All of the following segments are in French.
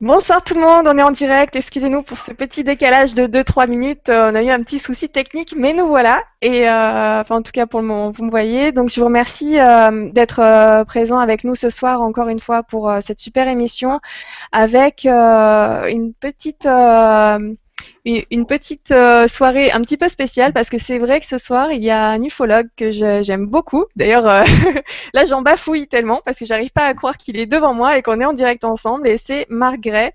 Bonsoir tout le monde, on est en direct. Excusez-nous pour ce petit décalage de 2-3 minutes. Euh, on a eu un petit souci technique, mais nous voilà. Et euh, enfin, en tout cas pour le moment, vous me voyez. Donc je vous remercie euh, d'être présent avec nous ce soir encore une fois pour cette super émission avec une petite une petite euh, soirée un petit peu spéciale parce que c'est vrai que ce soir il y a un ufologue que j'aime beaucoup. D'ailleurs, euh, là j'en bafouille tellement parce que j'arrive pas à croire qu'il est devant moi et qu'on est en direct ensemble. Et c'est Marc Gray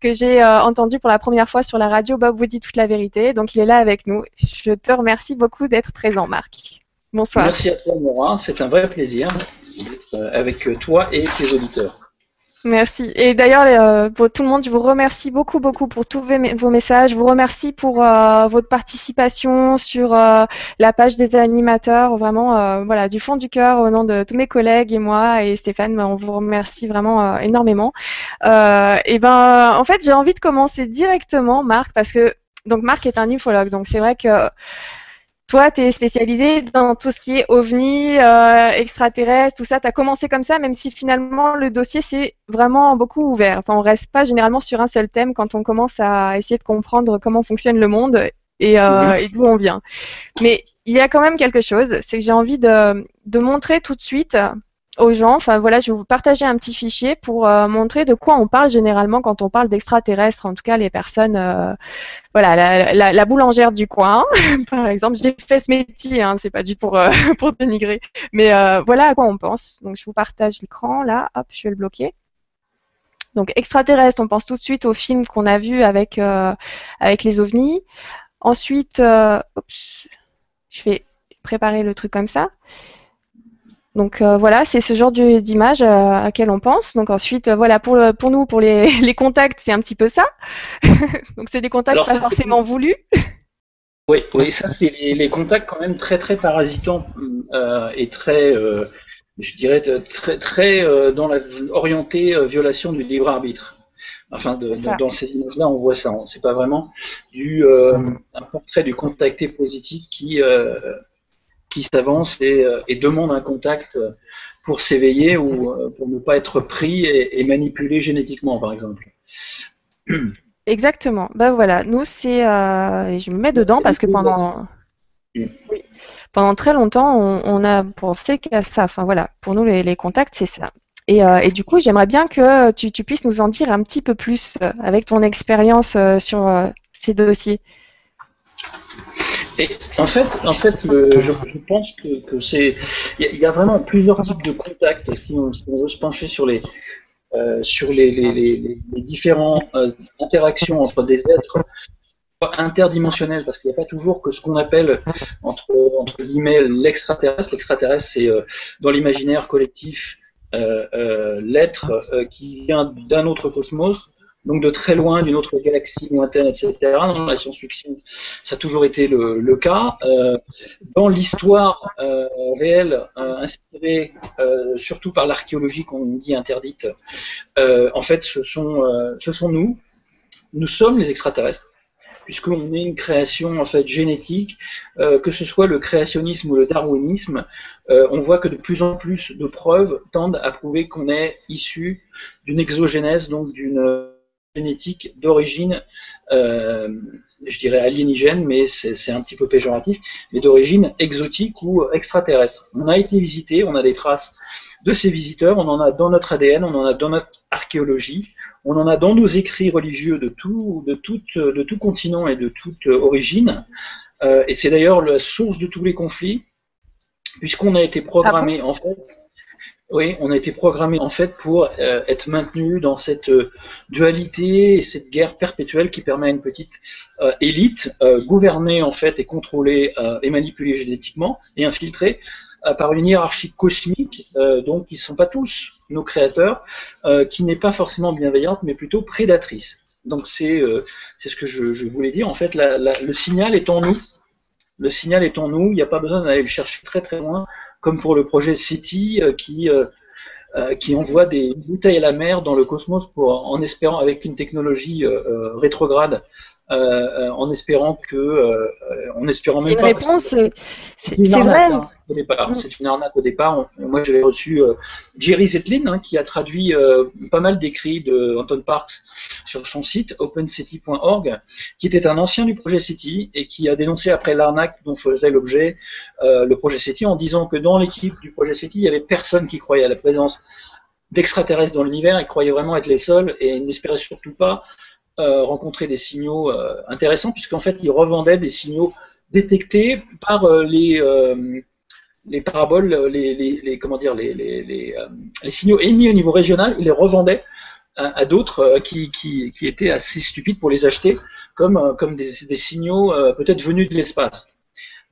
que j'ai euh, entendu pour la première fois sur la radio. Bob vous dit toute la vérité, donc il est là avec nous. Je te remercie beaucoup d'être présent, Marc. Bonsoir. Merci à toi, Maura. C'est un vrai plaisir d'être avec toi et tes auditeurs. Merci. Et d'ailleurs, euh, pour tout le monde, je vous remercie beaucoup, beaucoup pour tous vos messages. Je vous remercie pour euh, votre participation sur euh, la page des animateurs. Vraiment, voilà, du fond du cœur, au nom de tous mes collègues et moi et Stéphane, on vous remercie vraiment énormément. et ben, en fait, j'ai envie de commencer directement, Marc, parce que donc Marc est un ufologue. Donc c'est vrai que toi, tu es spécialisé dans tout ce qui est ovni, euh, extraterrestre, tout ça. Tu as commencé comme ça, même si finalement le dossier s'est vraiment beaucoup ouvert. Enfin, on reste pas généralement sur un seul thème quand on commence à essayer de comprendre comment fonctionne le monde et, euh, et d'où on vient. Mais il y a quand même quelque chose, c'est que j'ai envie de, de montrer tout de suite aux gens. Enfin voilà, je vais vous partager un petit fichier pour euh, montrer de quoi on parle généralement quand on parle d'extraterrestres. En tout cas, les personnes, euh, voilà, la, boulangère du coin, par exemple. J'ai fait ce métier, hein, c'est pas du pour euh, pour dénigrer, mais voilà à quoi on pense. Donc je vous partage l'écran là. Hop, je vais le bloquer. Donc extraterrestre, on pense tout de suite au film qu'on a vu avec les ovnis. Ensuite, je vais préparer le truc comme ça. Donc euh, voilà, c'est ce genre d'image euh, à laquelle on pense. Donc ensuite, euh, voilà, pour, pour nous, pour les, contacts, c'est un petit peu ça. Donc c'est des contacts pas forcément voulus. Oui, oui, ça c'est les, contacts quand même très très parasitants et très, je dirais très très dans la orientée violation du libre arbitre. Enfin, dans ces images-là, on voit ça. C'est pas vraiment du un portrait du contacté positif qui qui s'avance euh, et, demande un contact euh, pour s'éveiller ou euh, pour ne pas être pris et, manipulé génétiquement, par exemple. Exactement. Ben voilà, nous c'est, je me mets dedans parce que pendant, pendant très longtemps, on, a pensé qu'à ça. Enfin voilà, pour nous les, contacts c'est ça. Et, et, du coup, j'aimerais bien que tu, tu, puisses nous en dire un petit peu plus avec ton expérience sur ces dossiers. Et en fait, en fait, je, pense que, c'est, il y, a vraiment plusieurs types de contacts. Si on, veut se pencher sur les euh, sur les, les, différentes euh, interactions entre des êtres interdimensionnels, parce qu'il n'y a pas toujours que ce qu'on appelle entre entre guillemets l'extraterrestre. L'extraterrestre, c'est euh, dans l'imaginaire collectif l'être qui vient d'un autre cosmos donc de très loin, d'une autre galaxie lointaine, etc. Dans la science-fiction, ça a toujours été le, cas. Euh, dans l'histoire euh, réelle, euh, inspirée surtout par l'archéologie qu'on dit interdite, en fait, ce sont, ce sont nous. Nous sommes les extraterrestres puisqu'on est une création en fait génétique, que ce soit le créationnisme ou le darwinisme, on voit que de plus en plus de preuves tendent à prouver qu'on est issu d'une exogénèse, donc d'une génétique d'origine, euh, je dirais alienígène, mais c'est un petit peu péjoratif, mais d'origine exotique ou extraterrestre. On a été visité, on a des traces de ces visiteurs, on en a dans notre ADN, on en a dans notre archéologie, on en a dans nos écrits religieux de tout, de de tout continent et de toute origine. Euh, et c'est d'ailleurs la source de tous les conflits, puisqu'on a été programmé ah en fait oui, on a été programmé en fait pour euh, être maintenu dans cette euh, dualité et cette guerre perpétuelle qui permet à une petite euh, élite gouvernée en fait et contrôlée et manipulée génétiquement et infiltrée par une hiérarchie cosmique, donc qui ne sont pas tous nos créateurs, qui n'est pas forcément bienveillante mais plutôt prédatrice. Donc c'est ce que je, voulais dire. En fait, le signal est en nous. Le signal est en nous. Il n'y a pas besoin d'aller le chercher très très loin comme pour le projet SETI euh, qui, euh, euh, qui envoie des bouteilles à la mer dans le cosmos pour, en espérant, avec une technologie rétrograde, en espérant que, en espérant même une réponse, c'est vrai. Hein, au départ, mm. c'est une arnaque au départ. Moi, j'avais reçu Jerry Zetlin hein, qui a traduit pas mal d'écrits de Anton Parks sur son site opencity.org, qui était un ancien du projet City et qui a dénoncé après l'arnaque dont faisait l'objet le projet City en disant que dans l'équipe du projet City, il y avait personne qui croyait à la présence d'extraterrestres dans l'univers, ils croyaient vraiment être les seuls et n'espéraient surtout pas euh, rencontrer des signaux euh, intéressants, puisqu'en fait, ils revendaient des signaux détectés par euh, les, les paraboles, les, les, comment dire, les, les, signaux émis au niveau régional, ils les revendaient à, d'autres qui, qui, qui, étaient assez stupides pour les acheter, comme, comme des, des signaux peut-être venus de l'espace.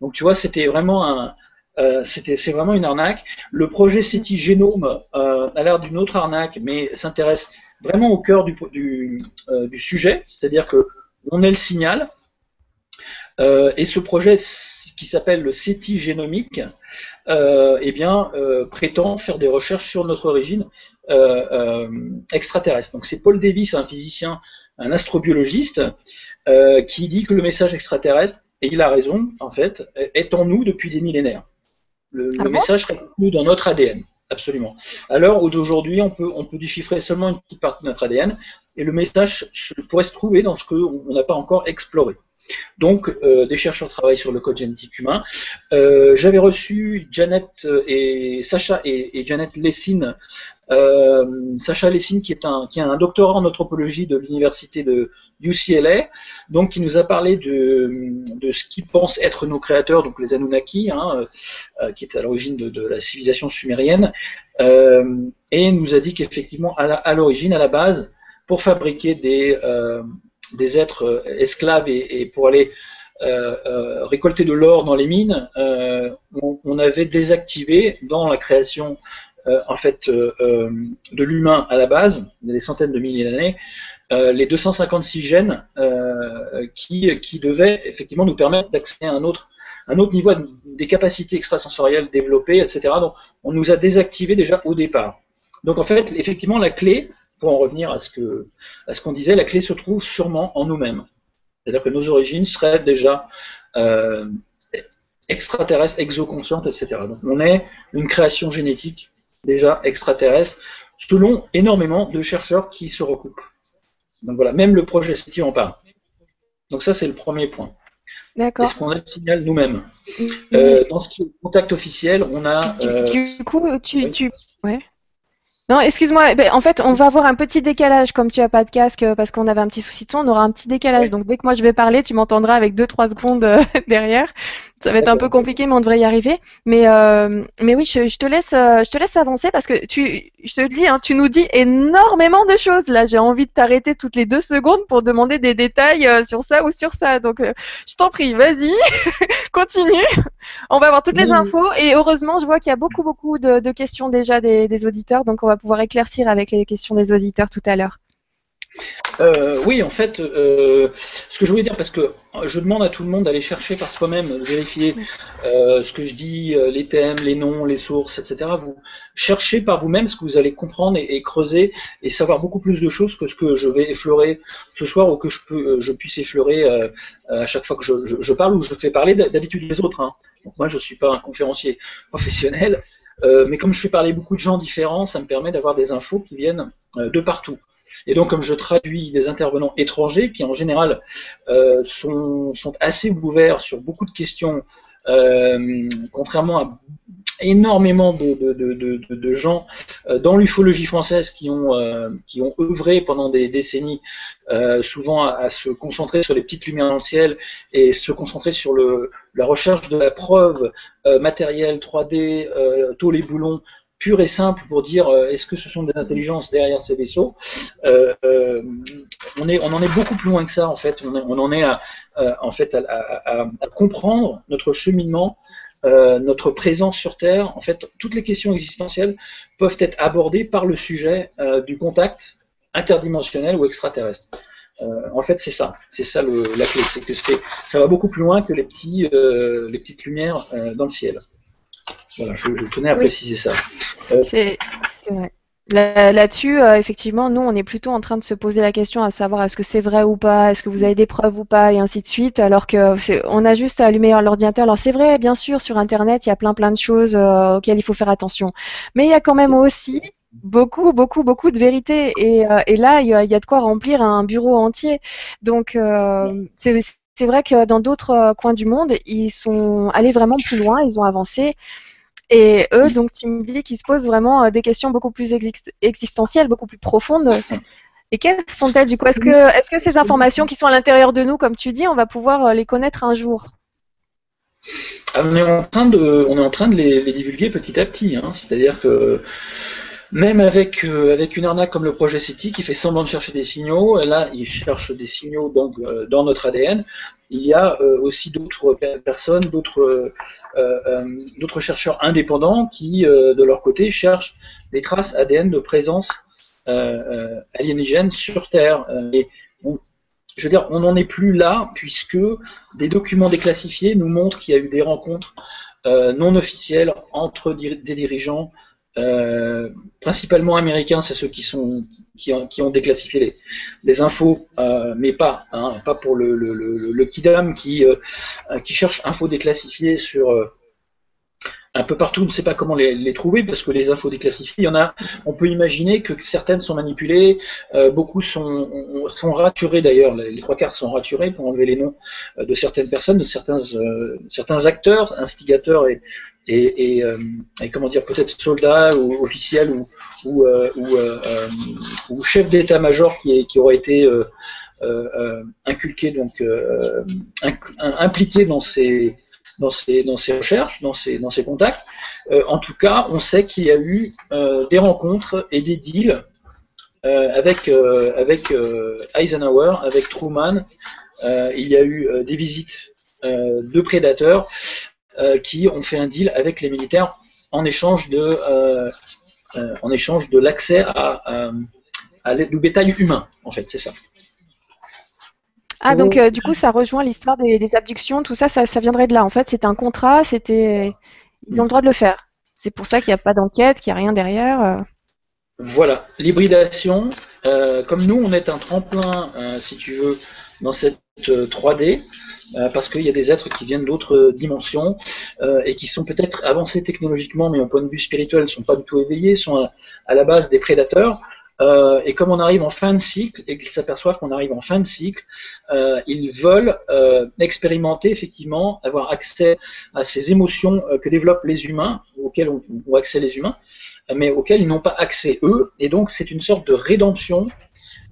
Donc tu vois, c'était vraiment un, euh, c'est vraiment une arnaque. Le projet City Genome euh, a l'air d'une autre arnaque, mais s'intéresse vraiment au cœur du, euh, du sujet, c'est-à-dire que on est le signal. Euh, et ce projet qui s'appelle le City Génomique, eh bien, prétend faire des recherches sur notre origine extraterrestre. Donc c'est Paul Davis, un physicien, un astrobiologiste, qui dit que le message extraterrestre, et il a raison en fait, est en nous depuis des millénaires. Le, ah message serait contenu dans notre ADN, absolument. À l'heure où d'aujourd'hui, on peut, on peut déchiffrer seulement une petite partie de notre ADN, et le message pourrait se trouver dans ce qu'on n'a pas encore exploré. Donc, euh, des chercheurs travaillent sur le code génétique humain. Euh, j'avais reçu Janet euh, et Sacha et, Janet Lessine, Sacha Lessine qui est un a un doctorat en anthropologie de l'université de UCLA, donc qui nous a parlé de, ce qu'ils pensent être nos créateurs, donc les Anunnaki, hein, qui est à l'origine de, la civilisation sumérienne, et nous a dit qu'effectivement à l'origine, à, la base, pour fabriquer des êtres euh, esclaves et, pour aller euh, euh, récolter de l'or dans les mines, on, avait désactivé dans la création en fait de l'humain à la base, il y a des centaines de milliers d'années, les 256 gènes qui, devaient effectivement nous permettre d'accéder à un autre, un autre niveau des capacités extrasensorielles développées, etc. Donc on nous a désactivé déjà au départ. Donc en fait, effectivement, la clé, pour en revenir à ce que à ce qu'on disait, la clé se trouve sûrement en nous-mêmes. C'est-à-dire que nos origines seraient déjà euh, extraterrestres, exoconscientes, etc. Donc on est une création génétique déjà extraterrestre, selon énormément de chercheurs qui se recoupent. Donc voilà, même le projet City en parle. Donc ça c'est le premier point. D'accord. Est-ce qu'on a le signal nous-mêmes mm-hmm. euh, Dans ce qui est contact officiel, on a. du, euh, coup, tu, tu... Ouais. Non, excuse-moi. En fait, on va avoir un petit décalage comme tu as pas de casque euh, parce qu'on avait un petit souci de son. On aura un petit décalage. Donc dès que moi je vais parler, tu m'entendras avec 2-3 secondes euh, derrière. Ça va être un peu compliqué, mais on devrait y arriver. Mais euh, mais oui, je, te laisse je te laisse avancer parce que tu je te le dis, hein, tu nous dis énormément de choses. Là, j'ai envie de t'arrêter toutes les deux secondes pour demander des détails sur ça ou sur ça. Donc je t'en prie, vas-y, continue. On va avoir toutes les infos et heureusement, je vois qu'il y a beaucoup beaucoup de, questions déjà des, des auditeurs. Donc on va pouvoir éclaircir avec les questions des auditeurs tout à l'heure. Euh, oui, en fait, euh, ce que je voulais dire, parce que je demande à tout le monde d'aller chercher par soi-même, vérifier euh, ce que je dis, les thèmes, les noms, les sources, etc. Vous cherchez par vous-même ce que vous allez comprendre et, creuser et savoir beaucoup plus de choses que ce que je vais effleurer ce soir ou que je, peux, je puisse effleurer à chaque fois que je, parle ou je fais parler d'habitude les autres. Hein. moi, je ne suis pas un conférencier professionnel, mais comme je fais parler beaucoup de gens différents, ça me permet d'avoir des infos qui viennent de partout. Et donc, comme je traduis des intervenants étrangers qui, en général, euh, sont, assez ouverts sur beaucoup de questions, euh, contrairement à énormément de, gens euh, dans l'ufologie française qui ont, qui ont œuvré pendant des décennies, souvent à, se concentrer sur les petites lumières dans le ciel et se concentrer sur le, la recherche de la preuve matérielle 3D, tous les boulons pur et simple pour dire euh, est-ce que ce sont des intelligences derrière ces vaisseaux. Euh, euh, on, en est beaucoup plus loin que ça en fait. On, on en est à, comprendre notre cheminement, notre présence sur Terre. En fait, toutes les questions existentielles peuvent être abordées par le sujet du contact interdimensionnel ou extraterrestre. en fait, c'est ça, c'est ça la clé, c'est que ça va beaucoup plus loin que les petits, les petites lumières dans le ciel. Voilà, je, tenais à préciser ça. Euh, c'est vrai. Là-dessus, euh, effectivement, nous, on est plutôt en train de se poser la question à savoir est-ce que c'est vrai ou pas, est-ce que vous avez des preuves ou pas, et ainsi de suite, alors que on a juste à allumer l'ordinateur. Alors c'est vrai, bien sûr, sur Internet, il y a plein plein de choses euh, auxquelles il faut faire attention, mais il y a quand même aussi beaucoup, beaucoup, beaucoup de vérité, et, euh, et là, il y, y, a, de quoi remplir un bureau entier. Donc c'est vrai que dans d'autres coins du monde, ils sont allés vraiment plus loin, ils ont avancé. Et eux, donc tu me dis qu'ils se posent vraiment euh, des questions beaucoup plus existentielles, beaucoup plus profondes. Et quelles sont-elles du coup? Est-ce que, ces informations qui sont à l'intérieur de nous, comme tu dis, on va pouvoir euh, les connaître un jour? Ah, on est en train de, on est en train de les, divulguer petit à petit. Hein. C'est-à-dire que même avec, euh, avec une arnaque comme le projet City qui fait semblant de chercher des signaux, là il cherche des signaux donc, dans notre ADN, il y a euh, aussi d'autres personnes, d'autres euh, euh, chercheurs indépendants qui, de leur côté, cherchent des traces ADN de présence alienígène sur Terre. et je veux dire, on n'en est plus là puisque des documents déclassifiés nous montrent qu'il y a eu des rencontres non officielles entre des dirigeants euh, principalement américains, c'est ceux qui sont ont, déclassifié les, infos, euh, mais pas hein, pas pour le, Kidam qui euh, qui cherche infos déclassifiées sur un peu partout, on ne sait pas comment les, trouver parce que les infos déclassifiées, il y en a. On peut imaginer que certaines sont manipulées, beaucoup sont, sont raturées d'ailleurs. Les, trois quarts sont raturés pour enlever les noms de certaines personnes, de certains certains acteurs, instigateurs et, euh, et comment dire peut-être soldat ou officiel ou euh, euh, chef d'état-major qui, aurait été inculqué donc impliqué dans ces ces recherches, dans ces contacts. en tout cas, on sait qu'il y a eu des rencontres et des deals avec Eisenhower, avec Truman. il y a eu des visites de prédateurs. Euh, qui ont fait un deal avec les militaires en échange de, euh, euh, en échange de l'accès à, à du bétail humain, en fait, c'est ça. Ah, donc du coup, ça rejoint l'histoire des, abductions, tout ça, ça, ça, viendrait de là. En fait, c'était un contrat, c'était. Ils ont le droit de le faire. C'est pour ça qu'il n'y a pas d'enquête, qu'il n'y a rien derrière. Voilà, l'hybridation, comme nous, on est un tremplin, si tu veux, dans cette 3D, euh, parce qu'il y a des êtres qui viennent d'autres dimensions euh, et qui sont peut-être avancés technologiquement, mais au point de vue spirituel, ne sont pas du tout éveillés, sont à, la base des prédateurs. Euh, et comme on arrive en fin de cycle et qu'ils s'aperçoivent qu'on arrive en fin de cycle, ils veulent expérimenter effectivement, avoir accès à ces émotions que développent les humains, auxquelles ont, ont accès les humains, mais auxquelles ils n'ont pas accès eux. Et donc c'est une sorte de rédemption,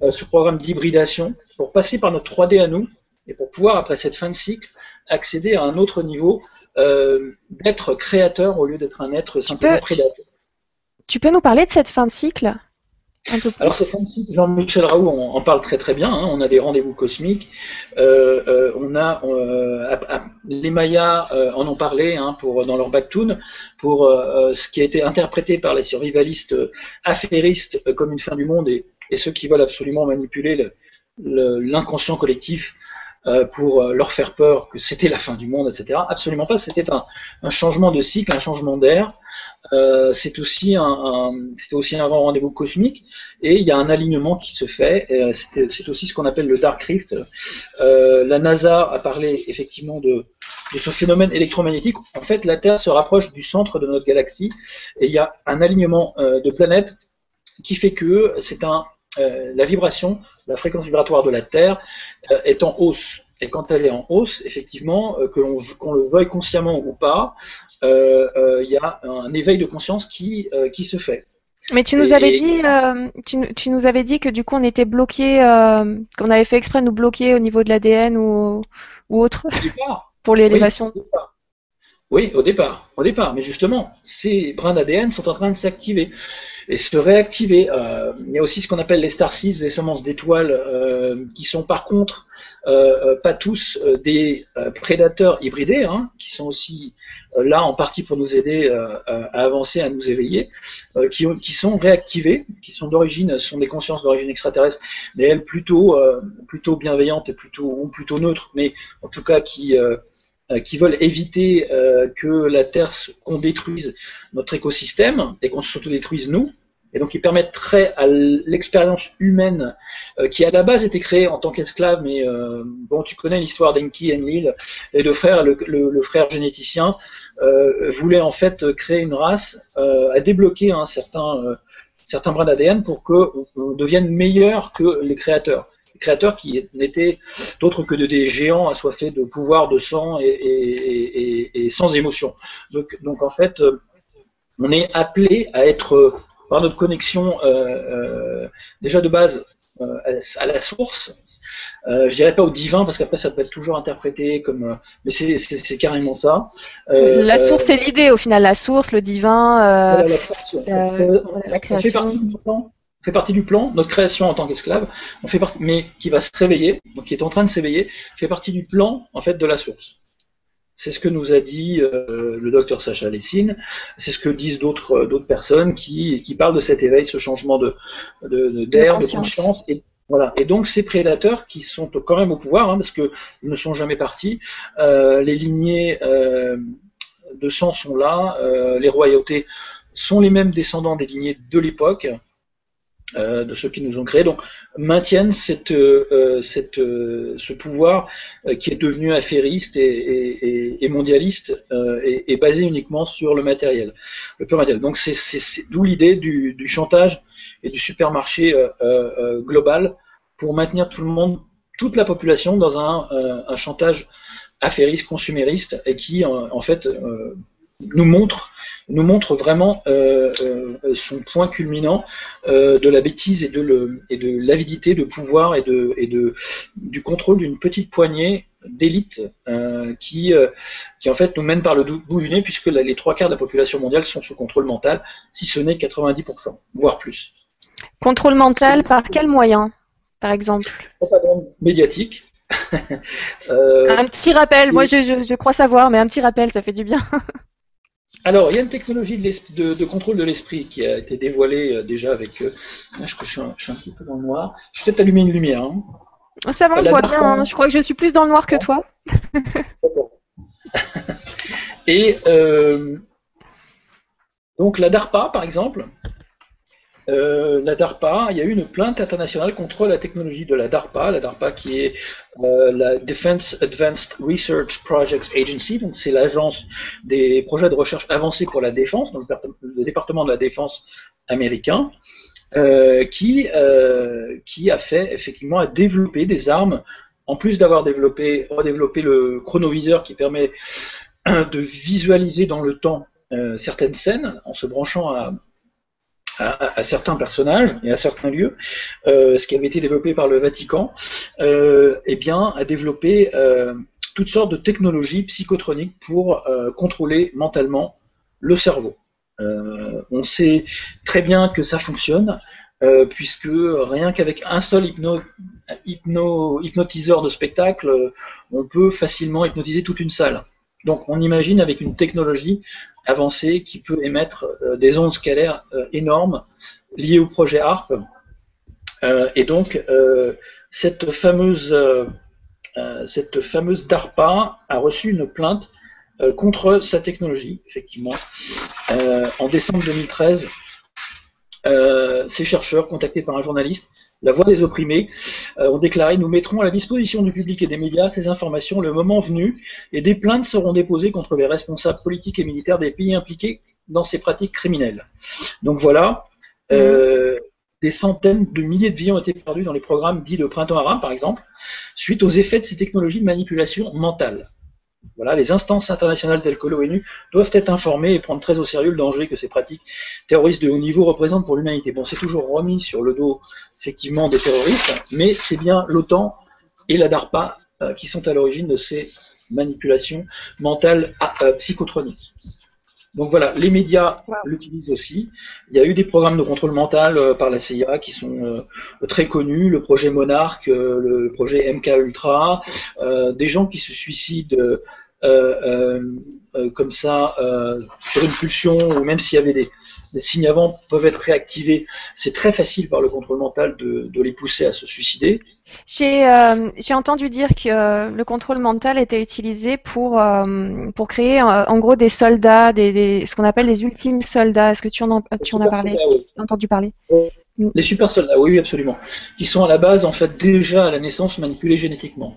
ce programme d'hybridation, pour passer par notre 3D à nous, et pour pouvoir, après cette fin de cycle, accéder à un autre niveau euh, d'être créateur au lieu d'être un être simplement prédateur. Tu peux nous parler de cette fin de cycle? Alors cette fin de cycle, Jean-Michel Raoult en, parle très très bien. Hein. on a des rendez-vous cosmiques. Euh, euh, on a les Mayas en ont parlé hein, pour dans leur Bactoon pour ce qui a été interprété par les survivalistes affairistes comme une fin du monde et, ceux qui veulent absolument manipuler l'inconscient collectif euh, pour euh, leur faire peur que c'était la fin du monde, etc. Absolument pas. C'était un, un, changement de cycle, un changement d'air. Euh, c'est aussi un, c'était aussi un rendez-vous cosmique et il y a un alignement qui se fait. C'est aussi ce qu'on appelle le dark rift. Euh, la NASA a parlé effectivement de, ce phénomène électromagnétique. En fait, la Terre se rapproche du centre de notre galaxie et il y a un alignement de planètes qui fait que c'est un euh, la vibration, la fréquence vibratoire de la Terre euh, est en hausse. Et quand elle est en hausse, effectivement, euh, que l'on qu'on le veuille consciemment ou pas, il y a un éveil de conscience qui, qui se fait. Mais tu nous avais dit, tu, tu, nous avais dit que du coup on était bloqué, qu'on avait fait exprès de nous bloquer au niveau de l'ADN ou, ou autre pour l'élévation. Oui, au départ, au départ. Mais justement, ces brins d'ADN sont en train de s'activer et se réactiver. Euh, il y a aussi ce qu'on appelle les star seeds, les semences d'étoiles, euh, qui sont par contre euh, pas tous des prédateurs hybridés, hein, qui sont aussi là en partie pour nous aider à avancer, à nous éveiller, qui, qui, sont réactivés, qui sont d'origine, sont des consciences d'origine extraterrestre, mais elles plutôt, plutôt bienveillantes et plutôt, ou plutôt neutres, mais en tout cas qui qui veulent éviter euh, que la Terre qu'on détruise notre écosystème et qu'on s'autodétruise nous, et donc qui permettrait à l'expérience humaine euh, qui à la base était créée en tant qu'esclave, mais euh, bon, tu connais l'histoire d'Enki et Enlil, les deux frères, le, frère généticien euh, voulait en fait créer une race à débloquer un certain certains brins d'ADN pour qu'on devienne meilleur que les créateurs. Créateurs qui n'étaient d'autres que de des géants assoiffés de pouvoir, de sang et, et, et, sans émotion. Donc, donc en fait, on est appelé à être par notre connexion euh, euh, déjà de base euh, à la source, euh, je dirais pas au divin parce qu'après ça peut être toujours interprété comme, mais c'est carrément ça. la source, c'est l'idée au final, la source, le divin, la, création. la, création. fait partie fait partie du plan, notre création en tant qu'esclave, on fait partie, mais qui va se réveiller, donc qui est en train de s'éveiller, fait partie du plan en fait de la source. C'est ce que nous a dit euh, le docteur Sacha Lessine, c'est ce que disent d'autres euh, d'autres personnes qui, qui parlent de cet éveil, ce changement de d'air, de, conscience. Et, voilà. Et donc ces prédateurs qui sont quand même au pouvoir, hein, parce qu'ils ne sont jamais partis, euh, les lignées de sang sont là, les royautés sont les mêmes descendants des lignées de l'époque. Euh, de ceux qui nous ont créés, donc maintiennent cette, euh, cette, euh, ce pouvoir qui est devenu affairiste et, et, mondialiste et, basé uniquement sur le matériel, le pur matériel. Donc c'est d'où l'idée du, du, chantage et du supermarché global pour maintenir tout le monde, toute la population dans un, un chantage affairiste, consumériste et qui en fait nous montre nous montre vraiment euh, euh, son point culminant euh, de la bêtise et de, l'avidité de pouvoir et, de, et de, du contrôle d'une petite poignée d'élite qui, qui en fait nous mène par le bout du nez puisque les trois quarts de la population mondiale sont sous contrôle mental, si ce n'est 90%, voire plus. Contrôle mental par quel moyen, par exemple? Médiatique. un petit rappel, moi je, je, je crois savoir, mais un petit rappel, ça fait du bien. Alors, il y a une technologie de, contrôle de l'esprit qui a été dévoilée euh, déjà avec. Euh, je, je, suis un, petit peu dans le noir. Je vais peut-être allumer une lumière. Hein. Ça va, on voit bien. Hein. Je crois que je suis plus dans le noir que toi. Et euh, donc la DARPA, par exemple, euh, la DARPA, il y a eu une plainte internationale contre la technologie de la DARPA, la DARPA qui est euh, la Defense Advanced Research Projects Agency, donc c'est l'agence des projets de recherche avancés pour la défense, donc le département de la défense américain, euh, qui, qui a fait effectivement à des armes, en plus d'avoir développé, redéveloppé le chronoviseur qui permet de visualiser dans le temps certaines scènes en se branchant à à, certains personnages et à certains lieux, euh, ce qui avait été développé par le Vatican, euh, eh bien, a développé euh, toutes sortes de technologies psychotroniques pour contrôler mentalement le cerveau. On sait très bien que ça fonctionne, puisque rien qu'avec un seul hypno, hypno, hypnotiseur de spectacle, on peut facilement hypnotiser toute une salle. Donc on imagine avec une technologie avancée qui peut émettre euh, des ondes scalaires euh, énormes liées au projet ARP. Euh, et donc cette fameuse cette fameuse DARPA a reçu une plainte contre sa technologie, effectivement. en décembre 2013, ces chercheurs, contactés par un journaliste, la voix des opprimés, euh, ont déclaré Nous mettrons à la disposition du public et des médias ces informations le moment venu, et des plaintes seront déposées contre les responsables politiques et militaires des pays impliqués dans ces pratiques criminelles. Donc voilà, euh, des centaines de milliers de vies ont été perdues dans les programmes dits de printemps arabe, par exemple, suite aux effets de ces technologies de manipulation mentale. Voilà, les instances internationales telles que l'ONU doivent être informées et prendre très au sérieux le danger que ces pratiques terroristes de haut niveau représentent pour l'humanité. Bon, c'est toujours remis sur le dos effectivement des terroristes, mais c'est bien l'OTAN et la DARPA euh, qui sont à l'origine de ces manipulations mentales ah, euh, psychotroniques. Donc voilà, les médias l'utilisent aussi. Il y a eu des programmes de contrôle mental euh, par la CIA qui sont très connus, le projet Monarch, le projet MK Ultra, des gens qui se suicident comme ça sur une pulsion, ou même s'il y avait des, des signes avant peuvent être réactivés, c'est très facile par le contrôle mental de, les pousser à se suicider. J'ai euh, entendu dire que euh, le contrôle mental était utilisé pour, euh, pour créer en gros des soldats, des, ce qu'on appelle les ultimes soldats. Est-ce que tu en, tu en as parlé? entendu parler Les super soldats, oui, absolument. Qui sont à la base, en fait, déjà à la naissance manipulés génétiquement.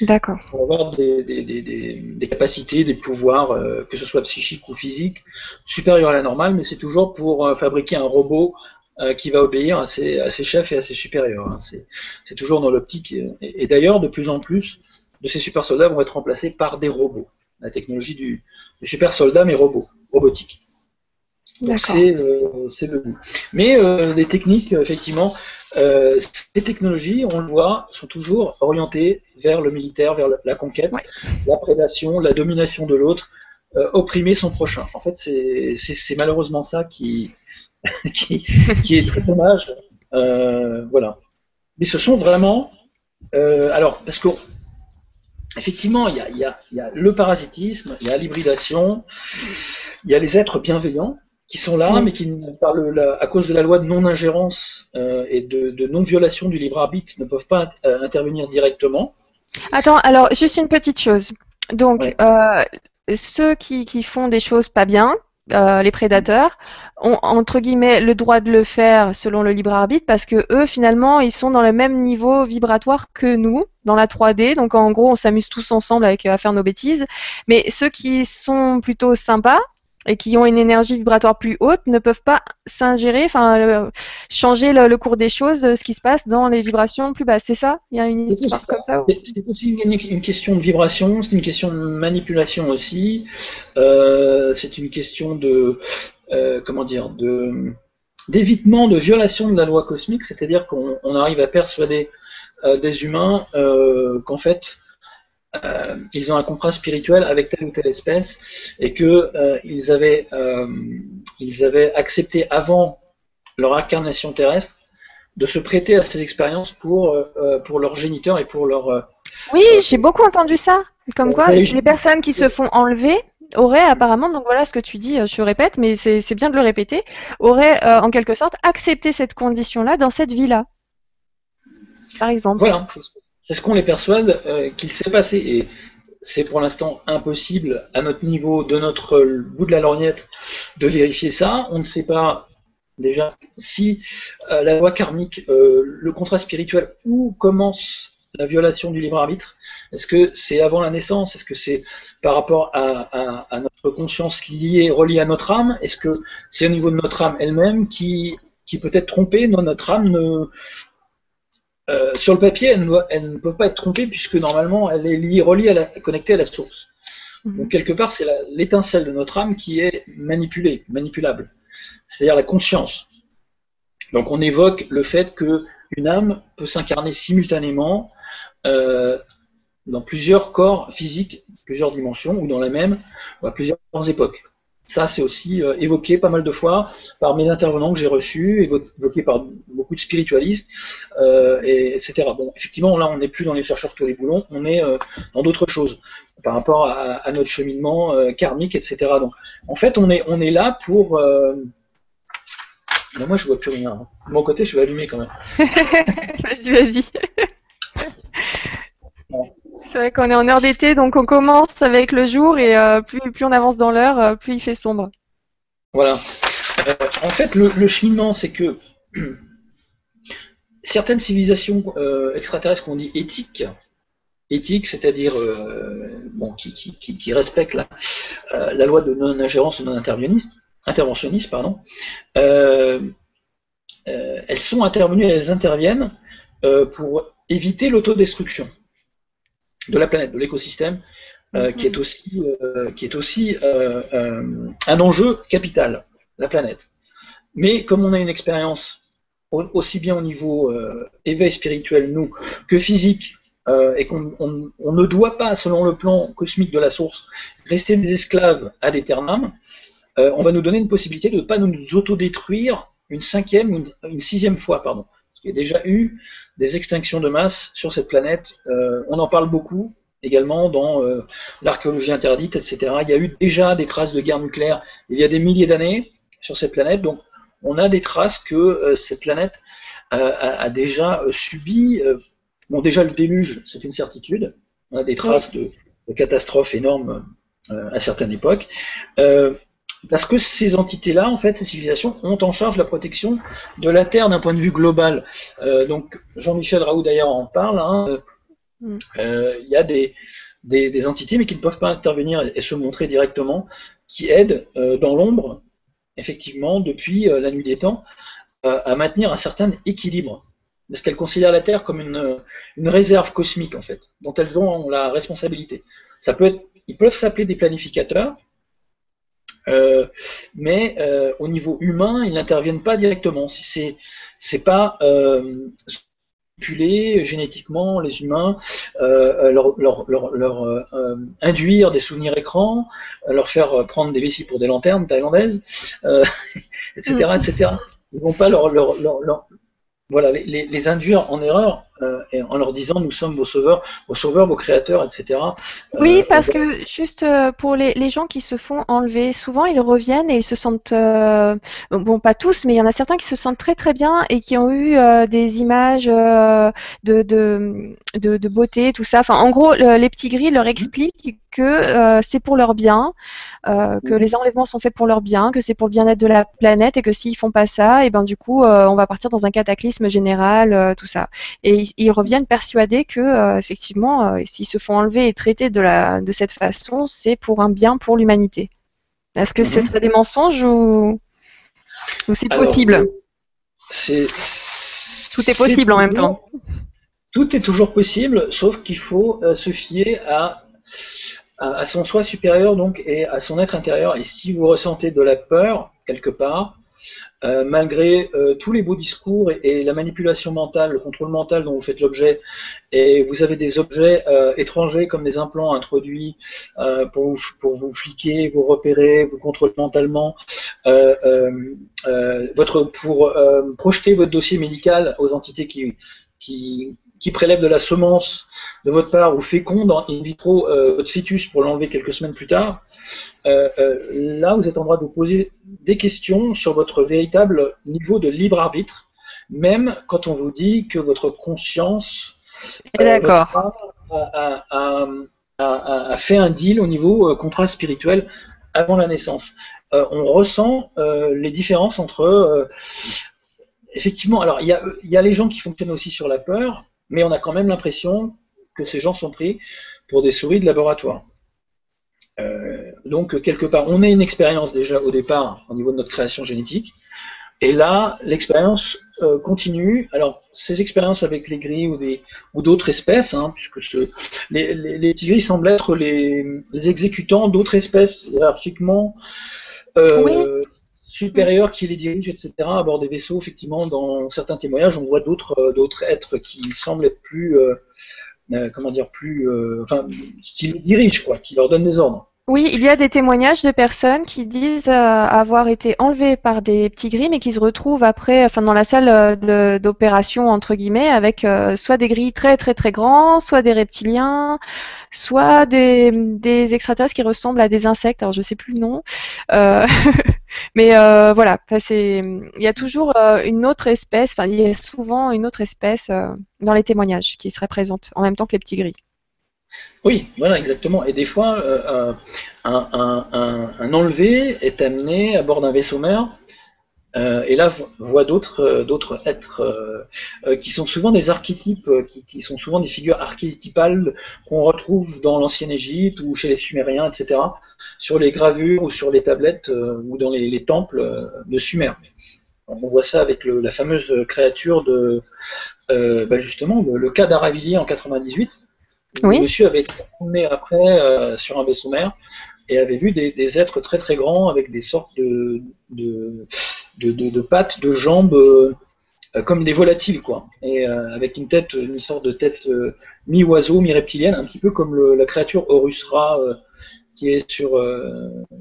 D'accord. Pour avoir des, capacités, des pouvoirs, euh, que ce soit psychiques ou physiques, supérieurs à la normale, mais c'est toujours pour euh, fabriquer un robot euh, qui va obéir à ses, à ses, chefs et à ses supérieurs. Hein. C'est toujours dans l'optique. Et, d'ailleurs, de plus en plus de ces super soldats vont être remplacés par des robots. La technologie du, du super soldat, mais robot, robotique. C'est le but. Mais les techniques, effectivement, euh, ces technologies, on le voit, sont toujours orientées vers le militaire, vers la conquête, la prédation, la domination de l'autre, euh, opprimer son prochain. En fait, c'est malheureusement ça qui, qui, qui, est très dommage. Euh, voilà. Mais ce sont vraiment. alors, parce que. Effectivement, il y a, y, a, y a, le parasitisme, il y a l'hybridation, il y a les êtres bienveillants, qui sont là, mais qui, par à cause de la loi de non-ingérence euh, et de, non-violation du libre arbitre, ne peuvent pas euh, intervenir directement. Attends, alors juste une petite chose. Donc, euh, ceux qui, qui, font des choses pas bien, les prédateurs, ont entre guillemets le droit de le faire selon le libre arbitre parce que eux, finalement, ils sont dans le même niveau vibratoire que nous dans la 3D. Donc, en gros, on s'amuse tous ensemble avec, à faire nos bêtises. Mais ceux qui sont plutôt sympas, et qui ont une énergie vibratoire plus haute ne peuvent pas s'ingérer, enfin euh, changer le, cours des choses, ce qui se passe dans les vibrations plus basses. C'est ça? Il y a une histoire comme ça C'est aussi une, question de vibration, c'est une question de manipulation aussi, euh, c'est une question de euh, comment dire de d'évitement de violation de la loi cosmique, c'est-à-dire qu'on arrive à persuader des humains qu'en fait euh, ils ont un contrat spirituel avec telle ou telle espèce et que euh, ils avaient euh, ils avaient accepté avant leur incarnation terrestre de se prêter à ces expériences pour pour leurs géniteurs et pour leur oui j'ai beaucoup entendu ça comme quoi les personnes qui se font enlever auraient apparemment, donc voilà ce que tu dis, je répète, mais c'est bien de le répéter, auraient en quelque sorte accepté cette condition-là dans cette vie-là. Par exemple. Voilà, c'est ce qu'on les persuade euh, qu'il s'est passé. Et c'est pour l'instant impossible, à notre niveau, de notre bout de la lorgnette, de vérifier ça. On ne sait pas déjà si euh, la loi karmique, euh, le contrat spirituel, où commence la violation du libre arbitre Est-ce que c'est avant la naissance? Est-ce que c'est par rapport à, notre conscience liée, reliée à notre âme? Est-ce que c'est au niveau de notre âme elle-même qui, qui peut être trompée? Non, notre âme ne, euh, sur le papier, elle ne, peut pas être trompée puisque normalement elle est liée, reliée, à la, connectée à la source. Mhm. Donc quelque part, c'est l'étincelle de notre âme qui est manipulée, manipulable. C'est-à-dire la conscience. Donc on évoque le fait qu'une âme peut s'incarner simultanément euh, dans plusieurs corps physiques, plusieurs dimensions, ou dans la même, ou à plusieurs époques. Ça, c'est aussi euh, évoqué pas mal de fois par mes intervenants que j'ai reçus, évoqué par beaucoup de spiritualistes, euh, et, etc. Bon, effectivement, là, on n'est plus dans les chercheurs tous les boulons, on est euh, dans d'autres choses par rapport à, notre cheminement karmique, etc. Donc, en fait, on est, on est là pour. moi, je vois plus rien. De mon côté, je vais allumer quand même. vas-y, vas-y. C'est vrai qu'on est en heure d'été, donc on commence avec le jour et euh, plus, on avance dans l'heure, euh, plus il fait sombre. Voilà. Euh, en fait, le, cheminement, c'est que certaines civilisations extraterrestres qu'on dit éthiques, c'est-à-dire bon, qui, respectent la, loi de non-ingérence, non-interventionnisme, interventionniste, pardon, elles sont intervenues, elles interviennent pour éviter l'autodestruction de la planète, de l'écosystème, euh, qui est aussi, euh, qui est aussi euh, un enjeu capital, la planète. Mais comme on a une expérience aussi bien au niveau éveil spirituel, nous, que physique, et qu'on ne doit pas, selon le plan cosmique de la source, rester des esclaves à l'éternam, on va nous donner une possibilité de ne pas nous autodétruire une cinquième ou une, sixième fois, pardon. Il y a déjà eu des extinctions de masse sur cette planète. Euh, on en parle beaucoup également dans euh, l'archéologie interdite, etc. Il y a eu déjà des traces de guerre nucléaire il y a des milliers d'années. sur cette planète. Donc, on a des traces que cette planète a, déjà subi. bon, déjà le déluge, c'est une certitude. On a des traces de, de catastrophes énormes à certaines époques. Parce que ces entités-là, en fait, ces civilisations, ont en charge la protection de la Terre d'un point de vue global. Euh, donc, Jean-Michel Raoult d'ailleurs en parle. Hein. Mm. Euh, il y a des, des, entités, mais qui ne peuvent pas intervenir et, se montrer directement, qui aident euh, dans l'ombre, effectivement, depuis la nuit des temps, à maintenir un certain équilibre. Parce qu'elles considèrent la Terre comme une, une réserve cosmique, en fait, dont elles ont la responsabilité. Ça peut être, ils peuvent s'appeler des planificateurs, euh, mais euh, au niveau humain, ils n'interviennent pas directement. Si c'est c'est pas euh, génétiquement les humains, leur, leur, leur, induire des souvenirs écrans, leur faire prendre des vessies pour des lanternes thaïlandaises, etc., etc. Ils vont pas leur, voilà, les, induire en erreur euh, en leur disant nous sommes vos sauveurs, vos sauveurs, vos créateurs, etc. Oui, euh, parce que juste euh, pour les, les, gens qui se font enlever, souvent ils reviennent et ils se sentent, bon pas tous, mais il y en a certains qui se sentent très très bien et qui ont eu des images de, de, de, de, beauté, tout ça. Enfin, en gros, les petits gris leur expliquent que c'est pour leur bien, que les enlèvements sont faits pour leur bien, que c'est pour le bien-être de la planète et que s'ils font pas ça, et ben du coup on va partir dans un cataclysme général, tout ça. Et ils reviennent persuadés que euh, effectivement, euh, s'ils se font enlever et traiter de, la, de cette façon, c'est pour un bien pour l'humanité. Est-ce que ce mhm. serait des mensonges ou, c'est possible? Tout est possible en même temps. Tout est toujours possible, sauf qu'il faut euh, se fier à, à, son soi supérieur donc et à son être intérieur. Et si vous ressentez de la peur quelque part, euh, malgré euh, tous les beaux discours et, la manipulation mentale, le contrôle mental dont vous faites l'objet, et vous avez des objets euh, étrangers comme des implants introduits pour, vous, fliquer, vous repérer, vous contrôler mentalement, pour projeter votre dossier médical aux entités qui, qui prélève de la semence de votre part ou féconde in vitro euh, votre fœtus pour l'enlever quelques semaines plus tard, euh, euh, là vous êtes en droit de vous poser des questions sur votre véritable niveau de libre arbitre, même quand on vous dit que votre conscience a, a, fait un deal au niveau contrat spirituel avant la naissance. on ressent les différences entre effectivement, alors il y a, y a, les gens qui fonctionnent aussi sur la peur, mais on a quand même l'impression que ces gens sont pris pour des souris de laboratoire. Euh, donc, quelque part, on a une expérience déjà au départ au niveau de notre création génétique, et là, l'expérience euh, continue. Alors, ces expériences avec les gris ou, d'autres espèces, hein, puisque les, les, tigris semblent être les, exécutants d'autres espèces hiérarchiquement euh, supérieurs qui les dirigent, etc., à bord des vaisseaux, effectivement, dans certains témoignages, on voit d'autres euh, d'autres êtres qui semblent être plus, euh, euh, comment dire, plus, enfin, qui les dirigent, quoi, qui leur donnent des ordres. Oui, il y a des témoignages de personnes qui disent avoir été enlevées par des petits gris, mais qui se retrouvent après, enfin dans la salle d'opération entre guillemets, avec soit des gris très très très grands, soit des reptiliens, soit des, des extraterrestres qui ressemblent à des insectes. Alors je sais plus le nom, euh, mais euh, voilà. Il y a toujours euh, une autre espèce. Enfin, il y a souvent une autre espèce dans les témoignages qui serait présente en même temps que les petits gris. Oui, voilà, exactement. Et des fois, un, un, enlevé est amené à bord d'un vaisseau mère euh, et là, voit d'autres euh, êtres euh, qui sont souvent des archétypes, qui, sont souvent des figures archétypales qu'on retrouve dans l'ancienne Égypte ou chez les Sumériens, etc., sur les gravures ou sur les tablettes ou dans les, temples de Sumer. On voit ça avec la fameuse créature de, bah, justement, le, cas d'Aravillier en 98. Oui. Le monsieur avait été emmené après sur un vaisseau mère et avait vu des, êtres très très grands avec des sortes de, de, de, pattes, de jambes euh, comme des volatiles quoi, et euh, avec une tête, une sorte de tête euh, mi-oiseau, mi-reptilienne, un petit peu comme la créature Horusra qui est sur,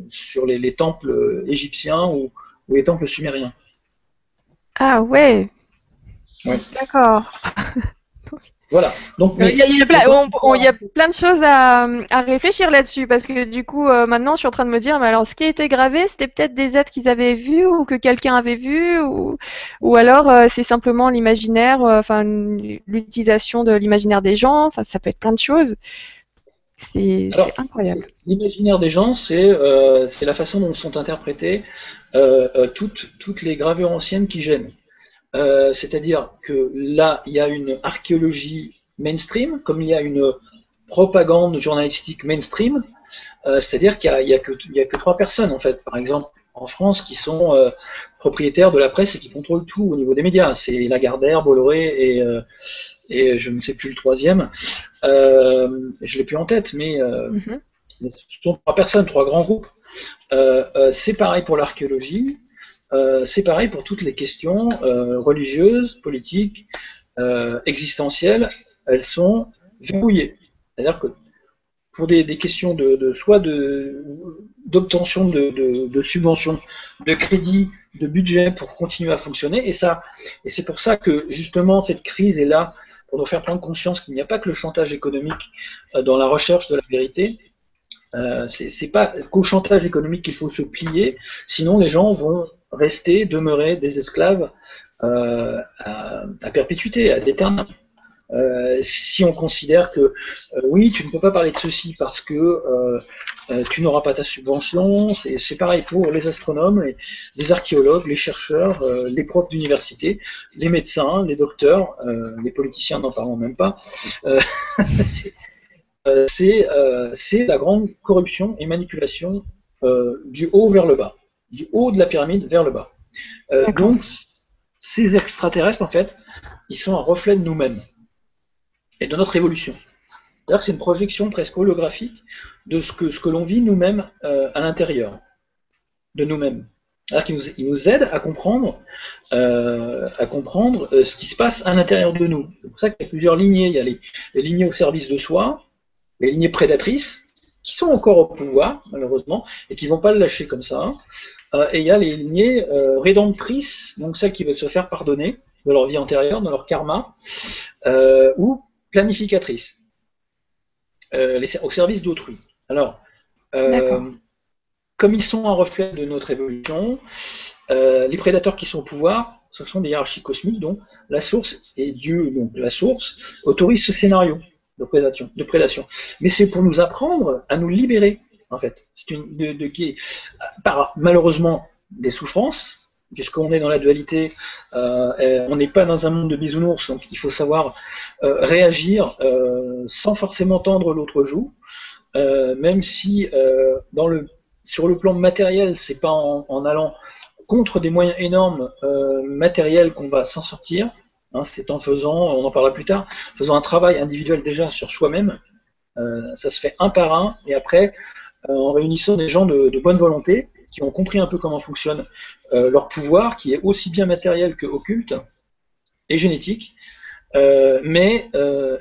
sur les, temples égyptiens ou, les temples sumériens. Ah ouais. D'accord. Voilà. Donc, il y, a, plein, de choses à, réfléchir là-dessus parce que du coup, euh, maintenant, je suis en train de me dire, mais alors, ce qui a été gravé, c'était peut-être des êtres qu'ils avaient vus ou que quelqu'un avait vu, ou, ou alors euh, c'est simplement l'imaginaire, euh, enfin, l'utilisation de l'imaginaire des gens. Enfin, ça peut être plein de choses. C'est incroyable. L'imaginaire des gens, c'est la façon dont sont interprétées toutes, toutes les gravures anciennes qui gênent. Euh, c'est-à-dire que là, il y a une archéologie mainstream, comme il y a une propagande journalistique mainstream, euh, c'est-à-dire qu'il n'y a, que trois personnes, en fait, par exemple, en France, qui sont euh, propriétaires de la presse et qui contrôlent tout au niveau des médias. C'est Lagardère, Bolloré et, et je ne sais plus le troisième. je ne l'ai plus en tête, mais mm-hmm. ce sont trois personnes, trois grands groupes. c'est pareil pour l'archéologie. Euh, c'est pareil pour toutes les questions euh, religieuses, politiques, euh, existentielles, elles sont verrouillées. C'est-à-dire que pour des, questions de, soit d'obtention de, subventions, de crédits, de budget pour continuer à fonctionner, et ça, et c'est pour ça que justement cette crise est là pour nous faire prendre conscience qu'il n'y a pas que le chantage économique dans la recherche de la vérité, euh, c'est pas qu'au chantage économique qu'il faut se plier, sinon les gens vont rester, demeurer des esclaves euh, à, perpétuité, à d'éternel. Euh, si on considère que euh, oui, tu ne peux pas parler de ceci parce que euh, tu n'auras pas ta subvention, c'est pareil pour les astronomes, les, les archéologues, les chercheurs, les profs d'université, les médecins, les docteurs, les politiciens n'en parlons même pas. c'est la grande corruption et manipulation du haut vers le bas du haut de la pyramide vers le bas. Euh, donc, ces extraterrestres, en fait, ils sont un reflet de nous-mêmes et de notre évolution. C'est-à-dire que c'est une projection presque holographique de ce que, ce que l'on vit nous-mêmes euh, à l'intérieur de nous-mêmes. C'est-à-dire qu'ils nous, nous aident à comprendre, euh, à comprendre ce qui se passe à l'intérieur de nous. C'est pour ça qu'il y a plusieurs lignées. Il y a les, les lignées au service de soi, les lignées prédatrices, qui sont encore au pouvoir, malheureusement, et qui vont pas le lâcher comme ça. Euh, et il y a les lignées euh, rédemptrices, donc celles qui veulent se faire pardonner de leur vie antérieure, de leur karma, euh, ou planificatrices, au service d'autrui. Alors, comme ils sont un reflet de notre évolution, les prédateurs qui sont au pouvoir, ce sont des hiérarchies cosmiques dont la source et Dieu, donc la source, autorise ce scénario de prédation. De prédation. Mais c'est pour nous apprendre à nous libérer en fait. C'est une de, qui par malheureusement des souffrances, puisqu'on est dans la dualité, euh, on n'est pas dans un monde de bisounours, donc il faut savoir euh, réagir euh, sans forcément tendre l'autre joue, même si dans le, sur le plan matériel, c'est pas en, allant contre des moyens énormes matériels qu'on va s'en sortir. Hein, c'est en faisant, on en parlera plus tard, faisant un travail individuel déjà sur soi-même. ça se fait un par un, et après, euh, en réunissant des gens de, bonne volonté qui ont compris un peu comment fonctionne euh, leur pouvoir, qui est aussi bien matériel que occulte et génétique. Euh, mais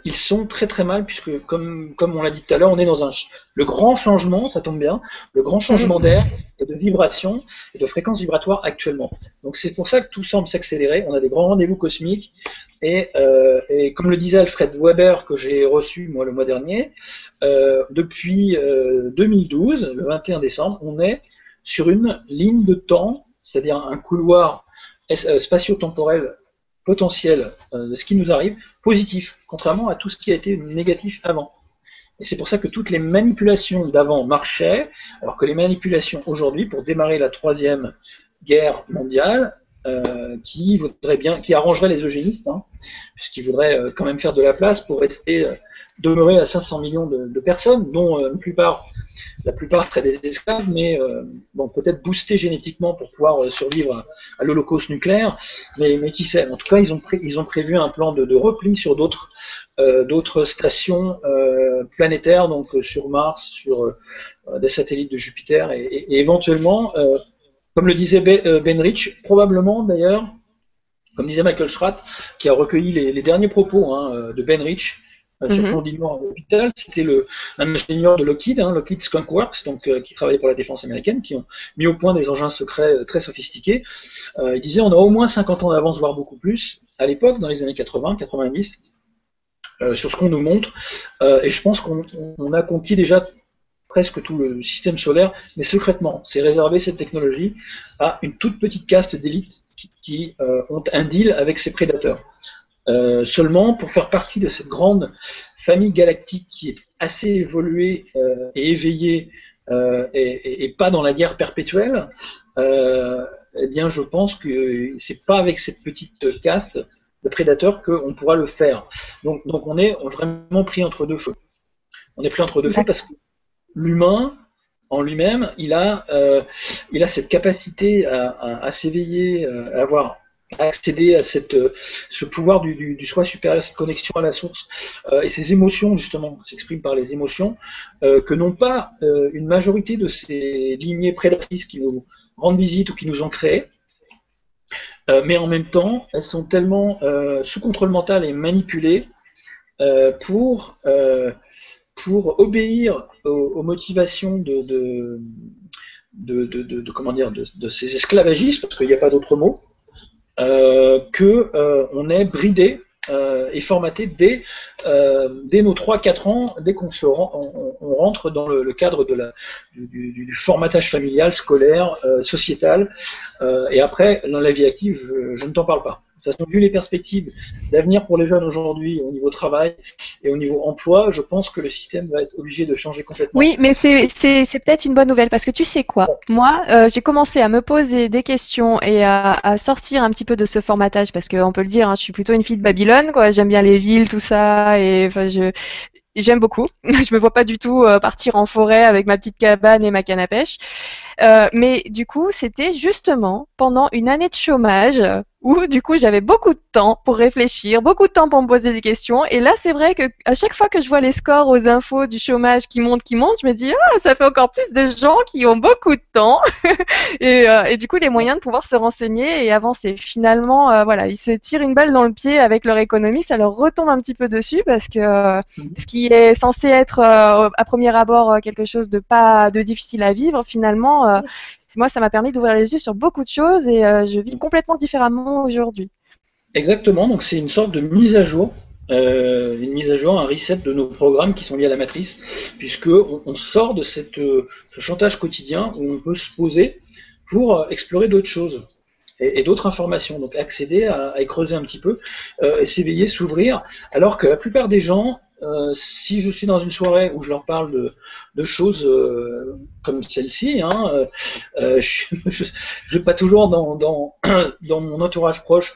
ils sont très très mal puisque comme, comme on l'a dit tout à l'heure, on est dans un le grand changement, ça tombe bien, le grand changement d'air et de vibration et de fréquence vibratoire actuellement. Donc c'est pour ça que tout semble s'accélérer. On a des grands rendez-vous cosmiques et, euh, et, comme le disait Alfred Weber, que j'ai reçu moi le mois dernier, euh, depuis 2012, euh, le 21 décembre, on est sur une ligne de temps, c'est-à-dire un couloir euh, spatio-temporel potentiel de ce qui nous arrive, positif, contrairement à tout ce qui a été négatif avant. Et c'est pour ça que toutes les manipulations d'avant marchaient, alors que les manipulations aujourd'hui, pour démarrer la troisième guerre mondiale, euh, qui voudrait bien, qui arrangerait les eugénistes, hein, puisqu'ils voudraient euh, quand même faire de la place pour rester euh, demeurer à 500 millions de, personnes, dont la plupart, la plupart seraient des esclaves, mais bon, peut-être boostés génétiquement pour pouvoir survivre à, l'Holocauste nucléaire, mais, qui sait. En tout cas, ils ont, prévu un plan de, repli sur d'autres stations planétaires, donc sur Mars, sur des satellites de Jupiter, et éventuellement comme le disait euh, Ben Rich, probablement d'ailleurs, comme disait Michael Schratt, qui a recueilli les, derniers propos hein, euh, de Ben Rich euh, sur son dîner à l'hôpital, c'était un ingénieur de Lockheed, hein, Lockheed Skunk Works, donc, qui travaillait pour la défense américaine, qui ont mis au point des engins secrets très sophistiqués. il disait on a au moins 50 ans d'avance, voire beaucoup plus. À l'époque, dans les années 80, 90, sur ce qu'on nous montre. et je pense qu'on a conquis déjà presque tout le système solaire, mais secrètement. C'est réservé cette technologie à une toute petite caste d'élite qui, ont un deal avec ces prédateurs. seulement, pour faire partie de cette grande famille galactique qui est assez évoluée et éveillée et, pas dans la guerre perpétuelle, eh bien, je pense que c'est pas avec cette petite caste de prédateurs qu'on pourra le faire. Donc, donc on est vraiment pris entre deux feux. On est pris entre deux feux parce que l'humain, en lui-même, il a, euh, cette capacité à, s'éveiller, euh, à avoir accéder à euh, ce pouvoir du, soi supérieur, cette connexion à la source, et ces émotions justement s'expriment par les émotions que n'ont pas une majorité de ces lignées prédatrices qui nous rendent visite ou qui nous ont créés. mais en même temps, elles sont tellement sous contrôle mental et manipulées pour pour obéir aux, motivations de, comment dire, de, ces esclavagistes, parce qu'il n'y a pas d'autre mot, euh, que euh, on est bridé euh, et formaté dès, euh, dès nos 3-4 ans, dès qu'on se on, rentre dans le, cadre de la, du, formatage familial, scolaire, sociétal, et après, dans la vie active, je ne t'en parle pas. De toute façon, vu les perspectives d'avenir pour les jeunes aujourd'hui au niveau travail et au niveau emploi, je pense que le système va être obligé de changer complètement. Oui, mais c'est peut-être une bonne nouvelle parce que tu sais quoi? Moi, euh, j'ai commencé à me poser des questions et à, sortir un petit peu de ce formatage parce qu'on peut le dire, hein, je suis plutôt une fille de Babylone, quoi. J'aime bien les villes, tout ça, et je, j'aime beaucoup. je me vois pas du tout euh, partir en forêt avec ma petite cabane et ma canne à pêche. Euh, mais du coup, c'était justement pendant une année de chômage où du coup j'avais beaucoup de temps pour réfléchir, beaucoup de temps pour me poser des questions. Et là, c'est vrai que à chaque fois que je vois les scores aux infos du chômage qui montent, qui montent, je me dis ah ça fait encore plus de gens qui ont beaucoup de temps et, euh, et, du coup les moyens de pouvoir se renseigner et avancer. Finalement, euh, voilà, ils se tirent une balle dans le pied avec leur économie, ça leur retombe un petit peu dessus parce que euh, mhm. ce qui est censé être à premier abord quelque chose de pas de difficile à vivre, finalement moi, ça m'a permis d'ouvrir les yeux sur beaucoup de choses et euh, je vis complètement différemment aujourd'hui. Exactement, donc c'est une sorte de mise à jour euh, une mise à jour, un reset de nos programmes qui sont liés à la matrice, puisque on, sort de cette, euh, ce chantage quotidien où on peut se poser pour explorer d'autres choses et, d'autres informations, donc accéder à, creuser un petit peu, s'éveiller, s'ouvrir, alors que la plupart des gens euh, si je suis dans une soirée où je leur parle de, de choses euh, comme celle-ci, hein, euh, je n'ai pas toujours dans, dans, dans, mon entourage proche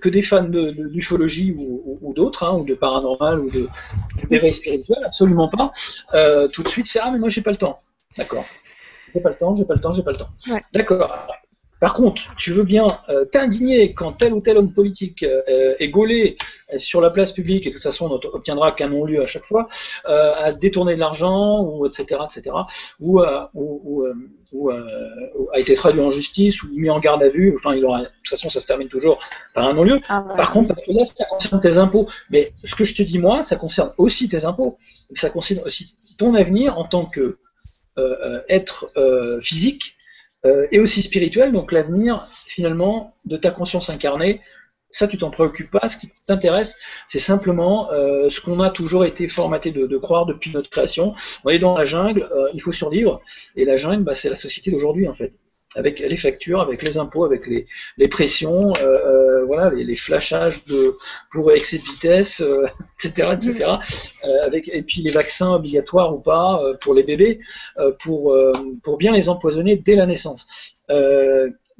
que des fans d'ufologie de, ou, ou, d'autres, hein, ou de paranormal ou de d'éveil spirituel, absolument pas. tout de suite, c'est ah mais moi j'ai pas le temps. D'accord. J'ai pas le temps, j'ai pas le temps, j'ai pas le temps. D'accord. Par contre, tu veux bien euh, t'indigner quand tel ou tel homme politique euh, est gaulé sur la place publique, et de toute façon on n'obtiendra qu'un non-lieu à chaque fois, euh, à détourner de l'argent, ou etc., etc., ou, ou, a été traduit en justice, ou mis en garde à vue, enfin, il aura, de toute façon ça se termine toujours par un non-lieu. Ah par contre, parce que là, ça concerne tes impôts. Mais ce que je te dis, moi, ça concerne aussi tes impôts, ça concerne aussi ton avenir en tant que être physique, euh, et aussi spirituel, donc l'avenir finalement de ta conscience incarnée. Ça, tu t'en préoccupes pas. Ce qui t'intéresse, c'est simplement euh, ce qu'on a toujours été formaté de, croire depuis notre création. On est dans la jungle, euh, il faut survivre. Et la jungle, bah, c'est la société d'aujourd'hui en fait avec les factures, avec les impôts, avec les, les pressions, euh, euh, voilà, les, les, flashages de pour excès de vitesse, etc., euh, etc. avec et puis les vaccins obligatoires ou pas pour les bébés, pour pour bien les empoisonner dès la naissance.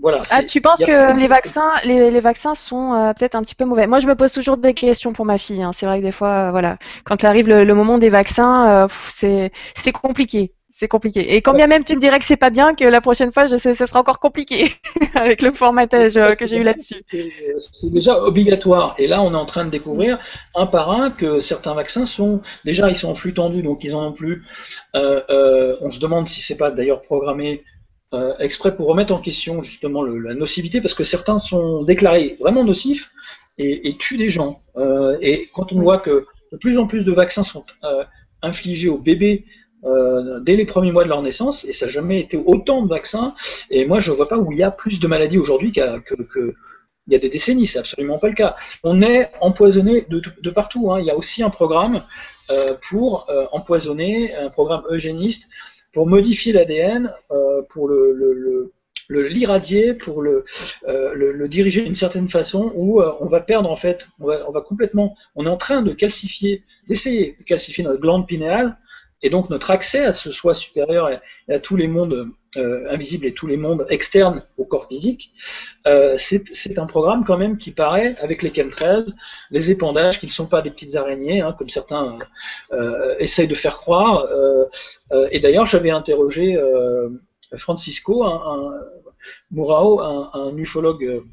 Voilà, ah, tu penses que les vaccins, les, les vaccins sont peut-être un petit peu mauvais. Moi, je me pose toujours des questions pour ma fille. Hein. C'est vrai que des fois, voilà, quand arrive le, le moment des vaccins, c'est c'est compliqué c'est compliqué. Et quand bien même tu me dirais que c'est pas bien, que la prochaine fois, je sais, ce sera encore compliqué avec le formatage euh, que j'ai eu là-dessus. C'est déjà obligatoire. Et là, on est en train de découvrir un par un que certains vaccins sont déjà ils sont en flux tendu, donc ils en ont plus. Euh, euh, on se demande si c'est pas d'ailleurs programmé exprès pour remettre en question justement la nocivité, parce que certains sont déclarés vraiment nocifs et, et tuent des gens. et quand on voit que de plus en plus de vaccins sont infligés aux bébés euh, dès les premiers mois de leur naissance, et ça n'a jamais été autant de vaccins. Et moi, je ne vois pas où il y a plus de maladies aujourd'hui que, il y a des décennies, c'est absolument pas le cas. On est empoisonné de, partout. Hein. Il y a aussi un programme euh, pour euh, empoisonner, un programme eugéniste pour modifier l'ADN, pour le, l'irradier, pour le, le, diriger d'une certaine façon, où on va perdre en fait, on va, on va, complètement, on est en train de calcifier, d'essayer de calcifier notre glande pinéale et donc notre accès à ce soi supérieur et à tous les mondes euh, invisibles et tous les mondes externes au corps physique, euh, c'est un programme quand même qui paraît, avec les chemtrails, les épandages qui ne sont pas des petites araignées, hein, comme certains euh, essayent de faire croire. et d'ailleurs, j'avais interrogé Francisco, un, un ufologue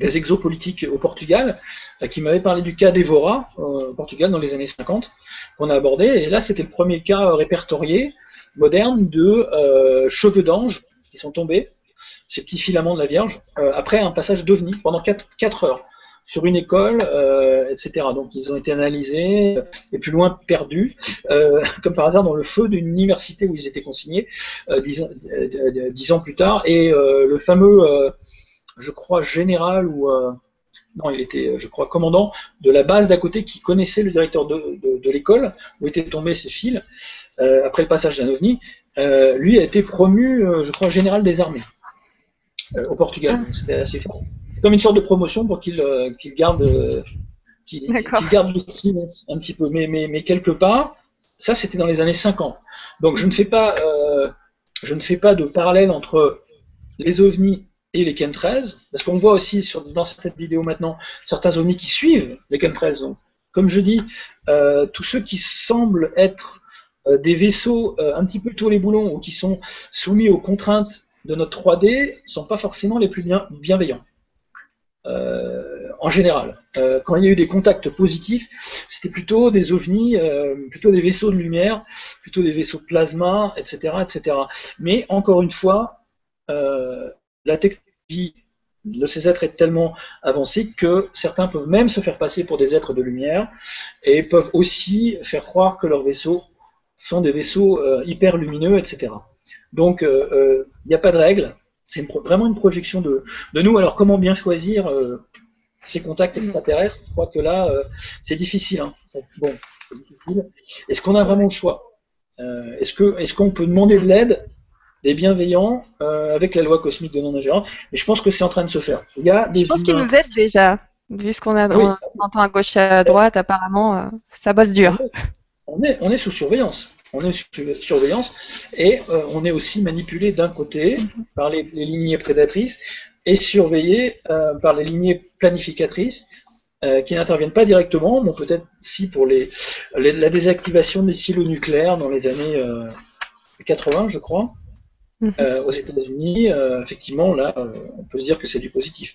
des exopolitiques au Portugal, euh, qui m'avait parlé du cas d'Evora euh, au Portugal dans les années 50, qu'on a abordé. Et là, c'était le premier cas euh, répertorié moderne de cheveux d'ange qui sont tombés, ces petits filaments de la Vierge, après un passage d'OVNI pendant 4, heures sur une école, etc. Donc ils ont été analysés et plus loin perdus, comme par hasard dans le feu d'une université où ils étaient consignés dix, ans plus tard. Et le fameux je crois, général ou euh, non, il était, je crois, commandant de la base d'à côté qui connaissait le directeur de, de, l'école où étaient tombés ses fils euh, après le passage d'un ovni. Euh, lui a été promu, je crois, général des armées au Portugal. Ah. C'était assez fort. C'est comme une sorte de promotion pour qu'il garde, qu'il garde le silence un petit peu. Mais, mais, mais quelque part, ça c'était dans les années 50. Donc je ne fais pas, je ne fais pas de parallèle entre les ovnis et les chemtrails, parce qu'on voit aussi dans certaines vidéos maintenant certains ovnis qui suivent les chemtrails. Donc, comme je dis, euh, tous ceux qui semblent être euh, des vaisseaux euh, un petit peu tous les boulons ou qui sont soumis aux contraintes de notre 3D sont pas forcément les plus bien, bienveillants. en général, quand il y a eu des contacts positifs, c'était plutôt des ovnis, plutôt des vaisseaux de lumière, plutôt des vaisseaux de plasma, etc., etc. Mais encore une fois, la technologie de ces êtres est tellement avancée que certains peuvent même se faire passer pour des êtres de lumière et peuvent aussi faire croire que leurs vaisseaux sont des vaisseaux euh, hyper lumineux, etc. Donc il euh, n'y euh, a pas de règle, c'est vraiment une projection de, nous. Alors comment bien choisir euh, ces contacts extraterrestres? Je crois que là c'est difficile. Hein. Bon, Est-ce qu'on a vraiment le choix? Est-ce qu'on est qu'on peut demander de l'aide? Des bienveillants euh, avec la loi cosmique de non-ingérence. Et je pense que c'est en train de se faire. Il y a des je pense qu'ils nous aident déjà. Vu ce qu'on a, entend à gauche et à droite, apparemment, euh, ça bosse dur. On est, on est sous surveillance. On est sous surveillance et euh, on est aussi manipulé d'un côté mhm. par les, lignées prédatrices et surveillé par les lignées planificatrices qui n'interviennent pas directement, mais peut-être si pour les, la désactivation des silos nucléaires dans les années 80, je crois. Mhm. Euh, aux États-Unis, euh, effectivement, là, euh, on peut se dire que c'est du positif.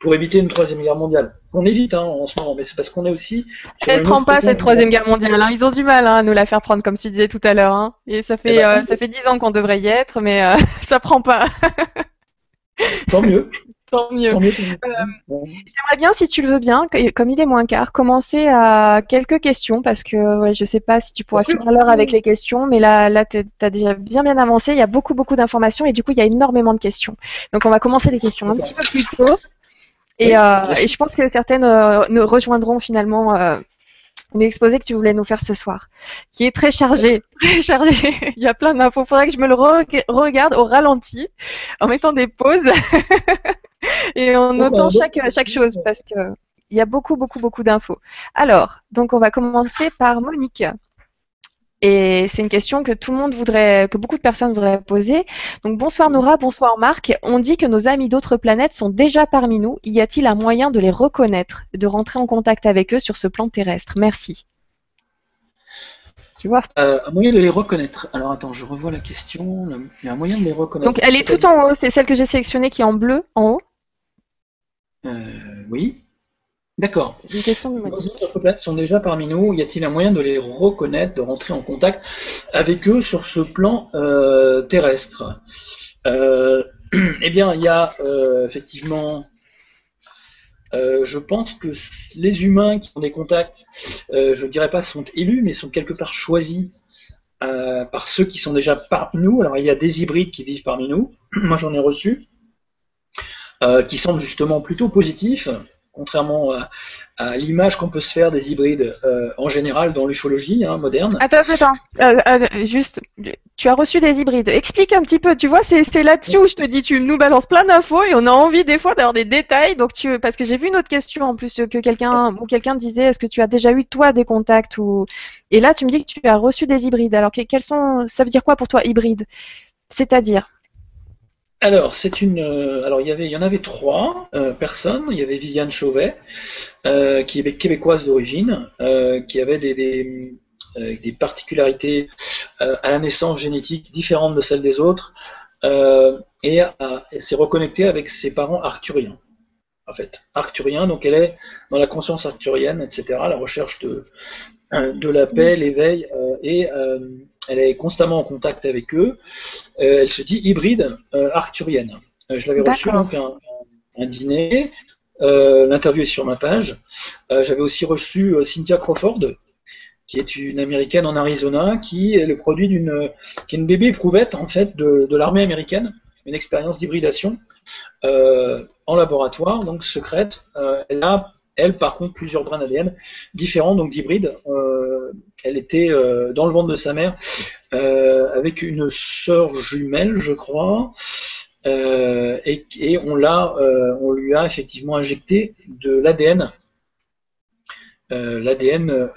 Pour éviter une troisième guerre mondiale. On évite hein, en ce moment, mais c'est parce qu'on est aussi. Elle ne prend pas cette troisième guerre mondiale. Hein. Ils ont du mal hein, à nous la faire prendre, comme tu disais tout à l'heure. Hein. Et ça fait, eh ben, ça fait dix ans qu'on devrait y être, mais ça prend pas. Tant mieux. Tant mieux. Euh, j'aimerais bien, si tu le veux bien, comme il est moins quart, commencer à quelques questions parce que ouais, je ne sais pas si tu pourras finir l'heure avec les questions, mais là, là tu as déjà bien bien avancé. Il y a beaucoup beaucoup d'informations et du coup, il y a énormément de questions. Donc, on va commencer les questions un petit peu plus tôt. Et, euh, et je pense que certaines euh, nous rejoindront finalement l'exposé que tu voulais nous faire ce soir, qui est très chargé, très chargé. Il y a plein d'infos. Il faudrait que je me le regarde au ralenti, en mettant des pauses et en notant chaque, chaque chose, parce que il y a beaucoup, beaucoup, beaucoup d'infos. Alors, donc on va commencer par Monique. Et c'est une question que tout le monde voudrait, que beaucoup de personnes voudraient poser. Donc bonsoir Nora, bonsoir Marc. On dit que nos amis d'autres planètes sont déjà parmi nous. Y a-t-il un moyen de les reconnaître, de rentrer en contact avec eux sur ce plan terrestre? Merci. Tu vois? Euh, Un moyen de les reconnaître. Alors attends, je revois la question. Il y a un moyen de les reconnaître. Donc elle est tout en haut. C'est celle que j'ai sélectionnée qui est en bleu en haut. Euh, oui. D'accord. Une question de autres planètes sont déjà parmi nous. Y a-t-il un moyen de les reconnaître, de rentrer en contact avec eux sur ce plan euh, terrestre? Euh, Eh bien, il y a euh, effectivement. je pense que les humains qui ont des contacts, je ne dirais pas sont élus, mais sont quelque part choisis par ceux qui sont déjà parmi nous. Alors il y a des hybrides qui vivent parmi nous. Moi j'en ai reçu. qui semble justement plutôt positif contrairement à, l'image qu'on peut se faire des hybrides euh, en général dans l'ufologie hein, moderne. Attends, attends, euh, euh, juste, tu as reçu des hybrides. Explique un petit peu, tu vois, c'est là-dessus où je te dis, tu nous balances plein d'infos et on a envie des fois d'avoir des détails. Donc parce que j'ai vu une autre question en plus que quelqu'un ou quelqu'un disait, est-ce que tu as déjà eu toi des contacts et là tu me dis que tu as reçu des hybrides. Alors quels sont, ça veut dire quoi pour toi hybride? C'est-à-dire? Alors, c'est une. Euh, alors, il y en avait trois euh, personnes. Il y avait Viviane Chauvet, euh, qui est québécoise d'origine, qui avait des, particularités à la naissance génétique différentes de celles des autres, et, s'est reconnectée avec ses parents arcturiens. En fait, arcturiens. Donc, elle est dans la conscience arcturienne, etc. La recherche de de la paix, l'éveil et elle est constamment en contact avec eux. Euh, elle se dit hybride euh, arcturienne. Euh, je l'avais reçu donc un, un dîner. L'interview est sur ma page. J'avais aussi reçu Cynthia Crawford, qui est une américaine en Arizona, qui est le produit d'une, qui est une bébé éprouvette en fait de, de l'armée américaine, une expérience d'hybridation en laboratoire, donc secrète. elle a elle, par contre, plusieurs brins d'ADN différents, donc d'hybrides. Euh, elle était euh, dans le ventre de sa mère euh, avec une sœur jumelle, je crois, et, on l'a, on lui a effectivement injecté de l'ADN, l'ADN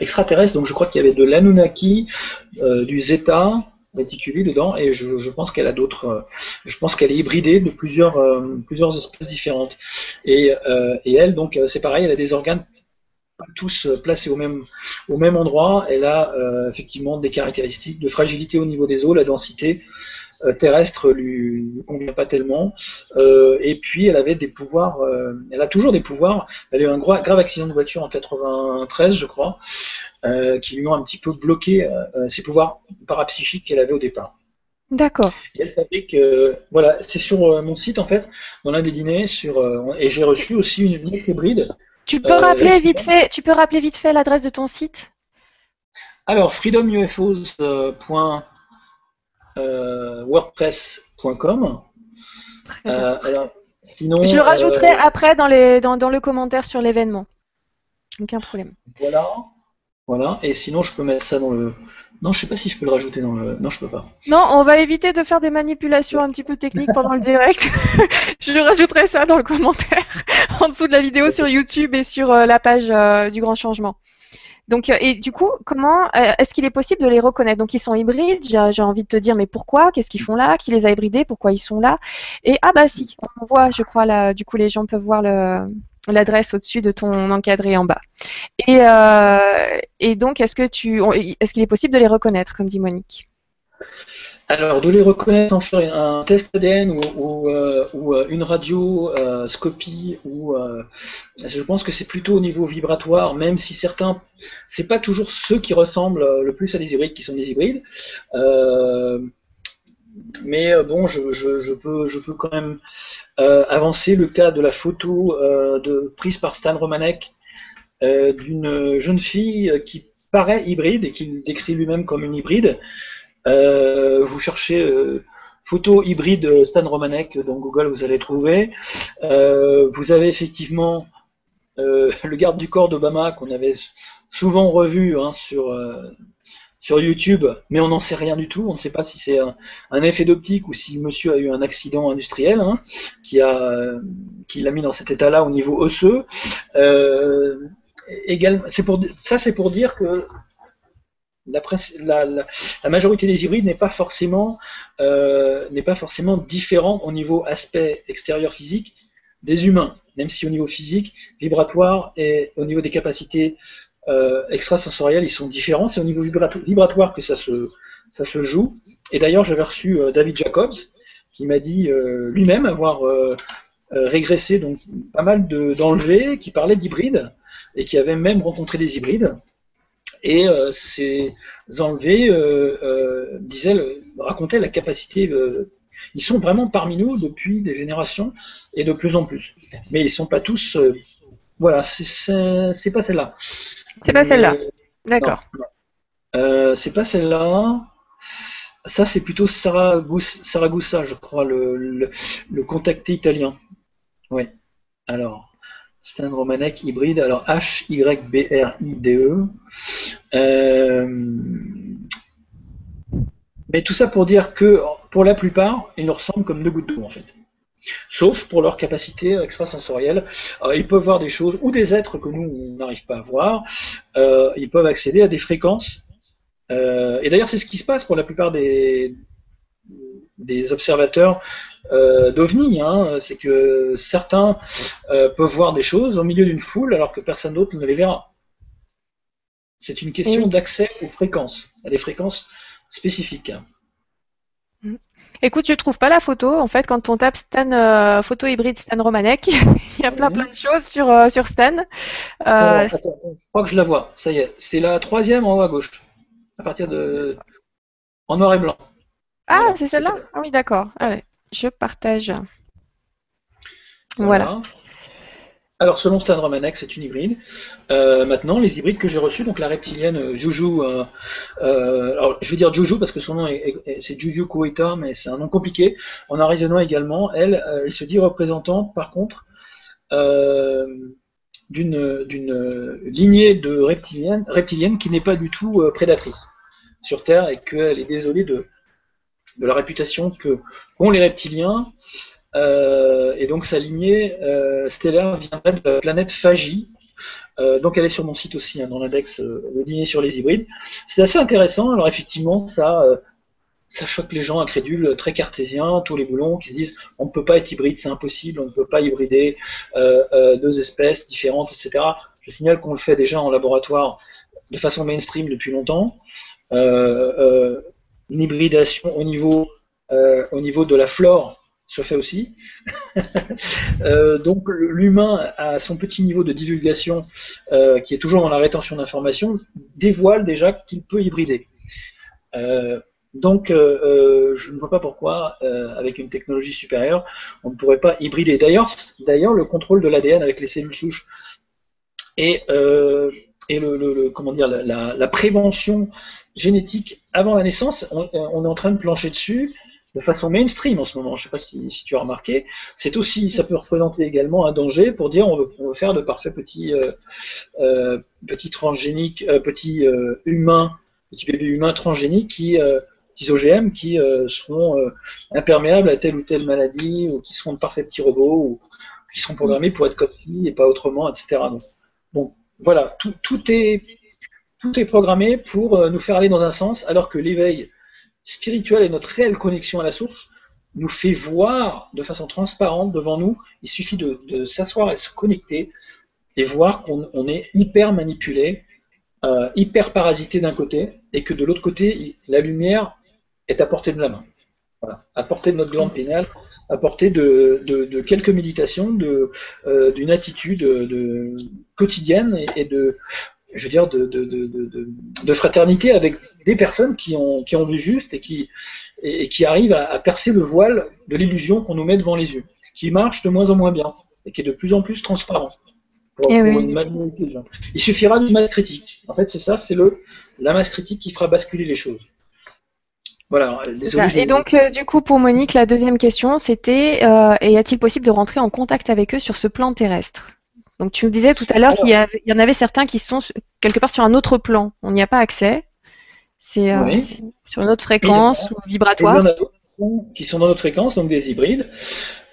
extraterrestre. Donc, je crois qu'il y avait de l'Anunnaki, du Zeta, réticulée dedans et je, pense qu'elle a d'autres euh, je pense qu'elle est hybridée de plusieurs euh, plusieurs espèces différentes. Et, euh, et elle donc c'est pareil elle a des organes tous placés au même au même endroit. Elle a effectivement des caractéristiques de fragilité au niveau des os la densité terrestre lui, lui convient pas tellement et puis elle avait des pouvoirs elle a toujours des pouvoirs elle a eu un grave accident de voiture en 93 je crois euh, qui lui ont un petit peu bloqué euh, euh, ses pouvoirs parapsychiques qu'elle avait au départ. D'accord. Et elle fabrique, voilà, c'est sur mon site en fait, dans l'un des dîners, sur, et j'ai reçu aussi une unique hybride. Tu peux rappeler vite fait, tu peux rappeler vite fait l'adresse de ton site? Alors freedomufos.wordpress.com. sinon, je le rajouterai après dans, les, dans, dans le commentaire sur l'événement. Aucun problème. Voilà. Voilà, et sinon je peux mettre ça dans le. Non, je sais pas si je peux le rajouter dans le. Non, je peux pas. Non, on va éviter de faire des manipulations un petit peu techniques pendant le direct. je rajouterai ça dans le commentaire en dessous de la vidéo sur YouTube et sur euh, la page euh, du Grand Changement. Donc, euh, et du coup, comment est-ce qu'il est possible de les reconnaître? Donc, ils sont hybrides. J'ai envie de te dire, mais pourquoi? Qu'est-ce qu'ils font là? Qui les a hybridés? Pourquoi ils sont là? Et ah bah si, on voit, je crois là. Du coup, les gens peuvent voir l'adresse au-dessus de ton encadré en bas. Et, euh, et donc, est-ce que tu, est-ce qu'il est possible de les reconnaître, comme dit Monique? Alors, de les reconnaître en faire un test ADN ou, euh, euh, une radioscopie, ou je pense que c'est plutôt au niveau vibratoire, même si certains, c'est pas toujours ceux qui ressemblent le plus à des hybrides qui sont des hybrides mais euh, bon, je, peux, je peux quand même euh, avancer le cas de la photo euh, de, prise par Stan Romanek d'une jeune fille qui paraît hybride et qu'il décrit lui-même comme une hybride. Vous cherchez photo hybride Stan Romanek dans Google, vous allez trouver. vous avez effectivement le garde du corps d'Obama qu'on avait souvent revu hein, sur sur YouTube, mais on n'en sait rien du tout. On ne sait pas si c'est un, effet d'optique ou si monsieur a eu un accident industriel hein, qui a qui l'a mis dans cet état-là au niveau osseux. Euh, également, ça, c'est pour dire que la, majorité des hybrides n'est pas forcément euh, différent au niveau aspect extérieur physique des humains, même si au niveau physique, vibratoire et au niveau des capacités euh, extrasensoriels, ils sont différents. C'est au niveau vibratoire que ça se, joue. Et d'ailleurs, j'avais reçu euh, David Jacobs, qui m'a dit euh, lui-même avoir régressé donc pas mal d'enlevés, qui parlait d'hybrides, et qui avait même rencontré des hybrides. Et ces enlevés disaient, racontaient la capacité ils sont vraiment parmi nous depuis des générations et de plus en plus. Mais ils sont pas tous. voilà, c'est pas celle-là. C'est pas celle-là. D'accord. Euh, c'est pas celle-là. ça, c'est plutôt Saragossa, je crois, le, le, contacté italien. Oui. Alors, Stan Romanek hybride. Alors, H-Y-B-R-I-D-E. Euh, mais tout ça pour dire que, pour la plupart, ils nous ressemblent comme deux gouttes d'eau, en fait. Sauf pour leur capacité extrasensorielle. Euh, ils peuvent voir des choses ou des êtres que nous, on n'arrive pas à voir. Euh, ils peuvent accéder à des fréquences et d'ailleurs, c'est ce qui se passe pour la plupart des, des observateurs euh, d'OVNI. Hein. c'est que certains euh, peuvent voir des choses au milieu d'une foule alors que personne d'autre ne les verra. C'est une question d'accès aux fréquences, à des fréquences spécifiques. Mm. Écoute, je trouve pas la photo. En fait, quand on tape Stan photo hybride Stan Romanek, il y a plein plein de choses sur, sur Stan. attends, je crois que je la vois. Ça y est, c'est la troisième en haut à gauche à partir de. en noir et blanc. Ah, c'est celle-là? Ah oui, d'accord. Allez, je partage. Voilà. Alors, selon Stan Romanek, c'est une hybride. Euh, maintenant, les hybrides que j'ai reçus, donc la reptilienne euh, Juju, euh, alors je vais dire Juju parce que son nom est, c'est Juju Kuwaita, mais c'est un nom compliqué. En Arizona également, elle, elle se dit représentant, par contre, d'une lignée de reptiliennes, reptiliennes qui n'est pas du tout prédatrice sur Terre et qu'elle est désolée de, de la réputation que qu'ont les reptiliens. Euh, et donc sa lignée euh, stellaire viendrait de la planète Phagie. donc elle est sur mon site aussi, hein, dans l'index de lignée sur les hybrides. C'est assez intéressant. Alors effectivement, ça ça choque les gens incrédules, très cartésiens, tous les boulons qui se disent on ne peut pas être hybride, c'est impossible, on ne peut pas hybrider euh, euh, deux espèces différentes, etc. Je signale qu'on le fait déjà en laboratoire de façon mainstream depuis longtemps. Euh, une hybridation au niveau, au niveau de la flore se fait aussi. donc l'humain, à son petit niveau de divulgation, qui est toujours dans la rétention d'informations, dévoile déjà qu'il peut hybrider. Donc, euh, euh, je ne vois pas pourquoi, euh, avec une technologie supérieure, on ne pourrait pas hybrider. D'ailleurs, d'ailleurs, le contrôle de l'ADN avec les cellules souches et, et le, comment dire, la, prévention génétique avant la naissance, on, est en train de plancher dessus de façon mainstream en ce moment. Je ne sais pas si, tu as remarqué. C'est aussi, ça peut représenter également un danger pour dire on veut, faire de parfaits petits, petits transgéniques, petits humains, petits bébés humains transgéniques qui petits OGM qui euh, seront euh, imperméables à telle ou telle maladie, ou qui seront de parfaits petits robots, ou qui seront programmés pour être comme ci et pas autrement, etc. Donc, bon, voilà, tout, est, tout est programmé pour euh, nous faire aller dans un sens, alors que l'éveil spirituel et notre réelle connexion à la source nous fait voir de façon transparente devant nous. Il suffit de, de s'asseoir et se connecter et voir qu'on est hyper manipulé, euh, hyper parasité d'un côté, et que de l'autre côté, la lumière est à portée de la main. Voilà. À portée de notre glande pénale, à portée de, quelques méditations, euh, d'une attitude de, quotidienne et, de, je veux dire, de, fraternité avec des personnes qui ont, qui ont vu juste et qui, et, qui arrivent à, percer le voile de l'illusion qu'on nous met devant les yeux, qui marche de moins en moins bien et qui est de plus en plus transparent pour, eh une majorité de gens. Il suffira d'une masse critique. En fait, c'est ça, c'est le la masse critique qui fera basculer les choses. Voilà, Et donc, euh, du coup, pour Monique, la deuxième question, c'était euh, est-il possible de rentrer en contact avec eux sur ce plan terrestre? Donc, tu nous disais tout à l'heure qu'il y, en avait certains qui sont quelque part sur un autre plan. On n'y a pas accès. C'est euh, sur une autre fréquence ou vibratoire. Il y en a qui sont dans notre fréquence, donc des hybrides.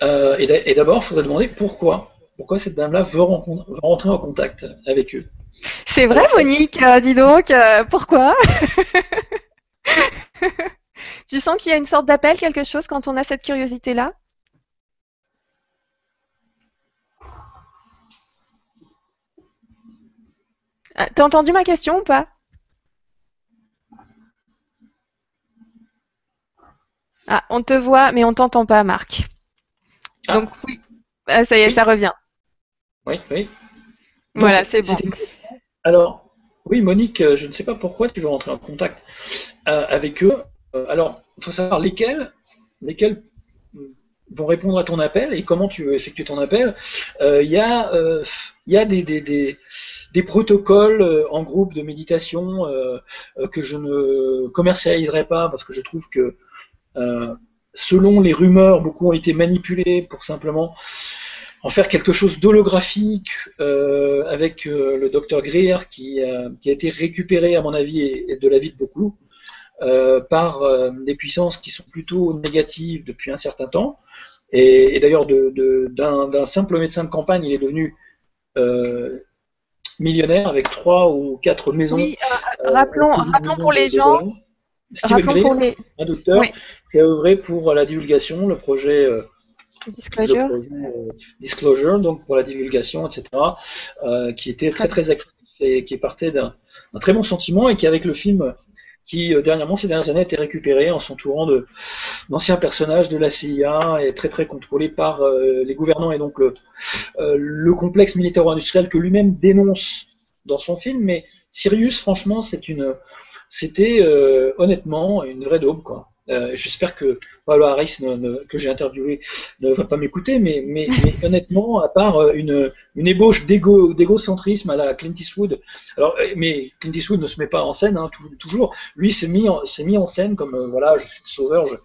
et d'abord, il faudrait demander pourquoi. Pourquoi cette dame-là veut, veut rentrer en contact avec eux? C'est vrai, Monique, dis donc, pourquoi? tu sens qu'il y a une sorte d'appel, quelque chose, quand on a cette curiosité-là? Ah, T'as entendu ma question ou pas? Ah, on te voit, mais on t'entend pas, Marc. Ah. Donc oui, ah, ça y est, ça revient. Oui, oui. voilà, c'est bon. Alors, oui, Monique, euh, je ne sais pas pourquoi tu veux rentrer en contact euh, avec eux. Euh, alors, il faut savoir lesquels, lesquels vont répondre à ton appel et comment tu veux effectuer ton appel. Il y a, y a des, protocoles en groupe de méditation que je ne commercialiserai pas parce que je trouve que selon les rumeurs, beaucoup ont été manipulés pour simplement en faire quelque chose d'holographique euh, avec euh, le docteur Greer qui, a été récupéré à mon avis et, de l'avis de beaucoup euh, par des puissances qui sont plutôt négatives depuis un certain temps et, d'ailleurs d'un simple médecin de campagne il est devenu millionnaire avec trois ou quatre maisons. Oui, rappelons, rappelons pour les gens. Steve Greer, un docteur qui a œuvré pour la divulgation, le projet Disclosure. Euh, disclosure, donc pour la divulgation, etc., euh, qui était très très actif et qui partait d'un très bon sentiment et qui avec le film qui euh, dernièrement ces dernières années a été récupéré en s'entourant d'anciens personnages de la CIA et très très contrôlé par les gouvernants et donc le, le complexe militaire-industriel que lui-même dénonce dans son film. Mais Sirius, franchement, c'est une c'était honnêtement une vraie daube quoi. Euh, j'espère que Paolo Harris, que j'ai interviewé, ne va pas m'écouter, mais, mais, honnêtement, à part euh, une, une ébauche d'égocentrisme à la Clint Eastwood, alors, euh, mais Clint Eastwood ne se met pas en scène, hein, toujours, lui s'est mis, en, mis en scène comme, voilà, je suis le sauveur, je,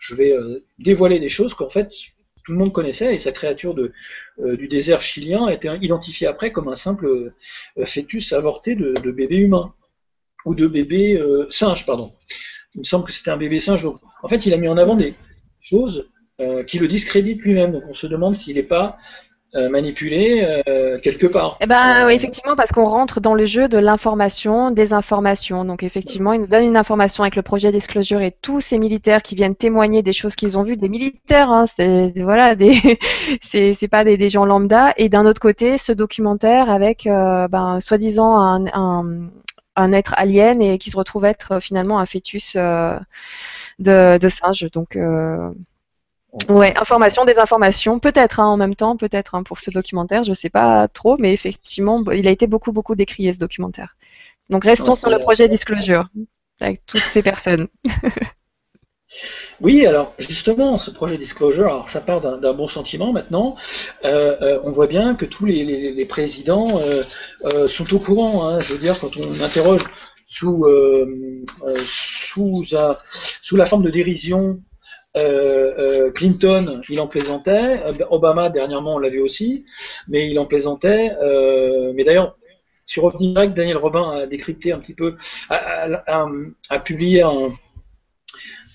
je vais dévoiler des choses qu'en fait, tout le monde connaissait et sa créature de, du désert chilien était identifiée après comme un simple fœtus avorté de, de bébé humain ou de bébé singe, pardon il me semble que c'était un bébé singe. en fait, il a mis en avant des choses euh, qui le discréditent lui-même. Donc, on se demande s'il n'est pas euh, manipulé euh, quelque part. Eh ben, oui, effectivement, parce qu'on rentre dans le jeu de l'information, des informations. Donc, effectivement, il nous donne une information avec le projet Disclosure et tous ces militaires qui viennent témoigner des choses qu'ils ont vues, des militaires, hein, c'est voilà, des, c'est pas des, des, gens lambda. Et d'un autre côté, ce documentaire avec, ben, soi-disant un, un un être alien et qui se retrouve être euh, finalement un fœtus euh, de, singe. Donc, euh, ouais, information, désinformation, peut-être hein, en même temps, peut-être hein, pour ce documentaire, je ne sais pas trop, mais effectivement, il a été beaucoup, beaucoup décrié ce documentaire. Donc, restons sur le projet Disclosure avec toutes ces personnes. Oui, alors justement, ce projet Disclosure, alors ça part d'un bon sentiment maintenant. Euh, euh, on voit bien que tous les, présidents euh, sont au courant. Hein. je veux dire, quand on interroge sous, sous, la forme de dérision Clinton, il en plaisantait. Obama, dernièrement, on l'a vu aussi, mais il en plaisantait. mais d'ailleurs, sur OVNI Daniel Robin a décrypté un petit peu, a publié un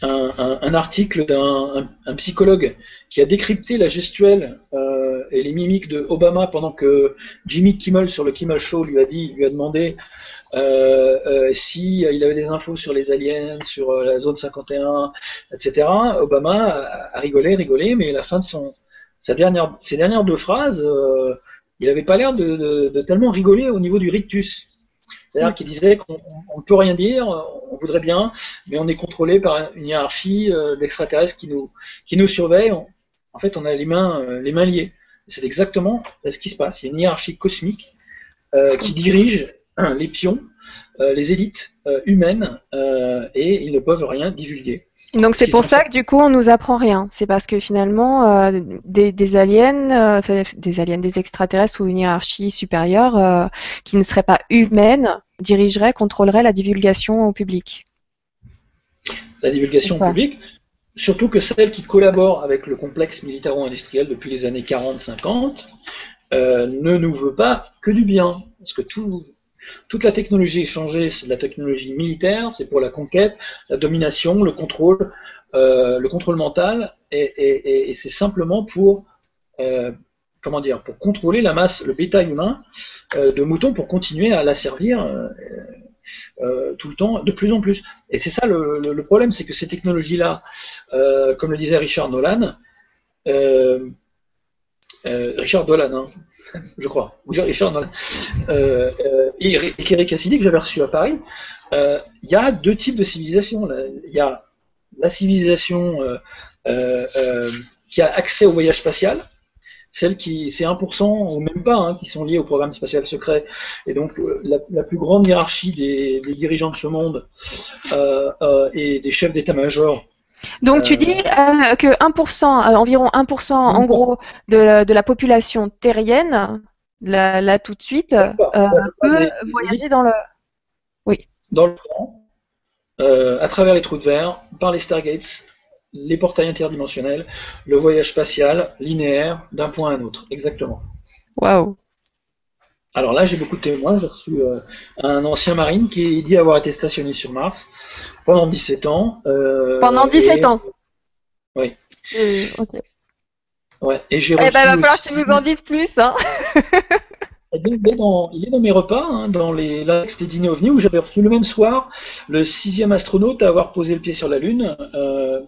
un, article d'un psychologue qui a décrypté la gestuelle euh, et les mimiques de Obama pendant que Jimmy Kimmel sur le Kimmel Show lui a dit, lui a demandé euh, euh, si il avait des infos sur les aliens, sur la zone 51, etc. Obama a, rigolé, rigolé, mais à la fin de son, sa dernière, ses dernières deux phrases, il n'avait pas l'air de, de, tellement rigoler au niveau du rictus. C'est-à-dire qu'il disait qu'on ne peut rien dire, on voudrait bien, mais on est contrôlé par une hiérarchie euh, d'extraterrestres qui nous, qui nous surveille. en fait, on a les mains, euh, les mains liées. C'est exactement ce qui se passe. Il y a une hiérarchie cosmique euh, qui dirige les pions, les élites humaines, et ils ne peuvent rien divulguer. Donc c'est pour ça que du coup on nous apprend rien. C'est parce que finalement des, aliens, des aliens, des extraterrestres ou une hiérarchie supérieure qui ne serait pas humaine dirigerait, contrôlerait la divulgation au public. La divulgation au public, surtout que celle qui collabore avec le complexe militaro-industriel depuis les années 40-50, euh, ne nous veut pas que du bien. Parce que toute la technologie échangée, c'est la technologie militaire, c'est pour la conquête, la domination, le contrôle, euh, le contrôle mental, et, c'est simplement pour euh, comment dire, pour contrôler la masse, le bétail humain euh, de moutons pour continuer à la servir tout le temps, de plus en plus. Et c'est ça le, problème, c'est que ces technologies-là, comme le disait Richard Nolan, Richard Dolan, hein, je crois, ou Richard Nolan, et Eric Cassidy que j'avais reçu à Paris, il y a deux types de civilisations. Il y a la civilisation qui a accès au voyage spatial, celles qui, c'est 1% ou même pas, hein, qui sont liées au programme spatial secret. Et donc, euh, la, plus grande hiérarchie des, dirigeants de ce monde euh, euh, et des chefs d'état-major Donc tu dis que 1%, environ 1% en gros de, de, la population terrienne, là, là tout de suite, peut voyager dans le... Oui. Dans le temps, à travers les trous de verre, par les Stargates, les portails interdimensionnels, le voyage spatial linéaire d'un point à un autre, exactement. Waouh alors là, j'ai beaucoup de témoins. J'ai reçu euh, un ancien marine qui dit avoir été stationné sur Mars pendant 17 ans. Euh, pendant 17 ans Oui. Euh, ok. Ouais, et j'ai eh ben, il va falloir que tu nous en dises plus. Hein. il, est dans, il, est dans, mes repas, hein, dans les lacs des dîners ovnis, où j'avais reçu le même soir le sixième astronaute à avoir posé le pied sur la Lune,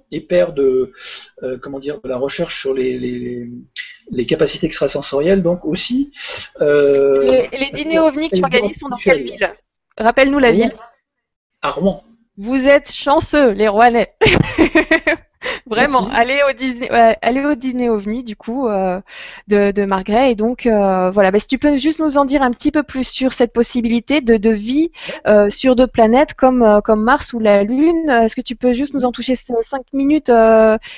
et père de, comment dire, de la recherche sur les, les les capacités extrasensorielles, donc aussi. Euh, les, dîners ovnis que tu organises sont dans quelle ville Rappelle-nous la ville. À Rouen. Vous êtes chanceux, les Rouennais. Vraiment, allez au, dîner, allez au dîner ovni du coup euh, de, de Margaret. Et donc euh, voilà, bah, si tu peux juste nous en dire un petit peu plus sur cette possibilité de, de vie sur d'autres planètes comme, comme Mars ou la Lune. Est-ce que tu peux juste nous en toucher cinq minutes,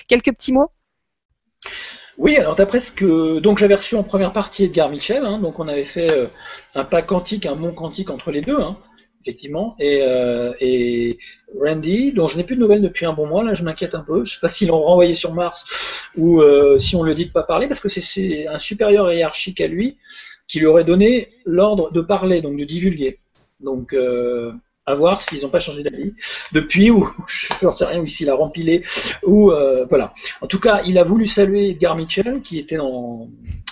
quelques petits mots? Oui, alors d'après ce que donc j'avais reçu en première partie Edgar Michel, hein, donc on avait fait euh, un pas quantique, un mont quantique entre les deux, hein, effectivement, et, euh, et, Randy, dont je n'ai plus de nouvelles depuis un bon mois, là je m'inquiète un peu, je sais pas s'ils l'ont renvoyé sur Mars ou euh, si on le dit de pas parler, parce que c'est un supérieur hiérarchique à lui qui lui aurait donné l'ordre de parler, donc de divulguer. Donc à voir s'ils n'ont pas changé d'avis depuis, ou je ne sais rien, ou s'il a rempilé, ou euh, voilà. En tout cas, il a voulu saluer Edgar Mitchell, qui était dans,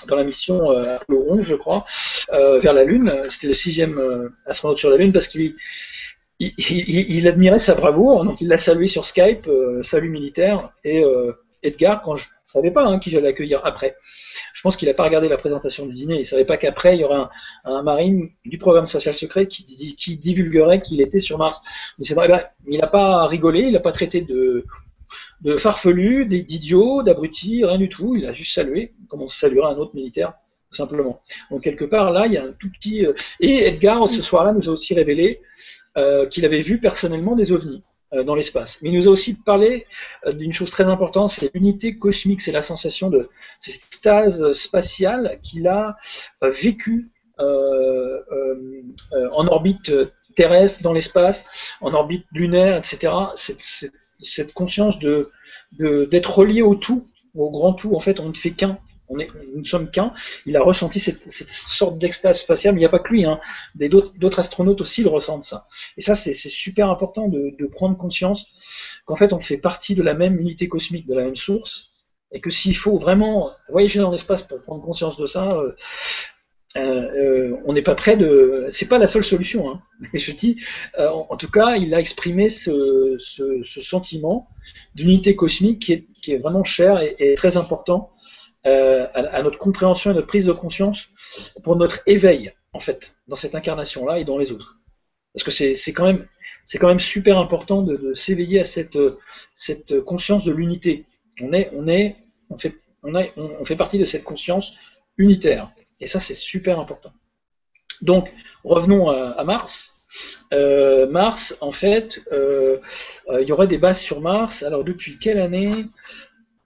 dans la mission euh, Apollo 11, je crois, euh, vers la Lune. C'était le sixième euh, astronaute sur la Lune, parce qu'il il, admirait sa bravoure, donc il l'a salué sur Skype, salut militaire, et Edgar, quand je savais pas hein, qui j'allais accueillir après. Je pense qu'il n'a pas regardé la présentation du dîner. Il ne savait pas qu'après, il y aurait un, marine du programme spatial secret qui, divulguerait qu'il était sur Mars. Mais c'est vrai, ben, il n'a pas rigolé, il n'a pas traité de, de farfelu, d'idiot, d'abruti, rien du tout. Il a juste salué, comme on saluerait un autre militaire, tout simplement. Donc quelque part, là, il y a un tout petit... Euh, et Edgar, ce soir-là, nous a aussi révélé euh, qu'il avait vu personnellement des ovnis. Euh, dans l'espace. Mais il nous a aussi parlé euh, d'une chose très importante, c'est l'unité cosmique, c'est la sensation de cette stase spatiale qu'il a euh, vécue en orbite terrestre, dans l'espace, en orbite lunaire, etc. Cette, conscience d'être relié au tout, au grand tout. En fait, on ne fait qu'un nous ne sommes qu'un. Il a ressenti cette, sorte d'extase spatiale, mais il n'y a pas que lui. Hein. D'autres astronautes aussi le ressentent ça. Et ça, c'est super important de, prendre conscience qu'en fait, on fait partie de la même unité cosmique, de la même source, et que s'il faut vraiment voyager dans l'espace pour prendre conscience de ça, euh, euh, euh, on n'est pas prêt de. C'est pas la seule solution. Hein. Mais je dis, en, tout cas, il a exprimé ce, sentiment d'unité cosmique qui est, vraiment cher et très important euh, à, notre compréhension et notre prise de conscience pour notre éveil, en fait, dans cette incarnation-là et dans les autres. Parce que c'est quand même super important de, s'éveiller à cette, conscience de l'unité. On est, on est, on fait, on, a, on, fait partie de cette conscience unitaire. Et ça, c'est super important. Donc, revenons à, Mars. Euh, Mars, en fait, euh, il y aurait des bases sur Mars. Alors, depuis quelle année?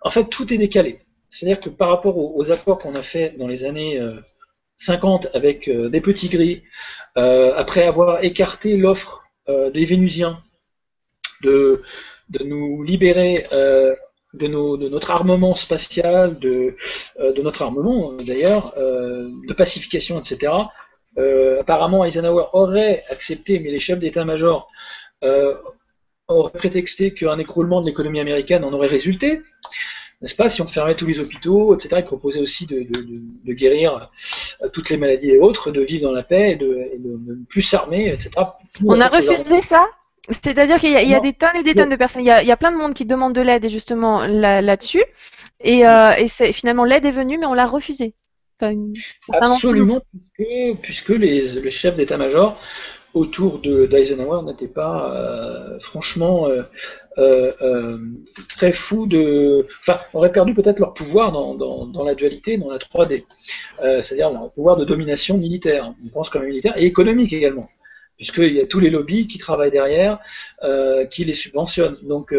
En fait, tout est décalé. C'est-à-dire que par rapport aux, accords qu'on a fait dans les années 50 euh, avec euh, des petits gris, euh, après avoir écarté l'offre des Vénusiens de, nous libérer de, notre armement spatial, de notre armement d'ailleurs, de pacification, etc. apparemment, Eisenhower aurait accepté, mais les chefs d'état-major auraient prétexté qu'un écroulement de l'économie américaine en aurait résulté n'est-ce pas Si on fermait tous les hôpitaux, etc., il proposait aussi de, guérir euh, toutes les maladies et autres, de vivre dans la paix et de, ne plus s'armer, etc. On a refusé ça? C'est-à-dire qu'il y, a des tonnes et des tonnes de personnes. Il y, a, plein de monde qui demande de l'aide justement là-dessus. et, euh, finalement, l'aide est venue, mais on l'a refusée. Absolument, puisque, les, le chef d'état-major autour d'Eisenhower n'était pas euh, franchement euh, euh, très fou de. Enfin, aurait perdu peut-être leur pouvoir dans, dans, la dualité, dans la 3D, c'est-à-dire leur pouvoir de domination militaire. On pense comme militaire et économique également. puisqu'il y a tous les lobbies qui travaillent derrière, qui les subventionnent. Donc,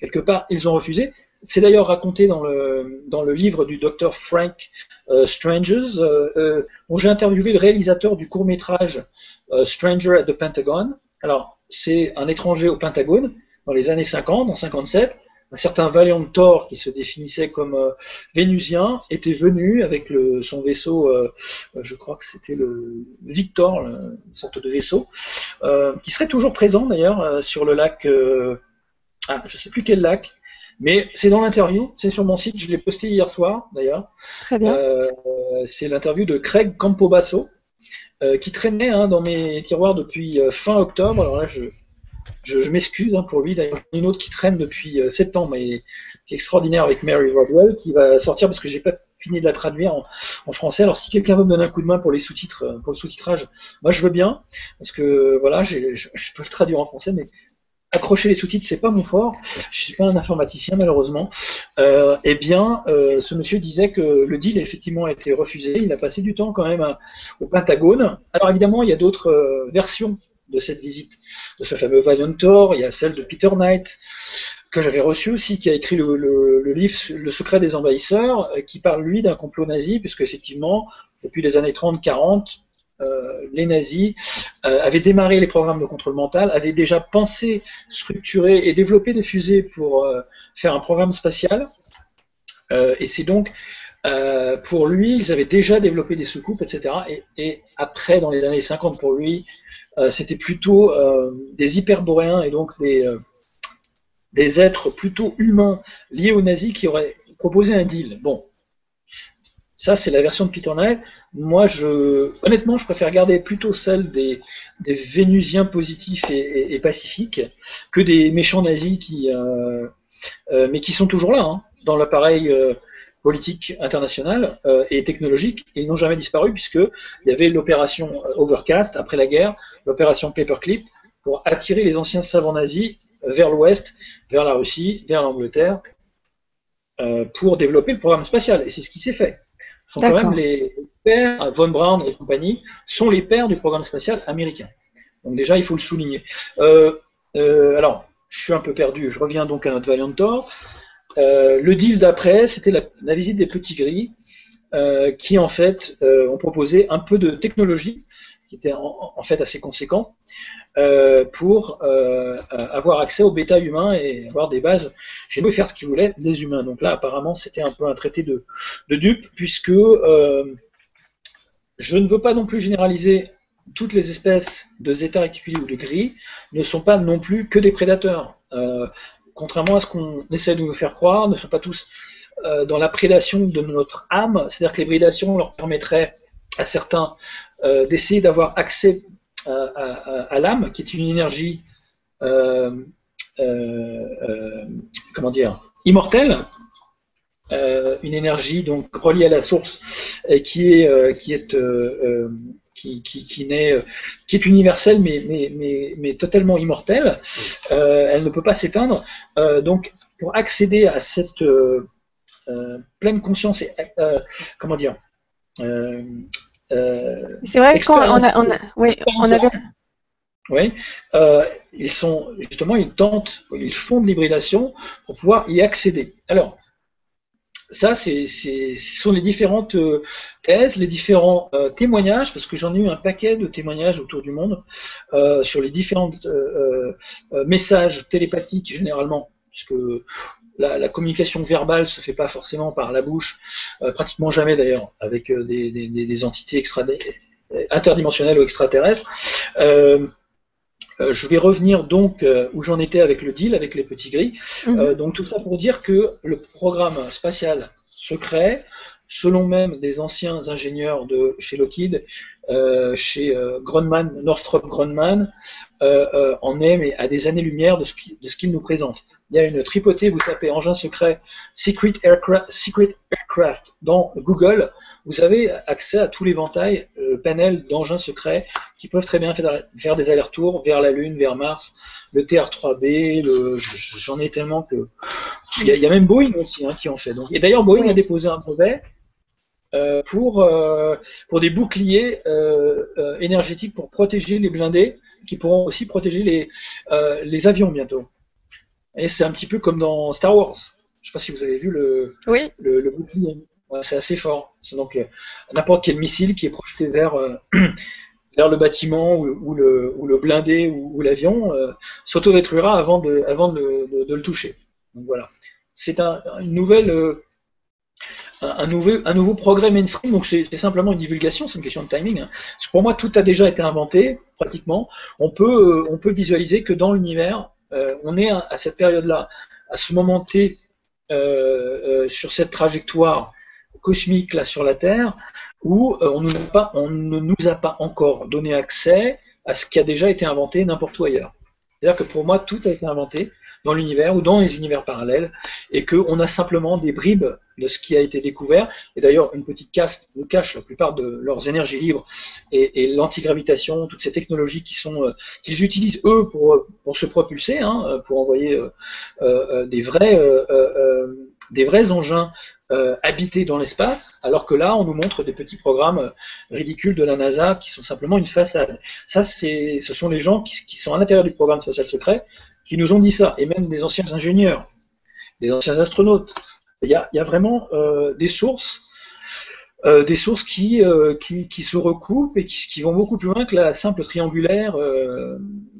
quelque part, ils ont refusé. C'est d'ailleurs raconté dans le, dans le livre du docteur Frank Strangers, où j'ai interviewé le réalisateur du court métrage Stranger at the Pentagon. Alors, c'est un étranger au Pentagone dans les années 50, en 57, un certain Valiant Thor qui se définissait comme euh, vénusien était venu avec le, son vaisseau, euh, je crois que c'était le Victor, une sorte de vaisseau, euh, qui serait toujours présent d'ailleurs sur le lac, ah, je sais plus quel lac, mais c'est dans l'interview, c'est sur mon site, je l'ai posté hier soir d'ailleurs. Très bien. c'est l'interview de Craig Campobasso, qui traînait hein, dans mes tiroirs depuis fin octobre. Alors là, je, je, m'excuse hein, pour lui. D'ailleurs, une autre qui traîne depuis euh, septembre et qui est extraordinaire avec Mary Rodwell, qui va sortir parce que j'ai pas fini de la traduire en, français. Alors, si quelqu'un veut me donner un coup de main pour les sous-titres, euh, pour le sous-titrage, moi je veux bien, parce que voilà, je, peux le traduire en français, mais accrocher les sous-titres, c'est pas mon fort. Je suis pas un informaticien malheureusement. Euh, eh bien, ce monsieur disait que le deal effectivement a été refusé. Il a passé du temps quand même au Pentagone. Alors évidemment, il y a d'autres versions de cette visite de ce fameux Valiant Thor, il y a celle de Peter Knight, que j'avais reçu aussi, qui a écrit le, livre Le secret des envahisseurs, euh, qui parle lui d'un complot nazi, puisque effectivement, depuis les années 30-40, euh, les nazis euh, avaient démarré les programmes de contrôle mental, avaient déjà pensé, structuré et développé des fusées pour faire un programme spatial. et c'est donc pour lui, ils avaient déjà développé des soucoupes, etc. Et, après, dans les années 50, pour lui, euh, c'était plutôt euh, des hyperboréens et donc des, euh, des êtres plutôt humains liés aux nazis qui auraient proposé un deal. Bon, ça, c'est la version de Peter. Moi, je, honnêtement, je préfère garder plutôt celle des, des Vénusiens positifs et, pacifiques que des méchants nazis qui, mais qui sont toujours là, hein, dans l'appareil politique internationale euh, et technologique, ils n'ont jamais disparu puisqu'il y avait l'opération Overcast après la guerre, l'opération Paperclip, pour attirer les anciens savants nazis vers l'ouest, vers la Russie, vers l'Angleterre, euh, pour développer le programme spatial. Et c'est ce qui s'est fait. Sont quand même les pères, Von Braun et compagnie, sont les pères du programme spatial américain. Donc déjà, il faut le souligner. Euh, alors, je suis un peu perdu, je reviens donc à notre Valiant Thor. Euh, le deal d'après, c'était la, visite des petits gris, euh, qui en fait euh, ont proposé un peu de technologie, qui était en, fait assez conséquent, pour avoir accès au bêta humain et avoir des bases chez nous et faire ce qu'ils voulaient des humains. Donc là, apparemment, c'était un peu un traité de, dupe, puisque je ne veux pas non plus généraliser toutes les espèces de zeta réticulés ou de gris ne sont pas non plus que des prédateurs contrairement à ce qu'on essaie de nous faire croire, ne sont pas tous euh, dans la prédation de notre âme. C'est-à-dire que l'hybridation leur permettrait à certains euh, d'essayer d'avoir accès à, l'âme, qui est une énergie, euh, comment dire, immortelle, une énergie donc reliée à la source et qui est qui est qui, qui, qui, euh, est universelle mais, mais, mais, mais totalement immortelle. Euh, elle ne peut pas s'éteindre. Euh, donc, pour accéder à cette euh, euh pleine conscience et comment dire C'est vrai qu'on a, on a, oui, on avait. Oui, ils sont justement, ils tentent, ils font de l'hybridation pour pouvoir y accéder. Alors, ça, c'est, ce sont les différentes euh, thèses, les différents euh, témoignages, parce que j'en ai eu un paquet de témoignages autour du monde euh, sur les différents messages télépathiques généralement, puisque la, communication verbale se fait pas forcément par la bouche, pratiquement jamais d'ailleurs, avec des, des, entités extra, interdimensionnelles ou extraterrestres. Euh, je vais revenir donc euh, où j'en étais avec le deal, avec les petits gris. Mhm. Euh, donc tout ça pour dire que le programme spatial secret, selon même des anciens ingénieurs de chez Lockheed, euh, chez euh, Grumman, Northrop Grumman, euh, en est mais à des années-lumière de ce qu'il nous présente. Il y a une tripotée, vous tapez engin secret Secret Aircraft, Secret Aircraft dans Google, vous avez accès à tous les ventails, le panel d'engins secrets qui peuvent très bien faire, des allers-retours vers la Lune, vers Mars, le TR-3B, j'en ai tellement que... Il y, a, même Boeing aussi hein, qui en fait. Donc, et d'ailleurs, Boeing a déposé un brevet pour, pour des boucliers énergétiques pour protéger les blindés, qui pourront aussi protéger les, les avions bientôt. Et c'est un petit peu comme dans Star Wars. Je ne sais pas si vous avez vu le, le, bouclier. c'est assez fort. C'est donc n'importe quel missile qui est projeté vers, vers le bâtiment ou, le, ou le, blindé ou, l'avion euh, s'autodétruira avant, de, avant de, le toucher. Donc voilà. C'est un, une nouvelle, euh, un, nouveau, un nouveau progrès mainstream, donc c'est simplement une divulgation, c'est une question de timing. Hein. Pour moi, tout a déjà été inventé, pratiquement. On peut, euh, on peut visualiser que dans l'univers, on est à, cette période-là, à ce moment T, sur cette trajectoire cosmique là sur la Terre, où euh, on, ne nous a pas encore donné accès à ce qui a déjà été inventé n'importe où ailleurs. C'est-à-dire que pour moi, tout a été inventé dans l'univers ou dans les univers parallèles, et qu'on a simplement des bribes de ce qui a été découvert. Et d'ailleurs, une petite casse nous cache la plupart de leurs énergies libres et, l'antigravitation, toutes ces technologies euh, qu'ils utilisent eux pour, se propulser, hein, pour envoyer euh, euh, des vrais engins habités dans l'espace, alors que là, on nous montre des petits programmes ridicules de la NASA qui sont simplement une façade. Ça, ce sont les gens qui, sont à l'intérieur du programme spatial secret qui nous ont dit ça, et même des anciens ingénieurs, des anciens astronautes. Il y a, il y a vraiment euh, des sources, euh, des sources qui, euh, qui, qui, se recoupent et qui, qui, vont beaucoup plus loin que la simple triangulaire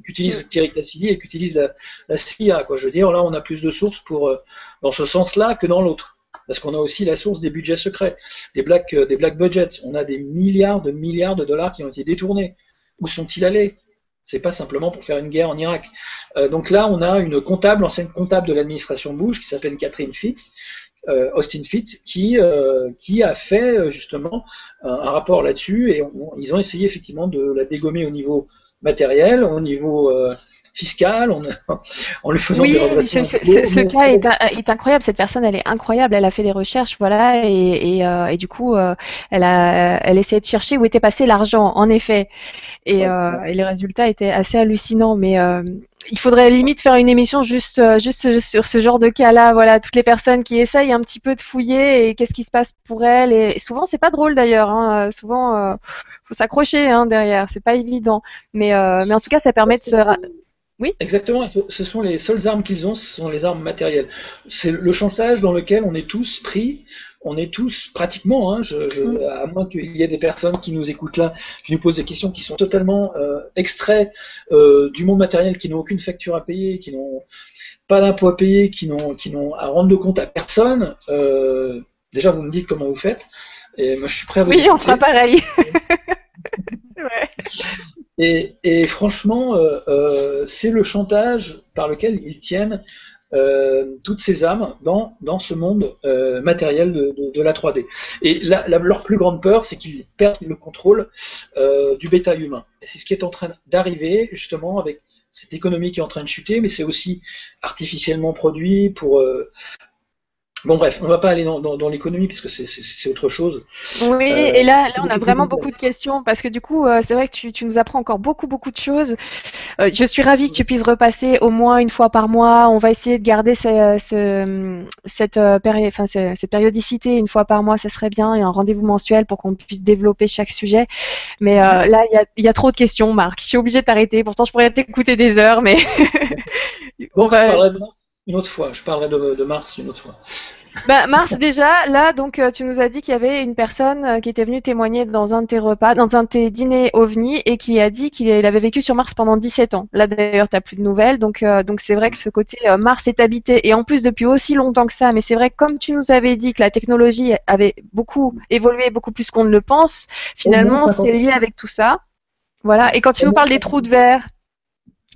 qu'utilise Thierry Cassidy et qu'utilise la, la CIA. Quoi. Je veux dire, là, on a plus de sources pour, dans ce sens-là que dans l'autre parce qu'on a aussi la source des budgets secrets, des black, des black budgets. On a des milliards de milliards de dollars qui ont été détournés. Où sont-ils allés? C'est pas simplement pour faire une guerre en Irak. Euh, donc là, on a une comptable, ancienne comptable de l'administration Bush, qui s'appelle Catherine Fitz, euh, Austin Fitz, qui, qui a fait justement un, rapport là-dessus et ils ont essayé effectivement de la dégommer au niveau matériel, au niveau fiscale, on, en lui faisant des redressements. Ce, ce cas est, incroyable. Cette personne, elle est incroyable. Elle a fait des recherches, voilà, et, et, euh, du coup, euh, elle a, elle essayait de chercher où était passé l'argent, en effet. Et, euh, et, les résultats étaient assez hallucinants. Mais il faudrait limite faire une émission juste, juste sur ce genre de cas-là. Voilà, toutes les personnes qui essayent un petit peu de fouiller et qu'est-ce qui se passe pour elles. Et souvent, c'est pas drôle d'ailleurs. Hein. Souvent, faut s'accrocher hein, derrière. C'est pas évident. Mais, mais en tout cas, ça permet de se oui. Exactement. Ce sont les seules armes qu'ils ont, ce sont les armes matérielles. C'est le chantage dans lequel on est tous pris. On est tous pratiquement, hein, je, je, mm. à moins qu'il y ait des personnes qui nous écoutent là, qui nous posent des questions qui sont totalement euh, extraits euh, du monde matériel, qui n'ont aucune facture à payer, qui n'ont pas d'impôt à payer, qui n'ont, qui n'ont à rendre de compte à personne. Euh, déjà, vous me dites comment vous faites, et moi je suis prêt à vous. Oui, on fera pareil. Et, franchement, euh, euh, c'est le chantage par lequel ils tiennent euh, toutes ces âmes dans, dans ce monde matériel de, la 3D. Et leur plus grande peur, c'est qu'ils perdent le contrôle du bêta humain. C'est ce qui est en train d'arriver justement avec cette économie qui est en train de chuter, mais c'est aussi artificiellement produit pour, Bon bref, on va pas aller dans, dans, l'économie puisque c'est autre chose. Oui, euh, et là, là on a vraiment beaucoup de questions parce que du coup, euh, c'est vrai que tu, tu, nous apprends encore beaucoup, beaucoup de choses. Euh, je suis ravie que tu puisses repasser au moins une fois par mois. On va essayer de garder ce, cette, enfin, cette périodicité une fois par mois, ça serait bien, et un rendez-vous mensuel pour qu'on puisse développer chaque sujet. Mais là, il y a, y a, trop de questions, Marc. Je suis obligée de t'arrêter. Pourtant, je pourrais t'écouter des heures, mais... bon, va une autre fois. Je parlerai de, Mars une autre fois. Bah, Mars, déjà, là, donc, euh, tu nous as dit qu'il y avait une personne euh, qui était venue témoigner dans un de tes repas, dans un de tes dîners OVNI, et qui a dit qu'il avait vécu sur Mars pendant 17 ans. Là, d'ailleurs, tu n'as plus de nouvelles. Donc, euh, donc c'est vrai que ce côté Mars est habité, et en plus depuis aussi longtemps que ça. Mais c'est vrai que comme tu nous avais dit que la technologie avait beaucoup évolué, beaucoup plus qu'on ne le pense, finalement, c'est lié avec tout ça. Voilà. Et quand tu nous parles des trous de verre,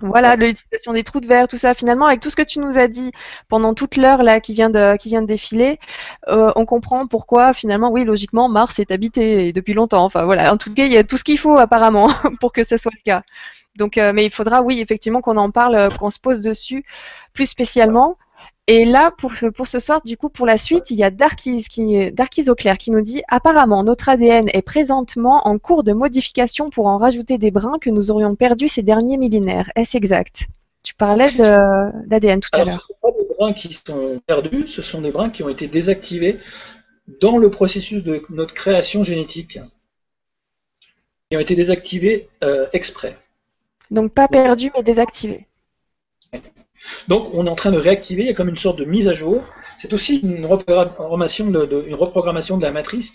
voilà, l'utilisation des trous de verre, tout ça. Finalement, avec tout ce que tu nous as dit pendant toute l'heure là qui vient de qui vient de défiler, euh, on comprend pourquoi finalement, oui, logiquement, Mars est habité depuis longtemps. Enfin voilà, en tout cas, il y a tout ce qu'il faut apparemment pour que ce soit le cas. Donc, euh, mais il faudra, oui, effectivement, qu'on en parle, euh, qu'on se pose dessus plus spécialement. Et là, pour ce, pour ce soir, du coup, pour la suite, il y a Darkis, qui, Auclair qui nous dit Apparemment, notre ADN est présentement en cours de modification pour en rajouter des brins que nous aurions perdus ces derniers millénaires. Est-ce exact? Tu parlais d'ADN tout à l'heure. Ce ne sont pas des brins qui sont perdus, ce sont des brins qui ont été désactivés dans le processus de notre création génétique qui ont été désactivés euh, exprès. Donc pas perdus mais désactivés. Donc on est en train de réactiver, il y a comme une sorte de mise à jour. C'est aussi une reprogrammation de, la matrice,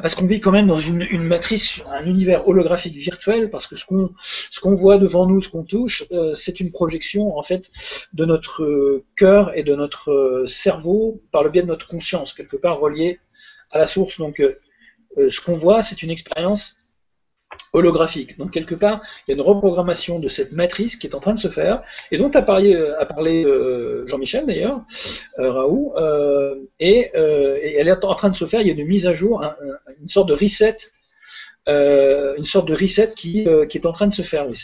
parce qu'on vit quand même dans une, matrice, un univers holographique virtuel, parce que ce qu'on voit devant nous, ce qu'on touche, euh, c'est une projection en fait de notre euh, cœur et de notre euh, cerveau par le biais de notre conscience, quelque part relié à la source. Donc ce qu'on voit, c'est une expérience holographique. Donc quelque part, il y a une reprogrammation de cette matrice qui est en train de se faire, et dont a parlé, euh, a parlé euh, Jean-Michel d'ailleurs, euh, Raoult, et, elle est en train de se faire, il y a une mise à jour, une sorte de reset. une sorte de reset qui, qui, est en train de se faire. Oui,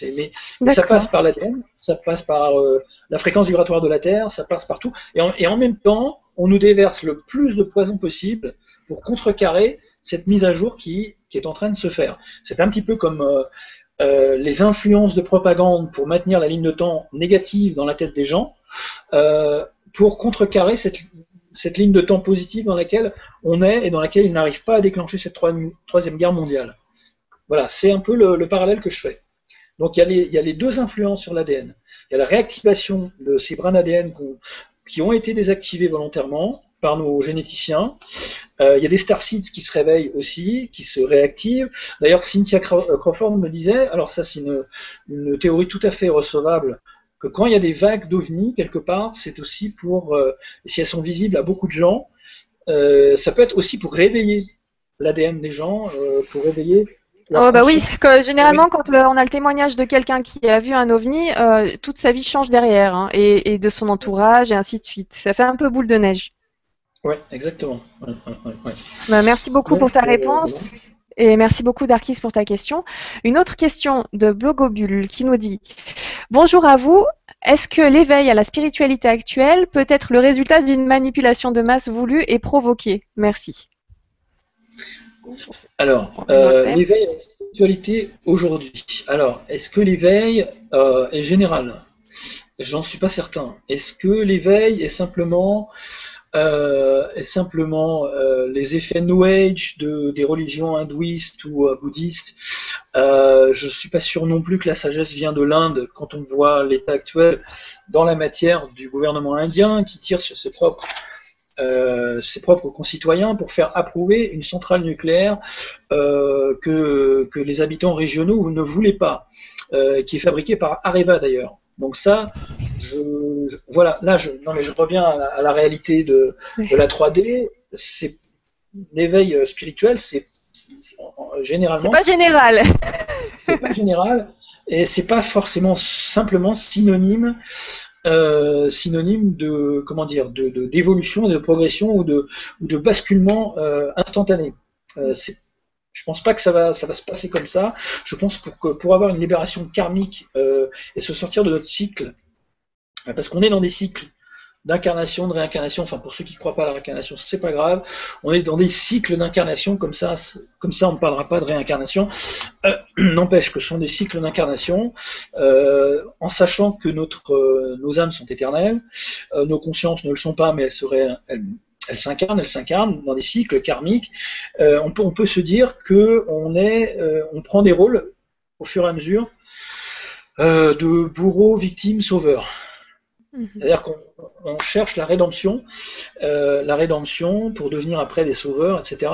mais ça passe par l'ADN, ça passe par la fréquence vibratoire de la Terre, ça passe partout. Et et en même temps, on nous déverse le plus de poison possible pour contrecarrer cette mise à jour qui, est en train de se faire. C'est un petit peu comme euh, euh, les influences de propagande pour maintenir la ligne de temps négative dans la tête des gens, euh, pour contrecarrer cette, ligne de temps positive dans laquelle on est et dans laquelle ils n'arrivent pas à déclencher cette troisième, guerre mondiale. Voilà, c'est un peu le, parallèle que je fais. Donc il y, a les, deux influences sur l'ADN. Il y a la réactivation de ces brins d'ADN qui ont été désactivés volontairement par nos généticiens, euh, il y a des star seeds qui se réveillent aussi, qui se réactivent. D'ailleurs, Cynthia euh, Crawford me disait, alors ça c'est une, théorie tout à fait recevable, que quand il y a des vagues d'ovnis quelque part, c'est aussi pour, euh, si elles sont visibles à beaucoup de gens, ça peut être aussi pour réveiller l'ADN des gens, pour réveiller Oh bah oui, généralement quand on a le témoignage de quelqu'un qui a vu un ovni, toute sa vie change derrière, hein, et, et, de son entourage, et ainsi de suite. Ça fait un peu boule de neige. Oui, exactement. Bah, merci beaucoup pour ta euh, réponse. Et merci beaucoup Darkis pour ta question. Une autre question de Blogobule qui nous dit Bonjour à vous. Est-ce que l'éveil à la spiritualité actuelle peut être le résultat d'une manipulation de masse voulue et provoquée? Merci. Alors, euh, l'éveil à la spiritualité aujourd'hui. Alors, est-ce que l'éveil euh, est général? J'en suis pas certain. Est-ce que l'éveil est simplement est simplement euh, les effets New Age de, des religions hindouistes ou euh, bouddhistes. Euh, je suis pas sûr non plus que la sagesse vient de l'Inde quand on voit l'état actuel dans la matière du gouvernement indien qui tire sur ses propres euh, concitoyens pour faire approuver une centrale nucléaire euh, que, les habitants régionaux ne voulaient pas, euh, qui est fabriquée par Areva d'ailleurs. Donc ça, je, voilà, là, je, non mais je reviens à la, réalité de, la 3D. C'est l'éveil euh, spirituel, c'est généralement. C'est pas général. c'est pas général et c'est pas forcément simplement synonyme. Euh, synonyme de comment dire de d'évolution, de, progression ou de, ou de basculement euh, instantané. Euh, je pense pas que ça va, ça va se passer comme ça. Je pense pour que pour avoir une libération karmique euh, et se sortir de notre cycle, euh, parce qu'on est dans des cycles d'incarnation, de réincarnation. Enfin, pour ceux qui ne croient pas à la réincarnation, c'est pas grave. On est dans des cycles d'incarnation, comme ça, comme ça, on ne parlera pas de réincarnation. Euh, n'empêche que ce sont des cycles d'incarnation, en sachant que notre, nos âmes sont éternelles, nos consciences ne le sont pas, mais elles seraient, elle s'incarne, elle s'incarne dans des cycles karmiques. Euh, on, peut, on peut se dire que on est, euh, on prend des rôles au fur et à mesure euh, de bourreau, victime, sauveur. Mhm. C'est-à-dire qu'on cherche la rédemption, la rédemption pour devenir après des sauveurs, etc.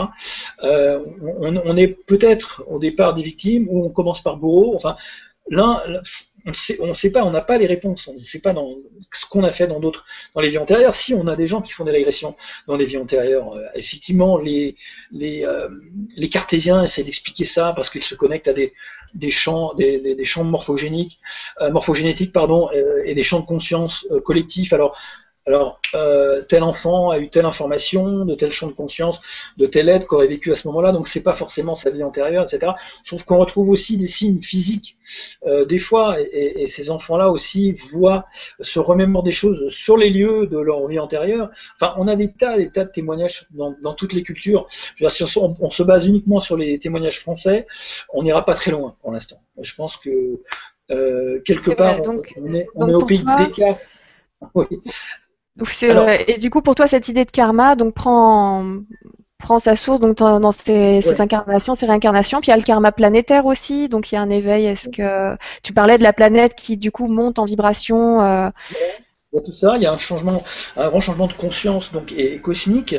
On, on, est peut-être au départ des victimes ou on commence par bourreau. Enfin, l'un, on ne sait pas, on n'a pas les réponses, on ne sait pas dans ce qu'on a fait dans d'autres, dans les vies antérieures. Si on a des gens qui font des régressions dans les vies antérieures, euh, effectivement, les les, euh, les cartésiens essaient d'expliquer ça parce qu'ils se connectent à des des champs des, des, champs morphogéniques, euh, morphogénétiques pardon, et des champs de conscience collectifs. Alors alors, euh, tel enfant a eu telle information, de tel champ de conscience, de tel être qu'aurait vécu à ce moment-là, donc c'est pas forcément sa vie antérieure, etc. Sauf qu'on retrouve aussi des signes physiques euh, des fois, et, ces enfants-là aussi voient, se remémorent des choses sur les lieux de leur vie antérieure. Enfin, on a des tas, des tas de témoignages dans, toutes les cultures. Je veux dire, si on, se base uniquement sur les témoignages français, on n'ira pas très loin pour l'instant. Je pense que euh, quelque part, on, est, on est au pays des cas. Oui. Et du coup, pour toi, cette idée de karma donc prend, prend sa source donc dans ses, incarnations, ses réincarnations. Puis il y a le karma planétaire aussi, donc il y a un éveil. Est-ce que tu parlais de la planète qui du coup monte en vibration euh... Il y a tout ça, il y a un changement, un grand changement de conscience donc et, cosmique,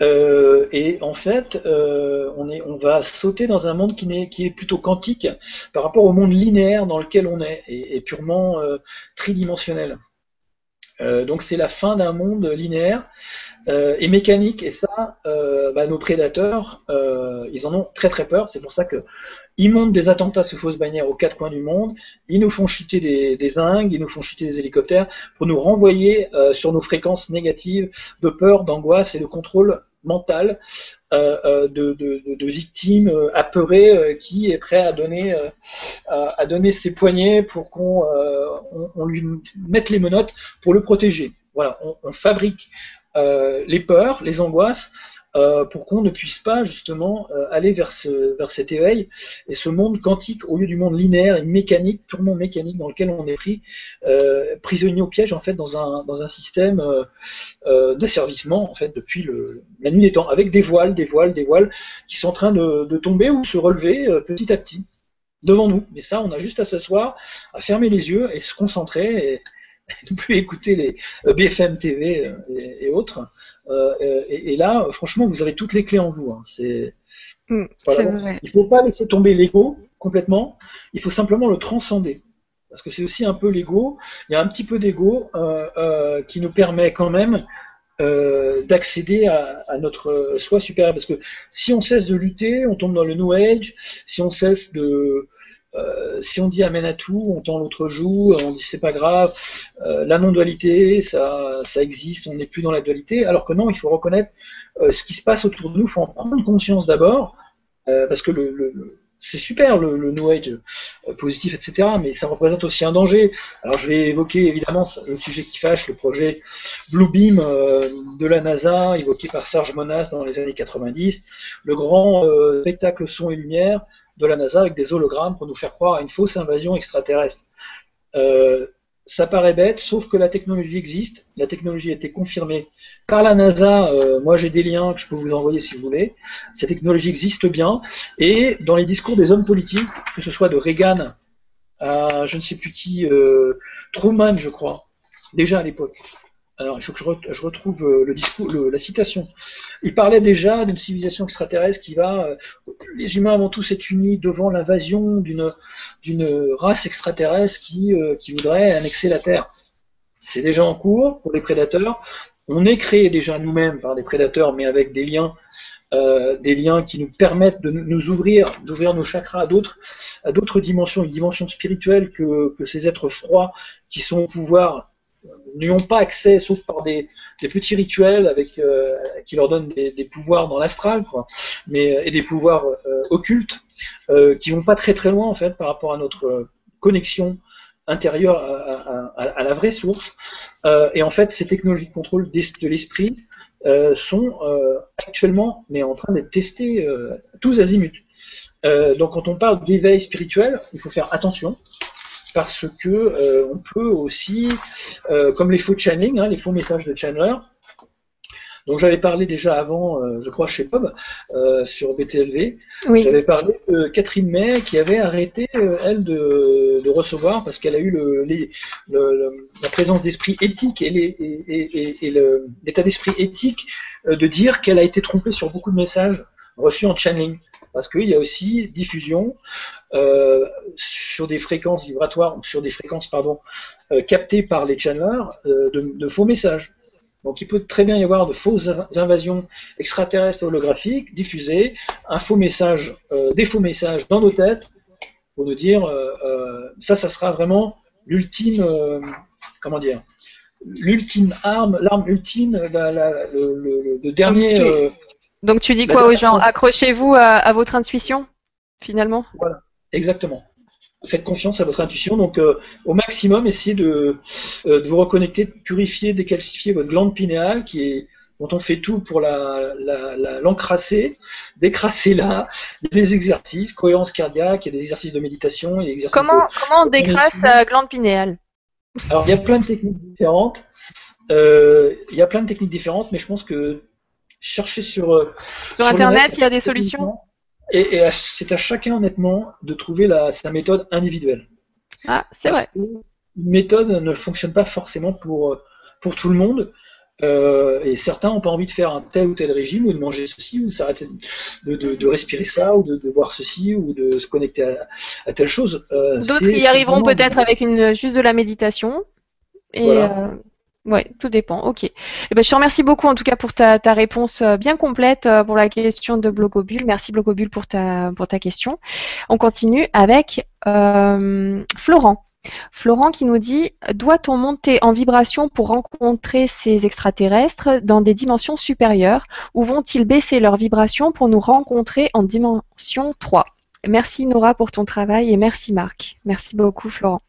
euh, et en fait, euh, on est, on va sauter dans un monde qui, est, qui est plutôt quantique par rapport au monde linéaire dans lequel on est et, purement euh, tridimensionnel. Euh, donc c'est la fin d'un monde linéaire euh, et mécanique, et ça, euh, bah, nos prédateurs, ils en ont très très peur. C'est pour ça que ils montent des attentats sous fausse bannière aux quatre coins du monde, ils nous font chuter des, des zingues, ils nous font chuter des hélicoptères pour nous renvoyer sur nos fréquences négatives de peur, d'angoisse et de contrôle mental de, de, de, victimes apeurées qui est prêt à donner, ses poignets pour qu'on on, lui mette les menottes pour le protéger. Voilà, on, fabrique euh, les peurs, les angoisses, euh, pour qu'on ne puisse pas justement euh, aller vers, ce, vers cet éveil et ce monde quantique au lieu du monde linéaire et mécanique, purement mécanique dans lequel on est pris, prisonnier au piège en fait dans un, dans un système d'asservissement en fait depuis le, la nuit des temps, avec des voiles, des voiles, des voiles qui sont en train de, de tomber ou se relever petit à petit devant nous. Mais ça, on a juste à s'asseoir, à fermer les yeux et se concentrer et, ne plus écouter les euh, BFM TV euh, et, autres. Euh, et, là, franchement, vous avez toutes les clés en vous. Hein. C'est mm, il ne faut pas laisser tomber l'ego complètement. Il faut simplement le transcender. Parce que c'est aussi un peu l'ego. Il y a un petit peu d'ego qui nous permet quand même d'accéder à, à, notre soi supérieur. Parce que si on cesse de lutter, on tombe dans le New Age. Si on cesse de, euh, si on dit amène à tout, on tend l'autre joue, on dit c'est pas grave, euh, la non-dualité, ça, ça existe, on n'est plus dans la dualité, alors que non, il faut reconnaître euh, ce qui se passe autour de nous, il faut en prendre conscience d'abord, parce que c'est super le, le, New Age positif, etc., mais ça représente aussi un danger. Alors je vais évoquer évidemment le sujet qui fâche, le projet Blue Beam de la NASA, évoqué par Serge Monas dans les années 90, le grand spectacle son et lumière, de la NASA avec des hologrammes pour nous faire croire à une fausse invasion extraterrestre. Euh, ça paraît bête, sauf que la technologie existe. La technologie a été confirmée par la NASA. Euh, moi, j'ai des liens que je peux vous envoyer si vous voulez. Cette technologie existe bien. Et dans les discours des hommes politiques, que ce soit de Reagan à je ne sais plus qui, euh, Truman, je crois, déjà à l'époque, il faut que je, retrouve euh, la citation. Il parlait déjà d'une civilisation extraterrestre qui va. Euh, les humains vont tous être unis devant l'invasion d'une race extraterrestre qui, euh, qui voudrait annexer la Terre. C'est déjà en cours pour les prédateurs. On est créé déjà nous-mêmes par des prédateurs, mais avec des liens, des liens qui nous permettent de nous ouvrir, d'ouvrir nos chakras à d'autres, dimensions, une dimension spirituelle que ces êtres froids qui sont au pouvoir n'y ont pas accès, sauf par des, petits rituels avec euh, qui leur donnent des, pouvoirs dans l'astral, mais et des pouvoirs euh, occultes euh, qui vont pas très très loin en fait par rapport à notre connexion intérieure à, la vraie source. et en fait, ces technologies de contrôle de l'esprit sont actuellement mais en train d'être testées tous azimuts. donc, quand on parle d'éveil spirituel, il faut faire attention parce que euh, on peut aussi, euh, comme les faux channeling, hein, les faux messages de Chandler, donc j'avais parlé déjà avant, euh, je crois chez Bob, sur BTLV. J'avais parlé de Catherine May qui avait arrêté, elle, de, recevoir parce qu'elle a eu le, la présence d'esprit éthique et, et, et l'état d'esprit éthique de dire qu'elle a été trompée sur beaucoup de messages reçus en channeling parce qu'il y a aussi diffusion euh, sur des fréquences vibratoires, sur des fréquences pardon, euh, captées par les channelers euh, de, faux messages. Donc il peut très bien y avoir de fausses invasions extraterrestres holographiques diffusées, un faux message, des faux messages dans nos têtes pour nous dire ça, ça sera vraiment l'ultime, comment dire, l'ultime arme, l'arme ultime, le, dernier. Donc tu dis quoi aux gens? Accrochez-vous à, votre intuition, finalement? Voilà, exactement. Faites confiance à votre intuition. Donc euh, au maximum, essayez de, euh, de, vous reconnecter, de purifier, décalcifier votre glande pinéale qui est dont on fait tout pour l'encrasser, la, décrasser là. Il y a des exercices, cohérence cardiaque, il y a des exercices de méditation. Il y a exercices comment, comment on décrasse la glande pinéale? Alors il y a plein de techniques différentes. Euh, il y a plein de techniques différentes, mais je pense que chercher sur, sur, Internet, il y a des solutions. Et, c'est à chacun honnêtement de trouver la, sa méthode individuelle. Ah, c'est vrai. Une méthode ne fonctionne pas forcément pour, pour tout le monde. Euh, et certains n'ont pas envie de faire un tel ou tel régime, ou de manger ceci, ou de respirer ça, ou de, voir ceci, ou de se connecter à, telle chose. Euh, D'autres y arriveront peut-être avec une, juste de la méditation. Et euh, ouais, tout dépend. Ok. Eh ben, je te remercie beaucoup en tout cas pour ta, réponse bien complète pour la question de Blogobule. Merci Blogobule pour ta, pour ta question. On continue avec Florent. Florent qui nous dit Doit-on monter en vibration pour rencontrer ces extraterrestres dans des dimensions supérieures ou vont-ils baisser leur vibration pour nous rencontrer en dimension 3 Merci Nora pour ton travail et merci Marc. Merci beaucoup Florent.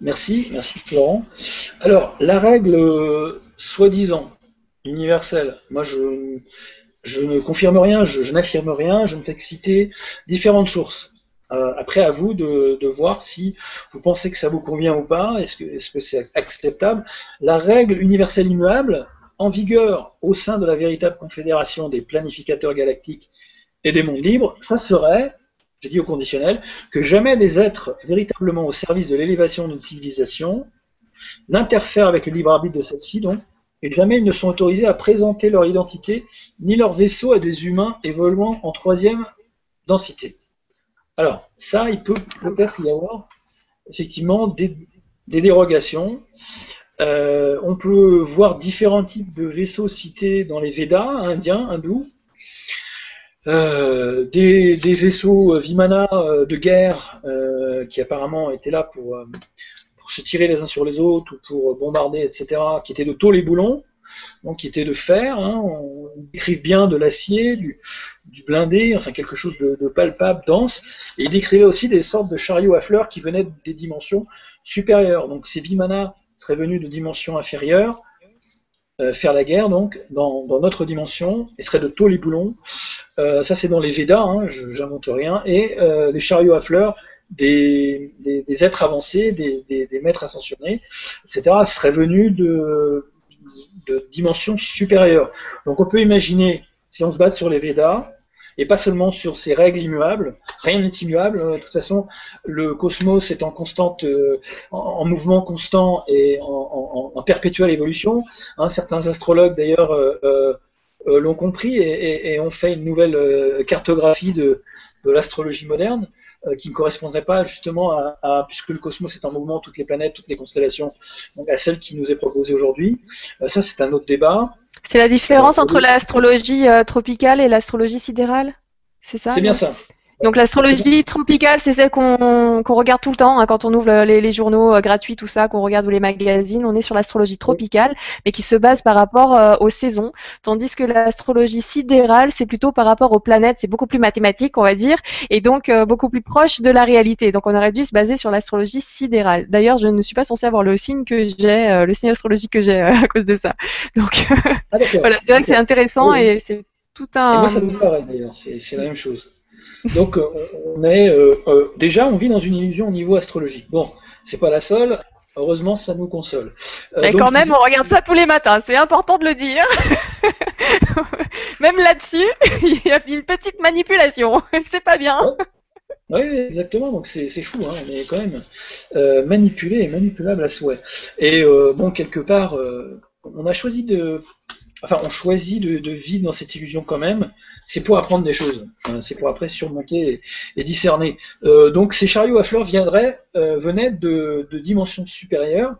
Merci, merci Florent. Alors, la règle euh, soi-disant universelle, moi je, je ne confirme rien, je, je n'affirme rien, je ne fais que citer différentes sources. Euh, après, à vous de, voir si vous pensez que ça vous convient ou pas, est-ce que c'est -ce c'est acceptable. La règle universelle immuable, en vigueur au sein de la véritable confédération des planificateurs galactiques et des mondes libres, ça serait, j'ai dit au conditionnel, que jamais des êtres véritablement au service de l'élévation d'une civilisation n'interfèrent avec le libre arbitre de celle-ci, donc, et jamais ils ne sont autorisés à présenter leur identité ni leur vaisseau à des humains évoluant en troisième densité. Alors, ça, il peut peut-être y avoir effectivement des, dérogations. Euh, on peut voir différents types de vaisseaux cités dans les Védas, indiens, hindous. Euh, des, vaisseaux Vimana euh, de guerre qui apparemment étaient là pour, se tirer les uns sur les autres ou pour bombarder, etc., qui étaient de tôle et boulons donc qui était de fer. Hein, on décrive bien de l'acier, du, blindé, enfin quelque chose de, palpable, dense. Et il décrivait aussi des sortes de chariots à fleurs qui venaient des dimensions supérieures. Donc ces Vimana seraient venus de dimensions inférieures, euh, faire la guerre donc dans, notre dimension, et seraient de tôle et boulons. Euh, ça c'est dans les Védas, hein, j'invente rien. Et euh, les chariots à fleurs des, êtres avancés, des, maîtres ascensionnés, etc., seraient venus de, de dimension supérieure. Donc on peut imaginer, si on se base sur les Védas, et pas seulement sur ces règles immuables, rien n'est immuable, de toute façon, le cosmos est en constante, euh, en, mouvement constant et en, perpétuelle évolution. Certains astrologues d'ailleurs euh, euh, l'ont compris et, ont fait une nouvelle cartographie de, de l'astrologie moderne, euh, qui ne correspondrait pas justement à, puisque le cosmos est en mouvement, toutes les planètes, toutes les constellations, donc à celle qui nous est proposée aujourd'hui. Euh, ça, c'est un autre débat. C'est la différence euh, entre l'astrologie tropicale et l'astrologie sidérale? C'est ça C'est bien ça. Donc l'astrologie tropicale, c'est celle qu'on regarde tout le temps hein, quand on ouvre les, journaux euh, gratuits, tout ça, qu'on regarde ou les magazines. On est sur l'astrologie tropicale, mais qui se base par rapport euh, aux saisons. Tandis que l'astrologie sidérale, c'est plutôt par rapport aux planètes. C'est beaucoup plus mathématique, on va dire, et donc euh, beaucoup plus proche de la réalité. Donc on aurait dû se baser sur l'astrologie sidérale. D'ailleurs, je ne suis pas censée avoir le signe que j'ai, le signe astrologique que j'ai à cause de ça. Donc ah, voilà, c'est vrai que c'est intéressant et c'est tout un. Et moi, ça me paraît d'ailleurs. C'est la même chose. Donc euh, on est euh, euh, déjà on vit dans une illusion au niveau astrologique. Bon, c'est pas la seule. Heureusement, ça nous console. Mais quand même, on regarde ça tous les matins. C'est important de le dire. même là-dessus, il y a une petite manipulation. C'est pas bien. Oui, exactement. Donc c'est fou. Hein. On est quand même manipulé et manipulable à souhait. Et bon, quelque part, on a choisi de enfin, on choisit de, vivre dans cette illusion quand même, c'est pour apprendre des choses. C'est pour après surmonter et, discerner. Euh, donc ces chariots à fleurs viendraient, euh, venaient de, dimensions supérieures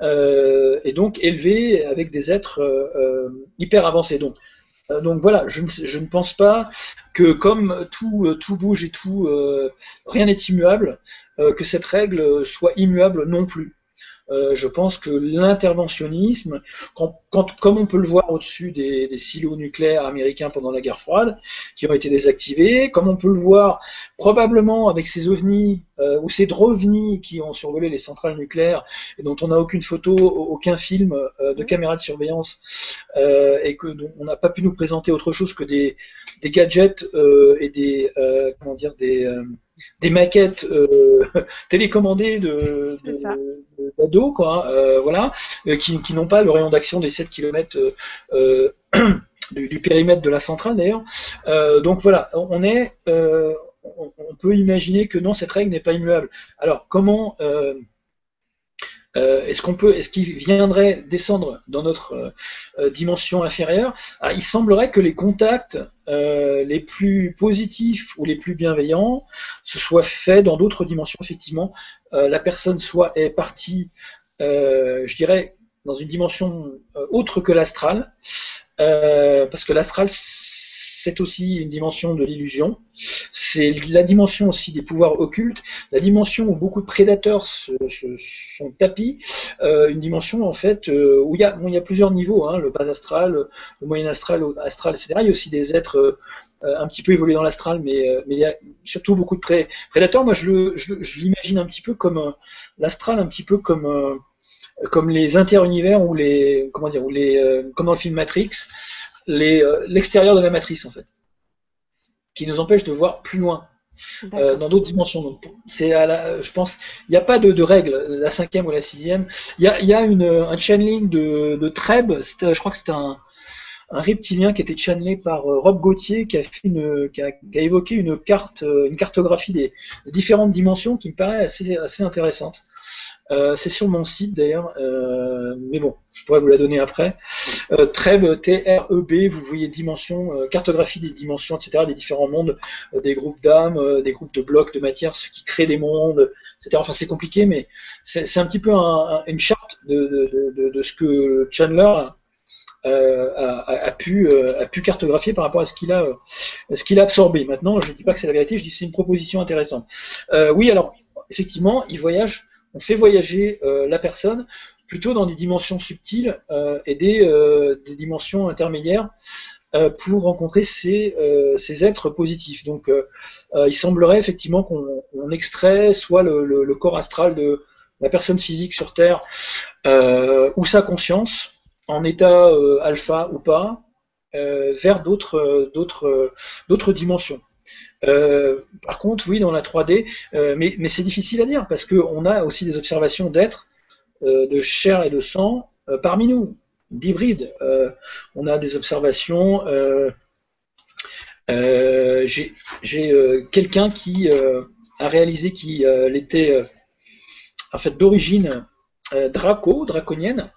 euh, et donc élevés avec des êtres hyper avancés. Donc, donc voilà, je ne, pense pas que comme tout, tout bouge et tout, rien n'est immuable, que cette règle soit immuable non plus. Euh, je pense que l'interventionnisme, comme on peut le voir au-dessus des, silos nucléaires américains pendant la guerre froide, qui ont été désactivés, comme on peut le voir probablement avec ces ovnis euh, ou ces drovnis qui ont survolé les centrales nucléaires et dont on n'a aucune photo, aucun film euh, de caméra de surveillance et que on n'a pas pu nous présenter autre chose que des, des gadgets et des comment dire des des maquettes euh, télécommandées de, d'ados, quoi, euh, voilà, euh, qui, n'ont pas le rayon d'action des 7 km du, périmètre de la centrale d'ailleurs. donc voilà, on est, on, peut imaginer que non, cette règle n'est pas immuable. Alors comment est-ce qu'on peut, est-ce qu'il viendrait descendre dans notre dimension inférieure? Ah, Il semblerait que les contacts les plus positifs ou les plus bienveillants se soient faits dans d'autres dimensions. Effectivement, la personne soit est partie, je dirais, dans une dimension euh, autre que l'astral, euh, parce que l'astral c'est aussi une dimension de l'illusion, c'est la dimension aussi des pouvoirs occultes, la dimension où beaucoup de prédateurs se, sont tapis, euh, une dimension en fait où il y, a, il y a plusieurs niveaux, hein, le bas astral, le moyen astral, astral, etc. Il y a aussi des êtres un petit peu évolués dans l'astral, mais, mais il y a surtout beaucoup de prédateurs. Moi, je, l'imagine un petit peu comme l'astral, un petit peu comme comme les interunivers ou les comment dire ou les euh, comme dans le film Matrix, euh, l'extérieur de la matrice en fait, qui nous empêche de voir plus loin. Euh, dans d'autres dimensions. c'est je pense, il n'y a pas de, de, règle, la cinquième ou la sixième. Il y a, y a une, un channeling de, de Treb, je crois que c'était un, un reptilien qui était channelé par Rob Gauthier, qui a, fait une, qui a, qui a évoqué une carte, une cartographie des, des, différentes dimensions qui me paraît assez, assez intéressante. Euh, c'est sur mon site d'ailleurs, euh, mais bon, je pourrais vous la donner après. Euh, Treb, T-R-E-B, vous voyez euh, cartographie des dimensions, etc., des différents mondes, des groupes d'âmes, des groupes de blocs de matière, ce qui crée des mondes, etc. Enfin, c'est compliqué, mais c'est un petit peu une charte de, ce que Chandler a, pu, a pu cartographier par rapport à ce qu'il a, ce qu'il a absorbé. Maintenant, je ne dis pas que c'est la vérité, je dis que c'est une proposition intéressante. oui, alors effectivement, il voyage on fait voyager euh, la personne plutôt dans des dimensions subtiles euh, et euh, des, dimensions intermédiaires pour rencontrer ces, êtres positifs. Donc il semblerait effectivement qu'on extrait soit le, corps astral de la personne physique sur Terre ou sa conscience en état alpha ou pas vers d'autres dimensions. Euh, par contre, oui, dans la 3D, euh, mais, c'est difficile à dire parce qu'on a aussi des observations d'êtres euh, de chair et de sang parmi nous, d'hybrides. on a des observations. J'ai quelqu'un qui a réalisé qu'il était en fait d'origine draco, draconienne,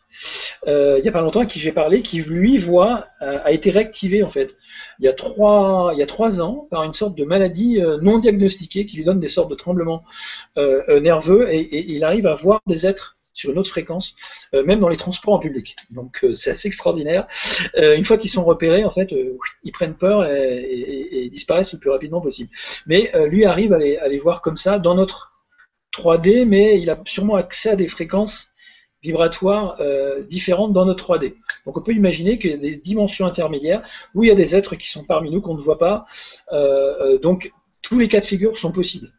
il n'y a pas longtemps à qui j'ai parlé, qui lui voit a été réactivé en fait il y a trois, il y a trois ans par une sorte de maladie euh, non diagnostiquée qui lui donne des sortes de tremblements euh, euh, nerveux et, il arrive à voir des êtres sur une autre fréquence, même dans les transports en public. Donc c'est assez extraordinaire. une fois qu'ils sont repérés, en fait, ils prennent peur et, disparaissent le plus rapidement possible. Mais lui arrive à les voir comme ça dans notre 3D, mais il a sûrement accès à des fréquences vibratoires différentes dans notre 3D. Donc on peut imaginer qu'il y a des dimensions intermédiaires où il y a des êtres qui sont parmi nous qu'on ne voit pas. Euh, euh, donc tous les cas de figure sont possibles.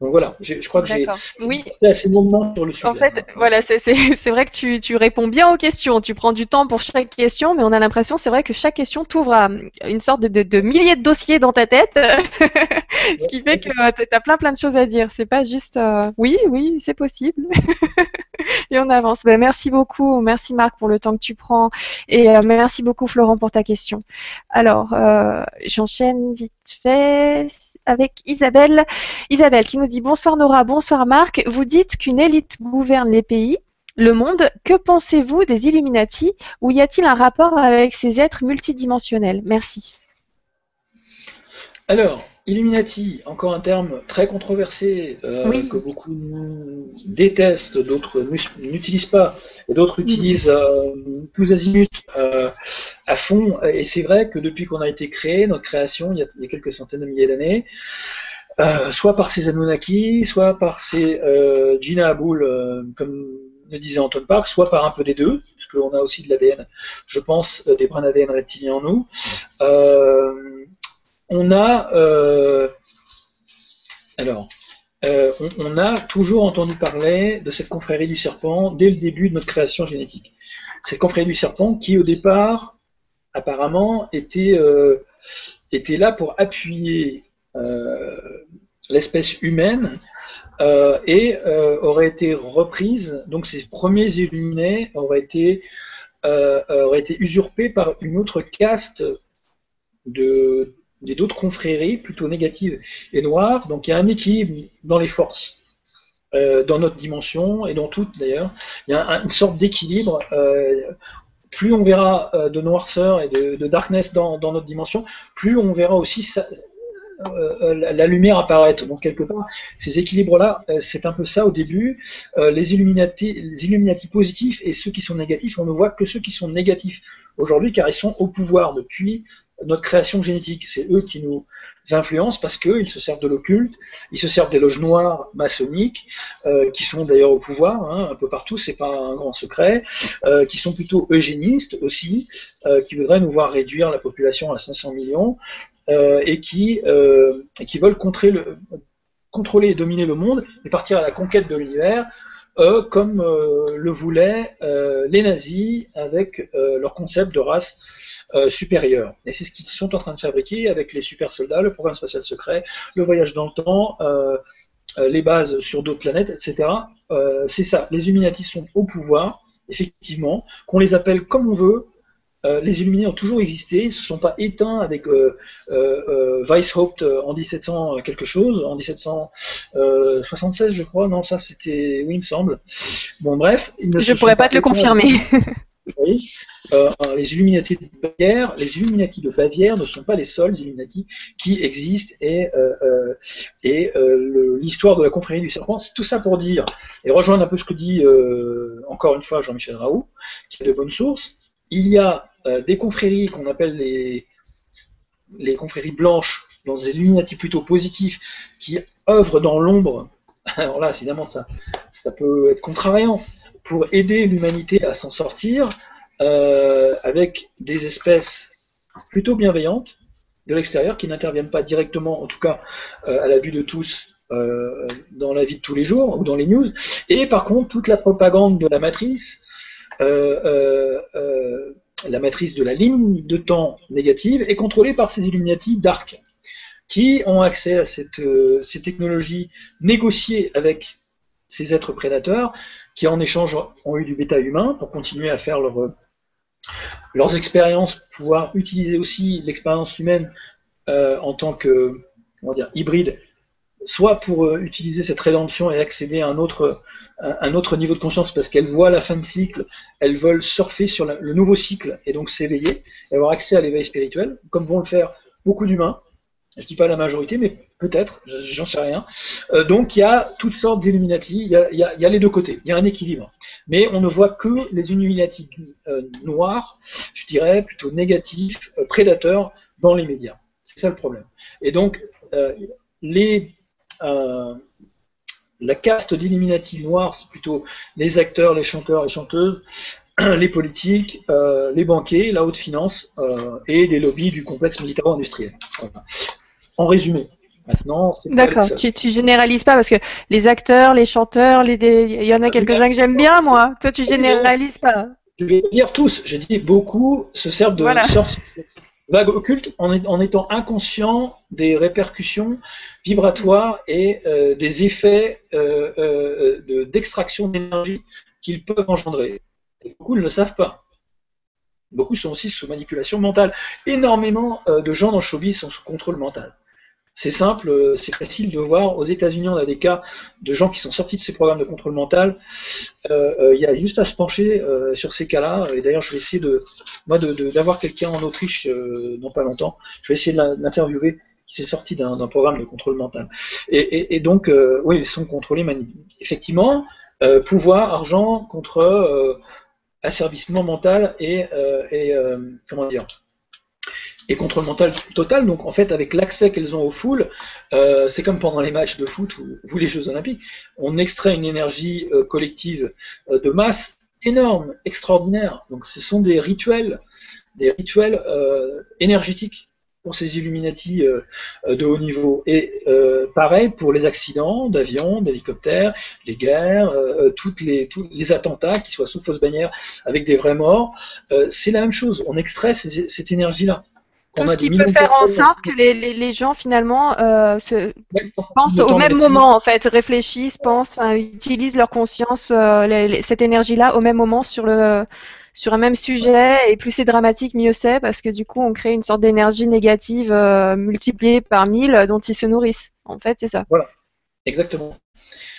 Donc voilà, je crois que j'ai oui. assez longuement sur le sujet. En fait, voilà, c'est vrai que tu, tu, réponds bien aux questions. Tu prends du temps pour chaque question, mais on a l'impression, c'est vrai que chaque question t'ouvre à une sorte de, de, milliers de dossiers dans ta tête, ce qui fait que tu as plein plein de choses à dire. C'est pas juste euh, oui, oui, c'est possible. et on avance. Ben, merci beaucoup, merci Marc pour le temps que tu prends et euh, merci beaucoup Florent pour ta question. Alors, euh, j'enchaîne vite fait avec Isabelle. Isabelle qui nous dit bonsoir Nora, bonsoir Marc. Vous dites qu'une élite gouverne les pays, le monde. Que pensez-vous des Illuminati Ou y a-t-il un rapport avec ces êtres multidimensionnels? Merci. Alors, Illuminati, encore un terme très controversé euh, que beaucoup détestent, d'autres n'utilisent pas, et d'autres utilisent euh, tous azimuts euh, à fond. Et c'est vrai que depuis qu'on a été créé, notre création, il y a, quelques centaines de milliers d'années, soit par ces Anunnaki, soit par ces Gina Aboul, comme le disait Anton Park, soit par un peu des deux, parce qu'on a aussi de l'ADN, je pense, des brins d'ADN reptiliens en nous on a euh, euh, on, a toujours entendu parler de cette confrérie du serpent dès le début de notre création génétique. Cette confrérie du serpent qui au départ apparemment était, euh, là pour appuyer l'espèce humaine et aurait été reprise, donc ces premiers illuminés auraient été aurait été usurpée par une autre caste de d'autres confréries plutôt négatives et noires. Donc il y a un équilibre dans les forces. dans notre dimension et dans toutes d'ailleurs, il y a une sorte d'équilibre plus on verra euh, de noirceur et de, darkness dans, notre dimension, plus on verra aussi euh, euh, la lumière apparaître. Donc quelque part, ces équilibres-là, c'est un peu ça au début. les, Illuminati, les Illuminati positifs et ceux qui sont négatifs, on ne voit que ceux qui sont négatifs aujourd'hui, car ils sont au pouvoir depuis notre création génétique. C'est eux qui nous influencent parce qu'ils se servent de l'occulte, ils se servent des loges noires maçonniques, euh, qui sont d'ailleurs au pouvoir hein, un peu partout, c'est pas un grand secret, euh, qui sont plutôt eugénistes aussi, euh, qui voudraient nous voir réduire la population à 500 millions et qui, qui veulent contrer le, contrôler et dominer le monde et partir à la conquête de l'univers euh, comme euh, le voulaient euh, les nazis avec leur concept de race supérieure. Et c'est ce qu'ils sont en train de fabriquer avec les super soldats, le programme spatial secret, le voyage dans le temps, les bases sur d'autres planètes, etc. c'est ça. Les Illuminati sont au pouvoir, effectivement, qu'on les appelle comme on veut, euh, les Illuminés ont toujours existé, ils ne se sont pas éteints avec euh, euh, Weishaupt en 1700 quelque chose, en 1776 je crois, non ça c'était, oui il me semble. Bon bref. Ils ne je pourrais pas, te le confirmer. oui. les Illuminati de Bavière, les Illuminati de Bavière ne sont pas les seuls Illuminati qui existent et, et l'histoire de la confrérie du serpent, c'est tout ça pour dire et rejoindre un peu ce que dit encore une fois Jean-Michel Raoult, qui est de bonne source. Il y a euh, des confréries qu'on appelle les, les confréries blanches, dans des Illuminati plutôt positifs, qui œuvrent dans l'ombre. Alors là, évidemment, ça, ça peut être contrariant pour aider l'humanité à s'en sortir euh, avec des espèces plutôt bienveillantes de l'extérieur qui n'interviennent pas directement, en tout cas euh, à la vue de tous, dans la vie de tous les jours ou dans les news. Et par contre, toute la propagande de la matrice la matrice de la ligne de temps négative est contrôlée par ces Illuminati Dark, qui ont accès à cette, euh, ces technologies négociées avec ces êtres prédateurs, qui en échange ont eu du bêta humain pour continuer à faire leurs expériences, pouvoir utiliser aussi l'expérience humaine euh, en tant que dire, hybride soit pour euh, utiliser cette rédemption et accéder à un autre, un autre niveau de conscience parce qu'elles voient la fin de cycle, elles veulent surfer sur le nouveau cycle et donc s'éveiller avoir accès à l'éveil spirituel, comme vont le faire beaucoup d'humains. Je dis pas la majorité, mais peut-être, j'en sais rien. Euh, donc il y a toutes sortes d'Illuminati, il, il, y a les deux côtés, il y a un équilibre. Mais on ne voit que les Illuminati euh, noirs, je dirais plutôt négatifs, prédateurs dans les médias. C'est ça le problème. Et donc les euh, la caste d'Illuminati noire, c'est plutôt les acteurs, les chanteurs, les chanteuses, les politiques, euh, les banquiers, la haute finance euh, et les lobbies du complexe militaro-industriel. En résumé. Maintenant, D'accord, tu, tu généralises pas parce que les acteurs, les chanteurs, les il y en a quelques-uns que j'aime bien, moi. Toi, tu généralises pas. Je vais dire tous. Je dis beaucoup se servent de voilà vague occulte en, étant inconscient des répercussions vibratoires et euh, des effets euh, euh, d'extraction d'énergie qu'ils peuvent engendrer. beaucoup ne le savent pas. Beaucoup sont aussi sous manipulation mentale. Énormément de gens dans le showbiz sont sous contrôle mental. C'est simple, euh, c'est facile de voir. Aux États-Unis, on a des cas de gens qui sont sortis de ces programmes de contrôle mental. Euh, euh, il y a juste à se pencher sur ces cas-là. Et d'ailleurs, je vais essayer de, moi, d'avoir quelqu'un en Autriche dans pas longtemps. Je vais essayer de l'interviewer qui s'est sorti d'un programme de contrôle mental. Et, donc, oui, ils sont contrôlés. Effectivement, pouvoir, argent contre asservissement mental et comment dire et contrôle mental total. Donc en fait, avec l'accès qu'elles ont aux foules, euh, c'est comme pendant les matchs de foot ou, les Jeux Olympiques, on extrait une énergie euh, collective euh, de masse énorme, extraordinaire. Donc ce sont des rituels, des rituels énergétiques pour ces Illuminati de haut niveau. Et pareil pour les accidents d'avions, d'hélicoptères, les guerres, toutes les, tous les attentats, qui soient sous fausse bannière avec des vrais morts. c'est la même chose. On extrait cette énergie-là. Tout ce qui peut faire en sorte que les, les, gens finalement euh, se pensent au même moment en fait, réfléchissent, pensent, utilisent leur conscience, euh, cette énergie-là au même moment sur le sur un même sujet et plus c'est dramatique, mieux c'est parce que du coup on crée une sorte d'énergie négative euh, multipliée par mille dont ils se nourrissent. En fait, c'est ça. Voilà, exactement.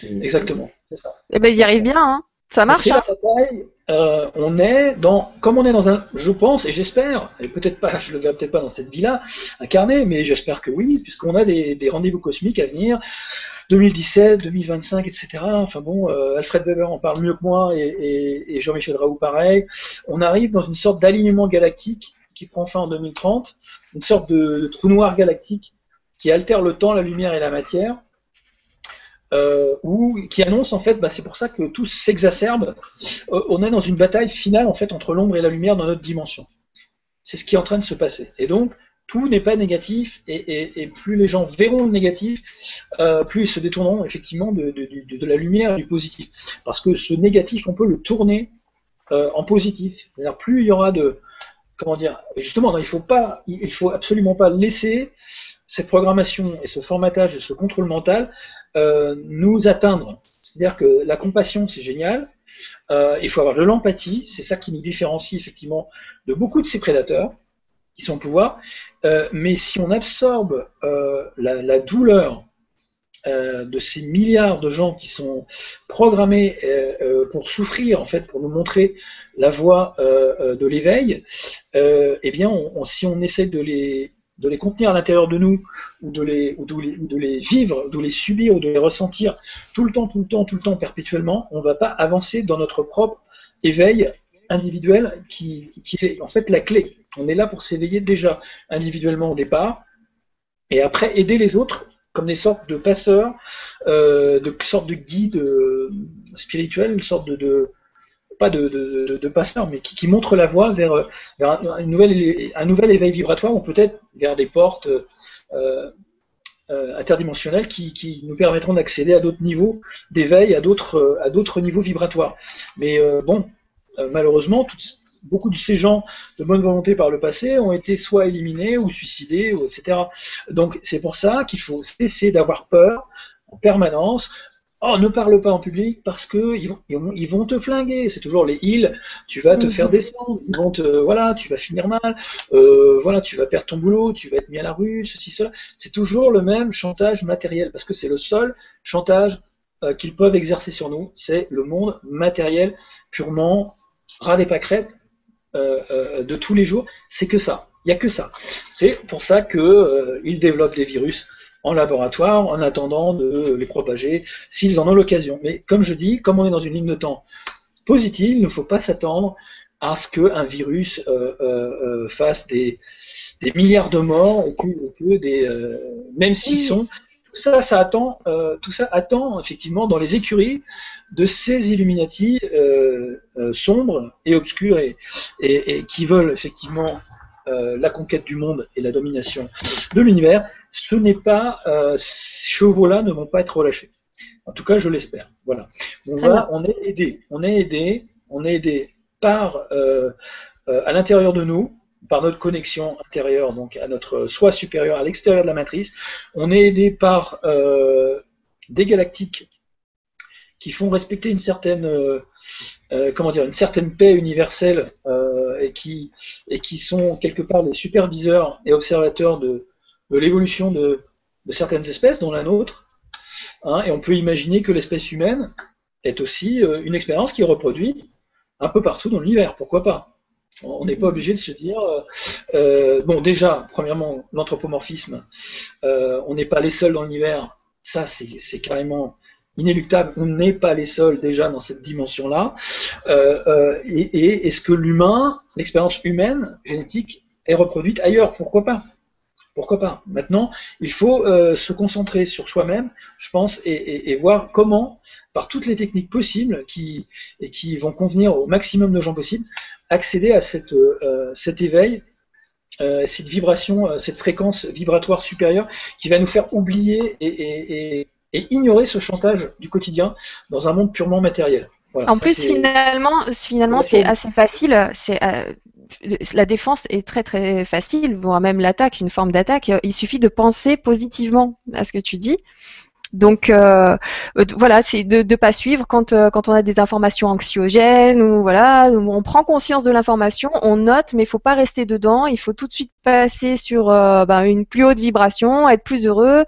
Exactement. Et eh ben ils y arrivent bien, hein. Ça marche. Hein. Euh, on est dans, comme on est dans un, je pense et j'espère, et peut-être pas, je le verrai peut-être pas dans cette vie-là incarné, mais j'espère que oui, puisqu'on a des, rendez-vous cosmiques à venir, 2017, 2025, etc. Enfin bon, euh, Alfred Weber en parle mieux que moi et, Jean-Michel Raoult pareil. On arrive dans une sorte d'alignement galactique qui prend fin en 2030, une sorte de trou noir galactique qui altère le temps, la lumière et la matière euh, qui annonce en fait, bah, c'est pour ça que tout s'exacerbe. Euh, on est dans une bataille finale en fait entre l'ombre et la lumière dans notre dimension. C'est ce qui est en train de se passer. Et donc tout n'est pas négatif, et, plus les gens verront le négatif, euh, plus ils se détourneront effectivement de, la lumière et du positif. Parce que ce négatif, on peut le tourner euh, en positif. C'est-à-dire plus il y aura de, comment dire, justement, il faut il faut absolument pas laisser cette programmation et ce formatage et ce contrôle mental euh, nous atteindre. C'est-à-dire que la compassion, c'est génial. Euh, il faut avoir de l'empathie. C'est ça qui nous différencie effectivement de beaucoup de ces prédateurs qui sont au pouvoir. Euh, mais si on absorbe la, douleur de ces milliards de gens qui sont programmés pour souffrir, en fait, pour nous montrer la voie de l'éveil, eh bien, si on essaie de les de les contenir à l'intérieur de nous, ou de, les, ou, de les, vivre, de les subir, ou de les ressentir tout le temps, tout le temps, tout le temps, perpétuellement, on ne va pas avancer dans notre propre éveil individuel qui, est en fait la clé. On est là pour s'éveiller déjà individuellement au départ, et après aider les autres comme des sortes de passeurs, euh, de sortes de guides euh, spirituels, une sorte de pas de, de, passeur, mais qui, montre la voie vers, une nouvelle, un nouvel éveil vibratoire ou peut-être vers des portes euh, euh, interdimensionnelles qui, nous permettront d'accéder à d'autres niveaux d'éveil, à d'autres, à d'autres niveaux vibratoires. Mais euh, bon, malheureusement, beaucoup de ces gens de bonne volonté par le passé ont été soit éliminés ou suicidés, ou etc. Donc c'est pour ça qu'il faut cesser d'avoir peur en permanence Oh, ne parle pas en public parce que ils vont, ils vont te flinguer. C'est toujours les îles. Tu vas te faire mhm. descendre. Ils vont te, voilà, tu vas finir mal. Euh, voilà, tu vas perdre ton boulot. Tu vas être mis à la rue. Ceci, cela. C'est toujours le même chantage matériel parce que c'est le seul chantage euh, qu'ils peuvent exercer sur nous. C'est le monde matériel purement ras des pâquerettes euh, de tous les jours. C'est que ça. Il n'y a que ça. C'est pour ça qu'ils développent des virus en laboratoire en attendant de les propager s'ils en ont l'occasion. Mais comme je dis, comme on est dans une ligne de temps positive, il ne faut pas s'attendre à ce qu'un virus euh, euh, euh, fasse des, milliards de morts et que, des, même s'ils sont tout ça, ça attend, tout ça attend effectivement dans les écuries de ces Illuminati sombres et obscurs et, qui veulent effectivement la conquête du monde et la domination de l'univers ce n'est pas, euh, ces chevaux-là ne vont pas être relâchés. En tout cas, je l'espère. Voilà. On va, on est aidé, on est aidé, on est aidé par euh, euh, à l'intérieur de nous, par notre connexion intérieure, donc à notre soi supérieur, à l'extérieur de la matrice. On est aidé par des galactiques qui font respecter une certaine, comment dire, une certaine paix universelle et qui et qui sont quelque part les superviseurs et observateurs de de l'évolution de, certaines espèces, dont la nôtre. Hein, et on peut imaginer que l'espèce humaine est aussi euh, une expérience qui est reproduite un peu partout dans l'univers. Pourquoi pas? On n'est pas obligé de se dire, euh, euh, bon déjà, premièrement, l'anthropomorphisme, on n'est pas les seuls dans l'univers, ça c'est carrément inéluctable, on n'est pas les seuls déjà dans cette dimension-là. et est-ce que l'humain, l'expérience humaine, génétique, est reproduite ailleurs? Pourquoi pas? Pourquoi pas? Maintenant, il faut euh, se concentrer sur soi-même, je pense, et, voir comment, par toutes les techniques possibles qui, et qui vont convenir au maximum de gens possibles, accéder à cette, euh, cet éveil, euh, cette vibration, cette fréquence vibratoire supérieure qui va nous faire oublier et, ignorer ce chantage du quotidien dans un monde purement matériel. en plus, finalement, finalement, c'est assez facile. C'est la défense est très très facile, voire même l'attaque, une forme d'attaque. Il suffit de penser positivement à ce que tu dis. Donc voilà, c'est de ne pas suivre quand, quand on a des informations anxiogènes ou voilà, on prend conscience de l'information, on note, mais il faut pas rester dedans, il faut tout de suite passer sur ben, une plus haute vibration, être plus heureux.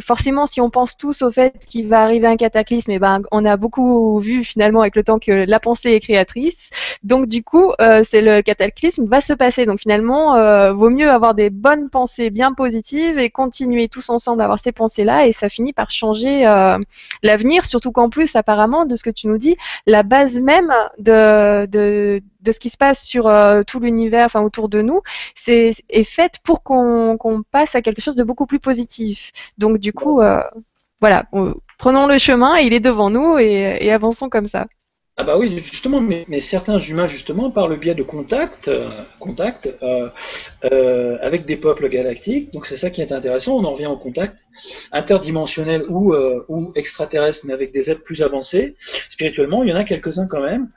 forcément, si on pense tous au fait qu'il va arriver un cataclysme, et eh ben on a beaucoup vu finalement avec le temps que la pensée est créatrice. Donc du coup, c'est le cataclysme va se passer. Donc finalement, vaut mieux avoir des bonnes pensées bien positives et continuer tous ensemble à avoir ces pensées-là et ça finit par changer euh, l'avenir, surtout qu'en plus, apparemment, de ce que tu nous dis, la base même de, ce qui se passe sur euh, tout l'univers, enfin autour de nous, c'est est faite pour qu'on passe à quelque chose de beaucoup plus positif. Donc du coup, euh, voilà, prenons le chemin, il est devant nous et avançons comme ça. Ah bah oui, justement, mais, certains humains, justement, par le biais de contacts, euh, euh, euh, avec des peuples galactiques, donc c'est ça qui est intéressant, on en revient au contact interdimensionnel ou, ou extraterrestre, mais avec des êtres plus avancés, spirituellement, il y en a quelques-uns quand même,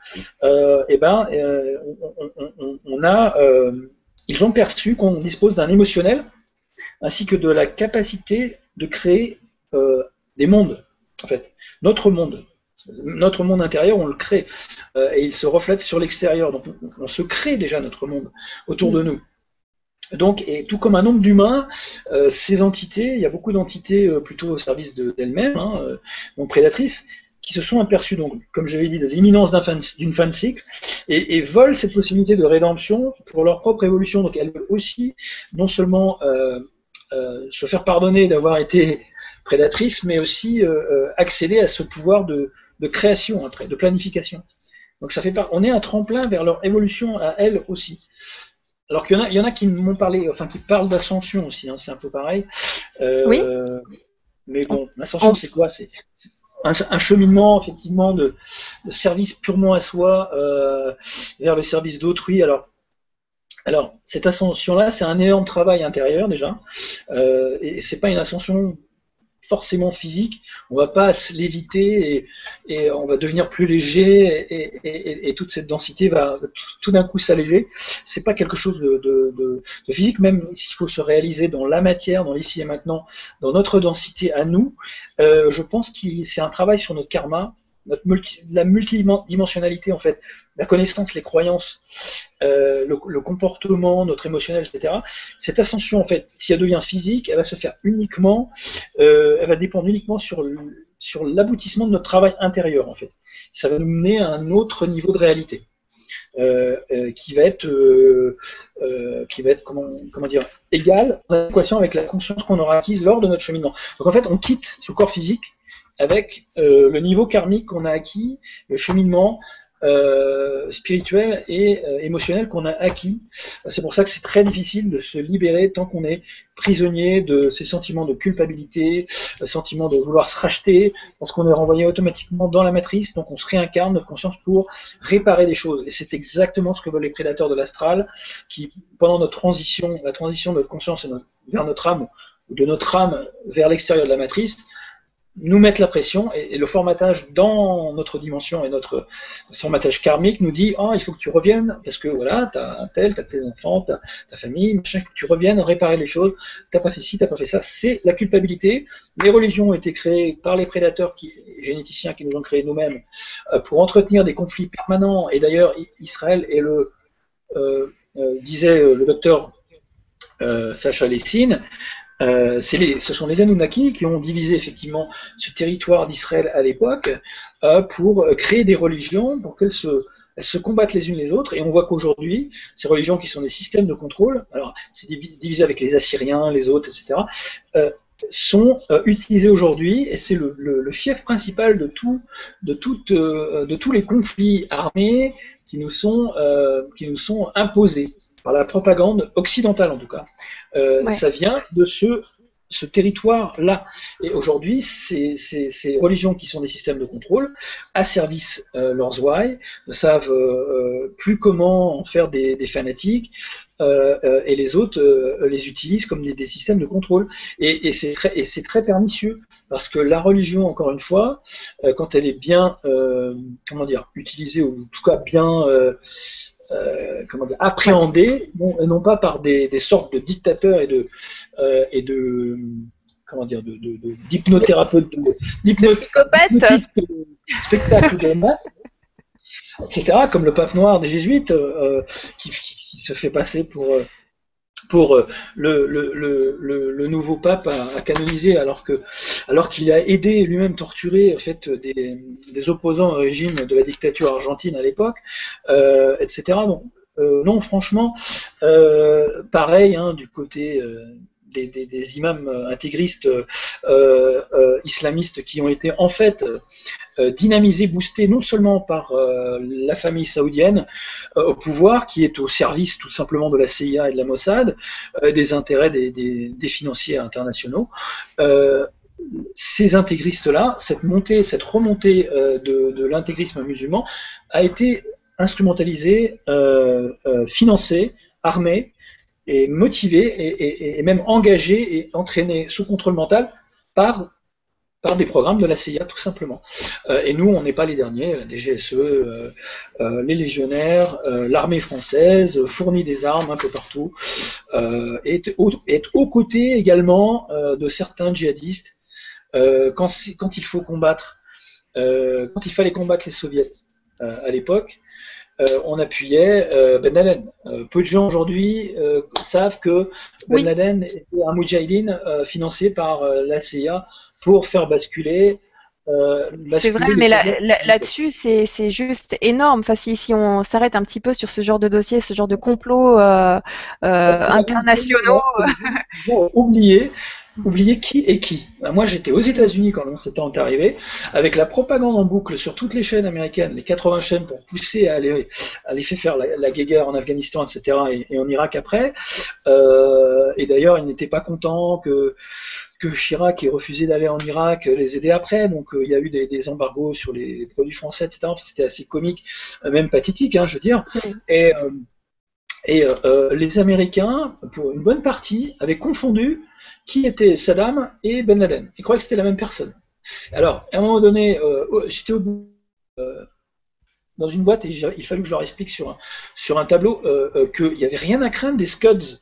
et eh ben, on, a, ils ont perçu qu'on dispose d'un émotionnel, ainsi que de la capacité de créer des mondes, en fait, notre monde, notre monde intérieur, on le crée euh, et il se reflète sur l'extérieur. Donc on, se crée déjà notre monde autour de mm. nous. Donc, et tout comme un nombre d'humains, euh, ces entités, il y a beaucoup d'entités euh, plutôt au service d'elles-mêmes, hein, donc prédatrices, qui se sont aperçues, donc, comme j'avais dit, de l'imminence d'une fin, de cycle, et, et, veulent cette possibilité de rédemption pour leur propre évolution. Donc, elles veulent aussi non seulement se faire pardonner d'avoir été prédatrices, mais aussi accéder à ce pouvoir de, de création après, de planification. Donc ça fait pas, on est un tremplin vers leur évolution à elles aussi. Alors qu'il y en a, il y en a qui m'ont parlé, enfin qui parlent d'ascension aussi, hein, c'est un peu pareil. Euh, oui. Mais bon, l'ascension c'est quoi? C'est un, cheminement effectivement de, service purement à soi euh, vers le service d'autrui. Alors alors, cette ascension-là, c'est un énorme travail intérieur déjà, euh, et c'est pas une ascension forcément physique, on va pas léviter et, on va devenir plus léger et, toute cette densité va tout d'un coup s'alléger. C'est pas quelque chose de, physique, même s'il faut se réaliser dans la matière, dans l'ici et maintenant, dans notre densité à nous. Euh, je pense que c'est un travail sur notre karma la multidimensionnalité en fait, la connaissance, les croyances, euh, le, comportement, notre émotionnel, etc. Cette ascension en fait, si elle devient physique, elle va se faire uniquement, euh, elle va dépendre uniquement sur sur l'aboutissement de notre travail intérieur en fait. Ça va nous mener à un autre niveau de réalité. Euh, qui va être, qui va être comment, comment dire, égal en adéquation avec la conscience qu'on aura acquise lors de notre cheminement. Donc en fait, on quitte ce corps physique avec euh, le niveau karmique qu'on a acquis, le cheminement euh, spirituel et euh, émotionnel qu'on a acquis. C'est pour ça que c'est très difficile de se libérer tant qu'on est prisonnier de ces sentiments de culpabilité, le sentiment de vouloir se racheter, parce qu'on est renvoyé automatiquement dans la matrice, donc on se réincarne notre conscience pour réparer des choses. Et c'est exactement ce que veulent les prédateurs de l'astral, qui pendant notre transition, la transition de notre conscience vers notre âme, ou de notre âme vers l'extérieur de la matrice, nous mettre la pression et, le formatage dans notre dimension et notre formatage karmique nous dit oh, il faut que tu reviennes parce que voilà, tu as un tel, tu as tes enfants, tu as ta famille, machin, il faut que tu reviennes réparer les choses, t'as pas fait ci, t'as pas fait ça, c'est la culpabilité. Les religions ont été créées par les prédateurs qui, généticiens qui nous ont créés nous-mêmes euh, pour entretenir des conflits permanents. Et d'ailleurs Israël est le euh, euh, disait le docteur Sacha Lessine, euh, ce sont les Anunnaki qui ont divisé effectivement ce territoire d'Israël à l'époque euh, pour créer des religions, pour qu'elles se, combattent les unes les autres. Et on voit qu'aujourd'hui, ces religions qui sont des systèmes de contrôle, alors c'est divisé avec les Assyriens, les autres, etc., euh, sont utilisées aujourd'hui et c'est le, fief principal de tous les conflits armés qui nous sont imposés par la propagande occidentale en tout cas. Euh, ça vient de ce, ce territoire-là. Et aujourd'hui, ces, ces, ces, religions qui sont des systèmes de contrôle asservissent euh, leurs ouailles, ne savent euh, plus comment en faire des, des fanatiques, et les autres les utilisent comme des, des, systèmes de contrôle. Et, et c'est très, très, pernicieux, parce que la religion, encore une fois, quand elle est bien, comment dire, utilisée, ou en tout cas bien euh, comment dire, appréhendés, non, et non pas par des, sortes de dictateurs et de, euh, et de comment dire, de, d'hypnothérapeute, de, spectacle de masse, etc., comme le pape noir des jésuites, qui, se fait passer pour pour euh, le, le, le, nouveau pape à, canoniser alors que alors qu'il a aidé lui-même torturer en fait des, des, opposants au régime de la dictature argentine à l'époque, euh, etc. Euh, non, franchement, pareil hein, du côté des, imams intégristes euh, euh, islamistes qui ont été en fait euh, dynamisés, boostés non seulement par la famille saoudienne au pouvoir, qui est au service tout simplement de la CIA et de la Mossad, des intérêts des, financiers internationaux. Ces intégristes-là, cette montée, cette remontée de, l'intégrisme musulman a été instrumentalisée, financée, armée et motivé et, même engagé et entraîné sous contrôle mental par, par des programmes de la CIA tout simplement. Euh, et nous, on n'est pas les derniers, la DGSE, euh, euh, les légionnaires, l'armée française fournit des armes un peu partout, est, au, est aux côtés également de certains djihadistes quand, quand il faut combattre, quand il fallait combattre les soviets à l'époque, euh, on appuyait euh, Ben Laden. Euh, peu de gens aujourd'hui savent que Ben Laden était un mujahideen financé par la CIA pour faire basculer c'est vrai, mais là-dessus, c'est juste énorme. Enfin, si, on s'arrête un petit peu sur ce genre de dossier, ce genre de complots internationaux. Oublier oubliez qui est qui. Ben, moi, j'étais aux États-Unis quand le est arrivé, avec la propagande en boucle sur toutes les chaînes américaines, les 80 chaînes pour pousser à aller, à les faire faire la, guerre en Afghanistan, etc., et, en Irak après. Euh, et d'ailleurs, ils n'étaient pas contents que que Chirac ait refusé d'aller en Irak les aider après. Donc euh, il y a eu des, embargos sur les, produits français, etc. C'était assez comique, euh, même pathétique, hein, je veux dire. Et, et les Américains, pour une bonne partie, avaient confondu qui était Saddam et Ben Laden. Ils croyaient que c'était la même personne. Alors, à un moment donné, euh, j'étais au bout euh, dans une boîte et il fallut que je leur explique sur un, tableau euh, qu'il n'y avait rien à craindre des Scuds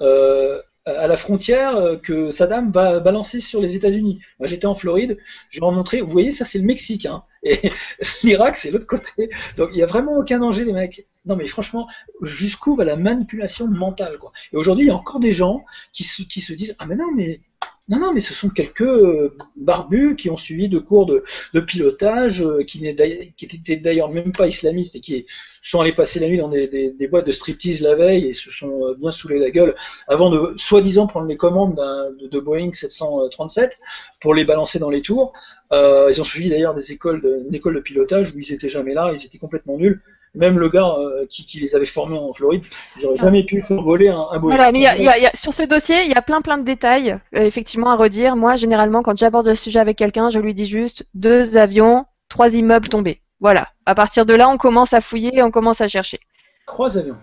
à la frontière que Saddam va balancer sur les États-Unis. Moi, j'étais en Floride, je leur montrais, vous voyez, ça c'est le Mexique, hein, et l'Irak c'est l'autre côté. Donc il n'y a vraiment aucun danger, les mecs. Non, mais franchement, jusqu'où va la manipulation mentale. Et aujourd'hui, il y a encore des gens qui se, qui se disent, ah mais non, mais non, non, mais ce sont quelques euh, barbus qui ont suivi de cours de, pilotage, euh, qui n'étaient d'ailleurs même pas islamistes et qui sont allés passer la nuit dans des, boîtes de striptease la veille et se sont euh, bien saoulés la gueule avant de soi-disant prendre les commandes de, de, Boeing 737 pour les balancer dans les tours. ils ont suivi d'ailleurs des écoles de, une école de pilotage où ils étaient jamais là, ils étaient complètement nuls. Même le gars euh, qui, les avait formés en Floride, ils n'auraient jamais pu faire voler un, un Voilà, mais y a, sur ce dossier, il y a plein plein de détails, euh, effectivement, à redire. Moi, généralement, quand j'aborde le sujet avec quelqu'un, je lui dis juste deux avions, trois immeubles tombés. Voilà. À partir de là, on commence à fouiller, on commence à chercher. Trois avions.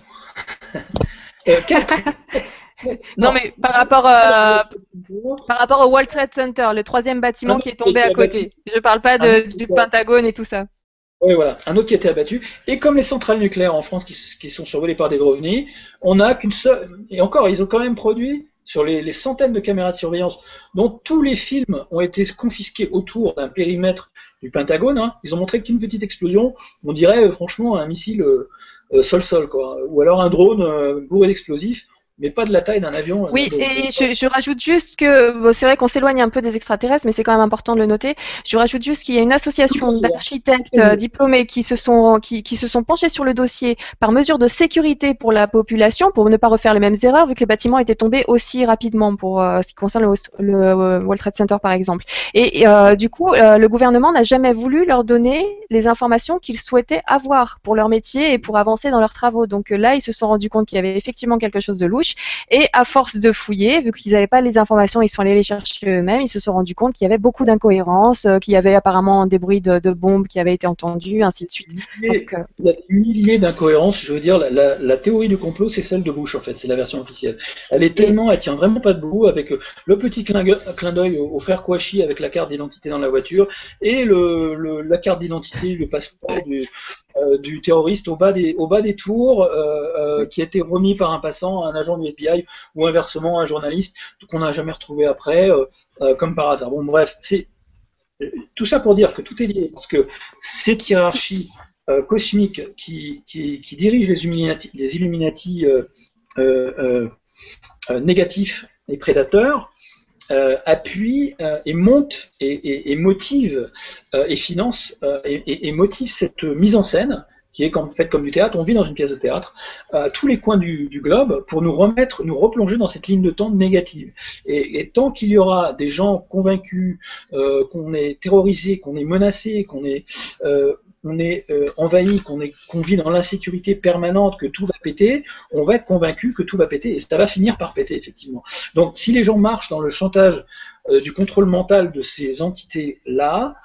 euh, non, mais par rapport, euh, par rapport au World Trade Center, le troisième bâtiment ah qui est tombé à côté. Je parle pas de, ah du Pentagone et tout ça. Oui, voilà, un autre qui a été abattu. Et comme les centrales nucléaires en France qui, sont survolées par des revenus, on n'a qu'une seule. Et encore, ils ont quand même produit sur les, centaines de caméras de surveillance dont tous les films ont été confisqués autour d'un périmètre du Pentagone. Hein. Ils ont montré qu'une petite explosion, on dirait euh, franchement un missile euh, sol-sol, quoi. Ou alors un drone euh, bourré d'explosifs mais pas de la taille d'un avion. Euh, oui, et je, rajoute juste que c'est vrai qu'on s'éloigne un peu des extraterrestres, mais c'est quand même important de le noter. Je rajoute juste qu'il y a une association d'architectes euh, diplômés qui se sont qui, qui, se sont penchés sur le dossier par mesure de sécurité pour la population, pour ne pas refaire les mêmes erreurs, vu que les bâtiments étaient tombés aussi rapidement pour euh, ce qui concerne le, World Trade Center par exemple. Et du coup, le gouvernement n'a jamais voulu leur donner les informations qu'ils souhaitaient avoir pour leur métier et pour avancer dans leurs travaux. Donc là, ils se sont rendus compte qu'il y avait effectivement quelque chose de louche et à force de fouiller, vu qu'ils n'avaient pas les informations, ils sont allés les chercher eux-mêmes, ils se sont rendus compte qu'il y avait beaucoup d'incohérences, euh, qu'il y avait apparemment des bruits de, bombes qui avaient été entendus, ainsi de suite. Euh, il y a des milliers d'incohérences. Je veux dire, la, théorie du complot, c'est celle de Bush, en fait. C'est la version officielle. Elle est tellement, elle tient vraiment pas debout avec euh, le petit clin d'œil au, frère Kouachi avec la carte d'identité dans la voiture et le, la carte d'identité, le passeport du, du terroriste au bas des, au bas des tours, qui a été remis par un passant, un agent du FBI, ou inversement un journaliste qu'on n'a jamais retrouvé après, comme par hasard. Bon, bref, c'est tout ça pour dire que tout est lié, parce que cette hiérarchie cosmique qui, qui, dirige les Illuminati, négatifs et prédateurs, euh, appuie euh, et monte et, motive euh, et finance et, motive cette mise en scène qui est faite comme du théâtre. On vit dans une pièce de théâtre à tous les coins du, globe pour nous remettre, nous replonger dans cette ligne de temps négative. Et, tant qu'il y aura des gens convaincus qu'on est terrorisé, qu'on est menacé, qu'on est on est euh, envahi, qu'on vit dans l'insécurité permanente, que tout va péter, on va être convaincu que tout va péter et ça va finir par péter effectivement. Donc si les gens marchent dans le chantage euh, du contrôle mental de ces entités-là,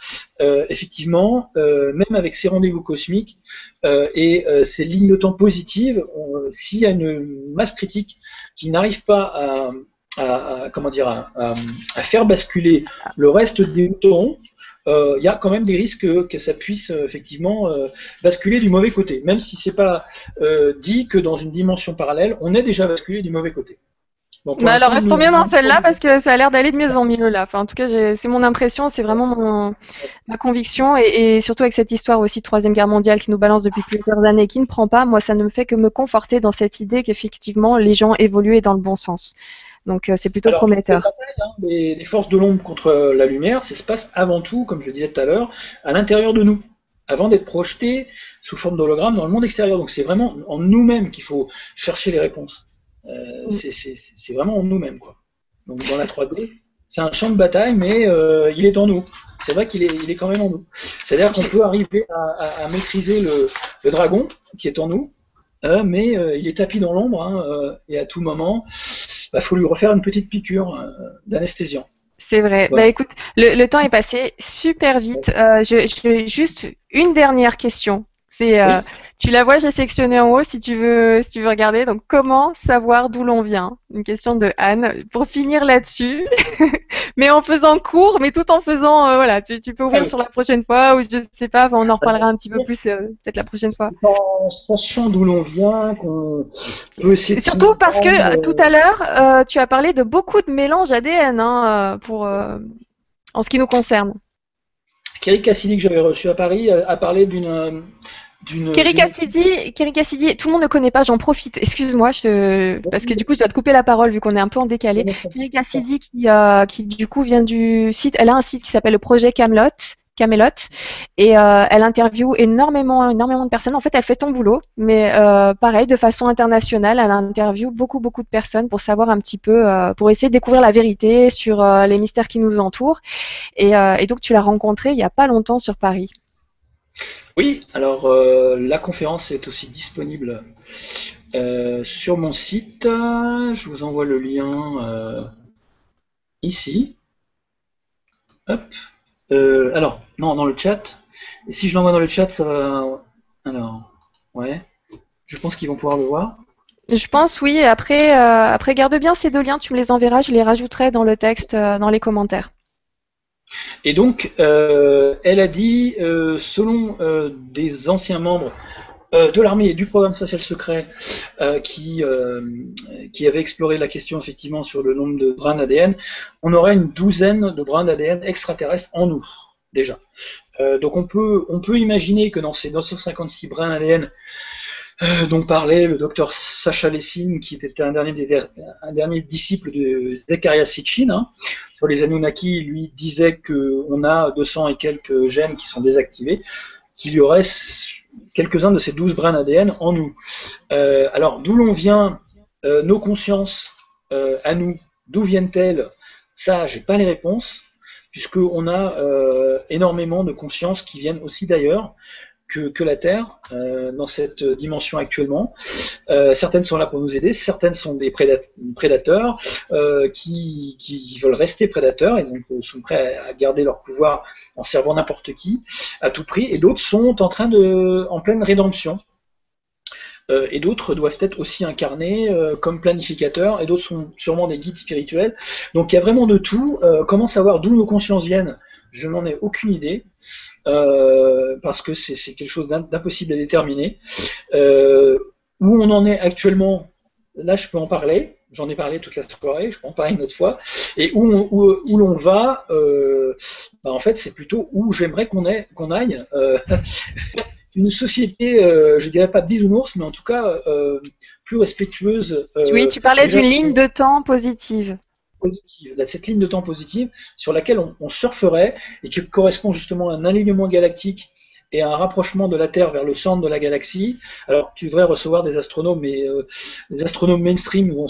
euh, effectivement, même avec ces rendez-vous cosmiques et ces lignes de temps positives, s'il y a une masse critique qui n'arrive pas à, comment dire, à, faire basculer le reste des moutons, euh, il y a quand même des risques que, ça puisse euh, effectivement euh, basculer du mauvais côté, même si c'est pas dit que dans une dimension parallèle, on est déjà basculé du mauvais côté. Bah alors restons bien dans celle-là parce que ça a l'air d'aller de mieux en mieux là. Enfin, en tout cas, c'est mon impression, c'est vraiment ma conviction et, surtout avec cette histoire aussi de troisième guerre mondiale qui nous balance depuis plusieurs années, qui ne prend pas. Moi, ça ne me fait que me conforter dans cette idée qu'effectivement les gens évoluent dans le bon sens. Donc euh, c'est plutôt prometteur. Hein, les, forces de l'ombre contre la lumière, ça se passe avant tout, comme je disais tout à l'heure, à l'intérieur de nous, avant d'être projeté sous forme d'hologramme dans le monde extérieur. Donc c'est vraiment en nous-mêmes qu'il faut chercher les réponses. Euh, mm. C'est vraiment en nous-mêmes. quoi. Donc dans la 3D, c'est un champ de bataille, mais euh, il est en nous. C'est vrai qu'il est, il est quand même en nous. C'est-à-dire qu'on peut arriver à, maîtriser le, dragon qui est en nous, mais il est tapis dans l'ombre, hein, et à tout moment, il bah, faut lui refaire une petite piqûre euh, d'anesthésiant. C'est vrai. Bah écoute, le, temps est passé super vite. Euh, je, juste une dernière question. C'est, euh, tu la vois, j'ai sectionné en haut si tu veux, si tu veux regarder. Donc, comment savoir d'où l'on vient? Une question de Anne. Pour finir là-dessus, mais en faisant court, mais tout en faisant, euh, voilà, tu, peux ouvrir sur la prochaine fois ou je sais pas, on en reparlera un petit peu plus euh, peut-être la prochaine fois. En sachant d'où l'on vient, qu'on peut essayer. Surtout parce que tout à l'heure, tu as parlé de beaucoup de mélanges ADN hein, pour en ce qui nous concerne. Kerry Cassidy que j'avais reçu à Paris a parlé d'une Kerry Cassidy, Kerry Cassidy, tout le monde ne connaît pas, j'en profite. Excuse-moi, je parce que du coup, je dois te couper la parole vu qu'on est un peu en décalé. Kerry Cassidy, qui, euh, qui du coup vient du site, elle a un site qui s'appelle le projet Camelot. Camelot et euh, elle interviewe énormément énormément de personnes. En fait, elle fait ton boulot, mais euh, pareil de façon internationale, elle interviewe beaucoup beaucoup de personnes pour savoir un petit peu, pour essayer de découvrir la vérité sur les mystères qui nous entourent. Et, et donc tu l'as rencontrée il y a pas longtemps sur Paris. Oui, alors euh, la conférence est aussi disponible euh, sur mon site. Je vous envoie le lien euh, ici. Hop. alors, non, dans le chat. Si je l'envoie dans le chat, ça va. Alors, ouais. Je pense qu'ils vont pouvoir le voir. Je pense, oui. Après, après, garde bien ces deux liens, tu me les enverras, je les rajouterai dans le texte, dans les commentaires. Et donc, euh, elle a dit, euh, selon euh, des anciens membres de l'armée et du programme spatial secret qui, avaient exploré la question effectivement sur le nombre de brins d'ADN, on aurait une douzaine de brins d'ADN extraterrestres en nous, déjà. donc on peut, on peut imaginer que dans ces 956 brins d'ADN, euh, dont parlait le docteur Sacha Lessing, qui était un dernier, disciple de Zechariah Sitchin. Hein. Sur les Anunnaki, lui disait qu'on a 200 et quelques gènes qui sont désactivés, qu'il y aurait quelques-uns de ces 12 brins ADN en nous. Euh, alors, d'où l'on vient, euh, nos consciences à nous, d'où viennent-elles? Ça, j'ai pas les réponses, puisqu'on a énormément de consciences qui viennent aussi d'ailleurs que, la Terre euh, dans cette dimension actuellement. Euh, certaines sont là pour nous aider, certaines sont des prédateurs euh, qui, veulent rester prédateurs et donc sont prêts à, garder leur pouvoir en servant n'importe qui à tout prix, et d'autres sont en train de, en pleine rédemption. et d'autres doivent être aussi incarnés comme planificateurs, et d'autres sont sûrement des guides spirituels. Donc il y a vraiment de tout. comment savoir d'où nos consciences viennent? Je n'en ai aucune idée. Euh, parce que c'est quelque chose d'impossible à déterminer. Euh, où on en est actuellement, là je peux en parler, j'en ai parlé toute la soirée, je peux en parler une autre fois, et où, où, où l'on va, euh, bah, en fait c'est plutôt où j'aimerais qu'on qu'on aille. Une société, euh, je dirais pas bisounours, mais en tout cas euh, plus respectueuse. oui, tu parlais d'une ligne de temps positive positive, cette ligne de temps positive sur laquelle on, surferait et qui correspond justement à un alignement galactique et à un rapprochement de la Terre vers le centre de la galaxie. Alors, tu devrais recevoir des astronomes, mais euh, les astronomes mainstream vont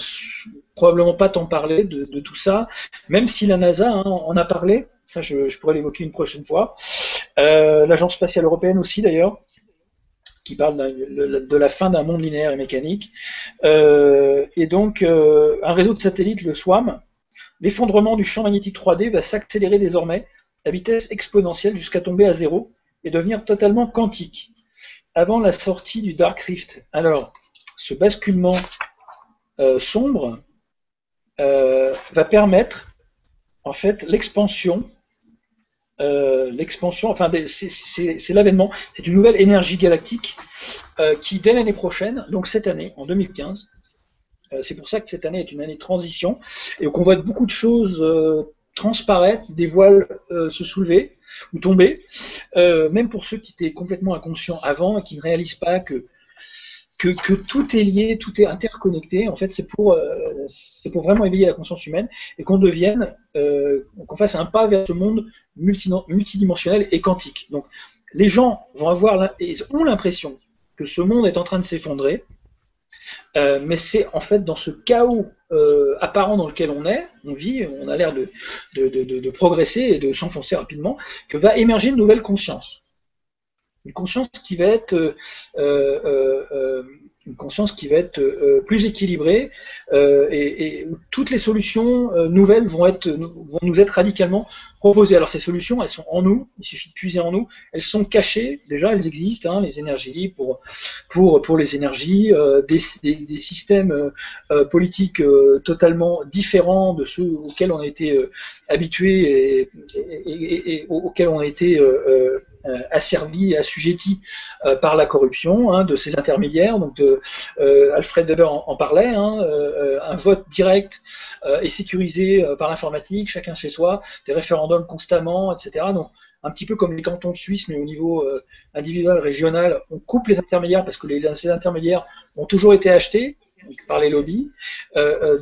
probablement pas t'en parler de, tout ça, même si la NASA hein, en a parlé. Ça, je, pourrais l'évoquer une prochaine fois. Euh, L'Agence spatiale européenne aussi, d'ailleurs qui parle de la fin d'un monde linéaire et mécanique. Euh, et donc, un réseau de satellites, le SWAM, L'effondrement du champ magnétique 3D va s'accélérer désormais à vitesse exponentielle jusqu'à tomber à zéro et devenir totalement quantique avant la sortie du Dark Rift. Alors, ce basculement euh, sombre euh, va permettre en fait l'expansion, euh, l'expansion, enfin c'est l'avènement, c'est une nouvelle énergie galactique qui dès l'année prochaine, donc cette année, en 2015, euh, c'est pour ça que cette année est une année de transition et qu'on voit beaucoup de choses euh, transparaître, des voiles euh, se soulever ou tomber, même pour ceux qui étaient complètement inconscients avant et qui ne réalisent pas que que, tout est lié, tout est interconnecté. En fait, c'est pour, pour vraiment éveiller la conscience humaine et qu'on devienne, qu'on fasse un pas vers ce monde multidimensionnel et quantique. Donc, les gens vont avoir, ont l'impression que ce monde est en train de s'effondrer, euh, mais c'est en fait dans ce chaos euh, apparent dans lequel on est, on vit, on a l'air de, progresser et de s'enfoncer rapidement, que va émerger une nouvelle conscience. Une conscience qui va être euh une conscience qui va être euh, plus équilibrée euh, et, et, toutes les solutions euh, nouvelles vont, être, vont nous être radicalement proposées. Alors ces solutions, elles sont en nous, il suffit de puiser en nous, elles sont cachées, déjà elles existent, hein, les énergies libres pour, pour, pour les énergies, des, des, systèmes politiques totalement différents de ceux auxquels on a été habitués et, et, et, auxquels on a été asservi, assujetti euh, par la corruption hein, de ces intermédiaires. Donc Alfred Weber en, parlait, hein, un vote direct et sécurisé par l'informatique, chacun chez soi, des référendums constamment, etc. Donc un petit peu comme les cantons suisses, mais au niveau individuel, régional, on coupe les intermédiaires parce que les, ces intermédiaires ont toujours été achetés par les lobbies.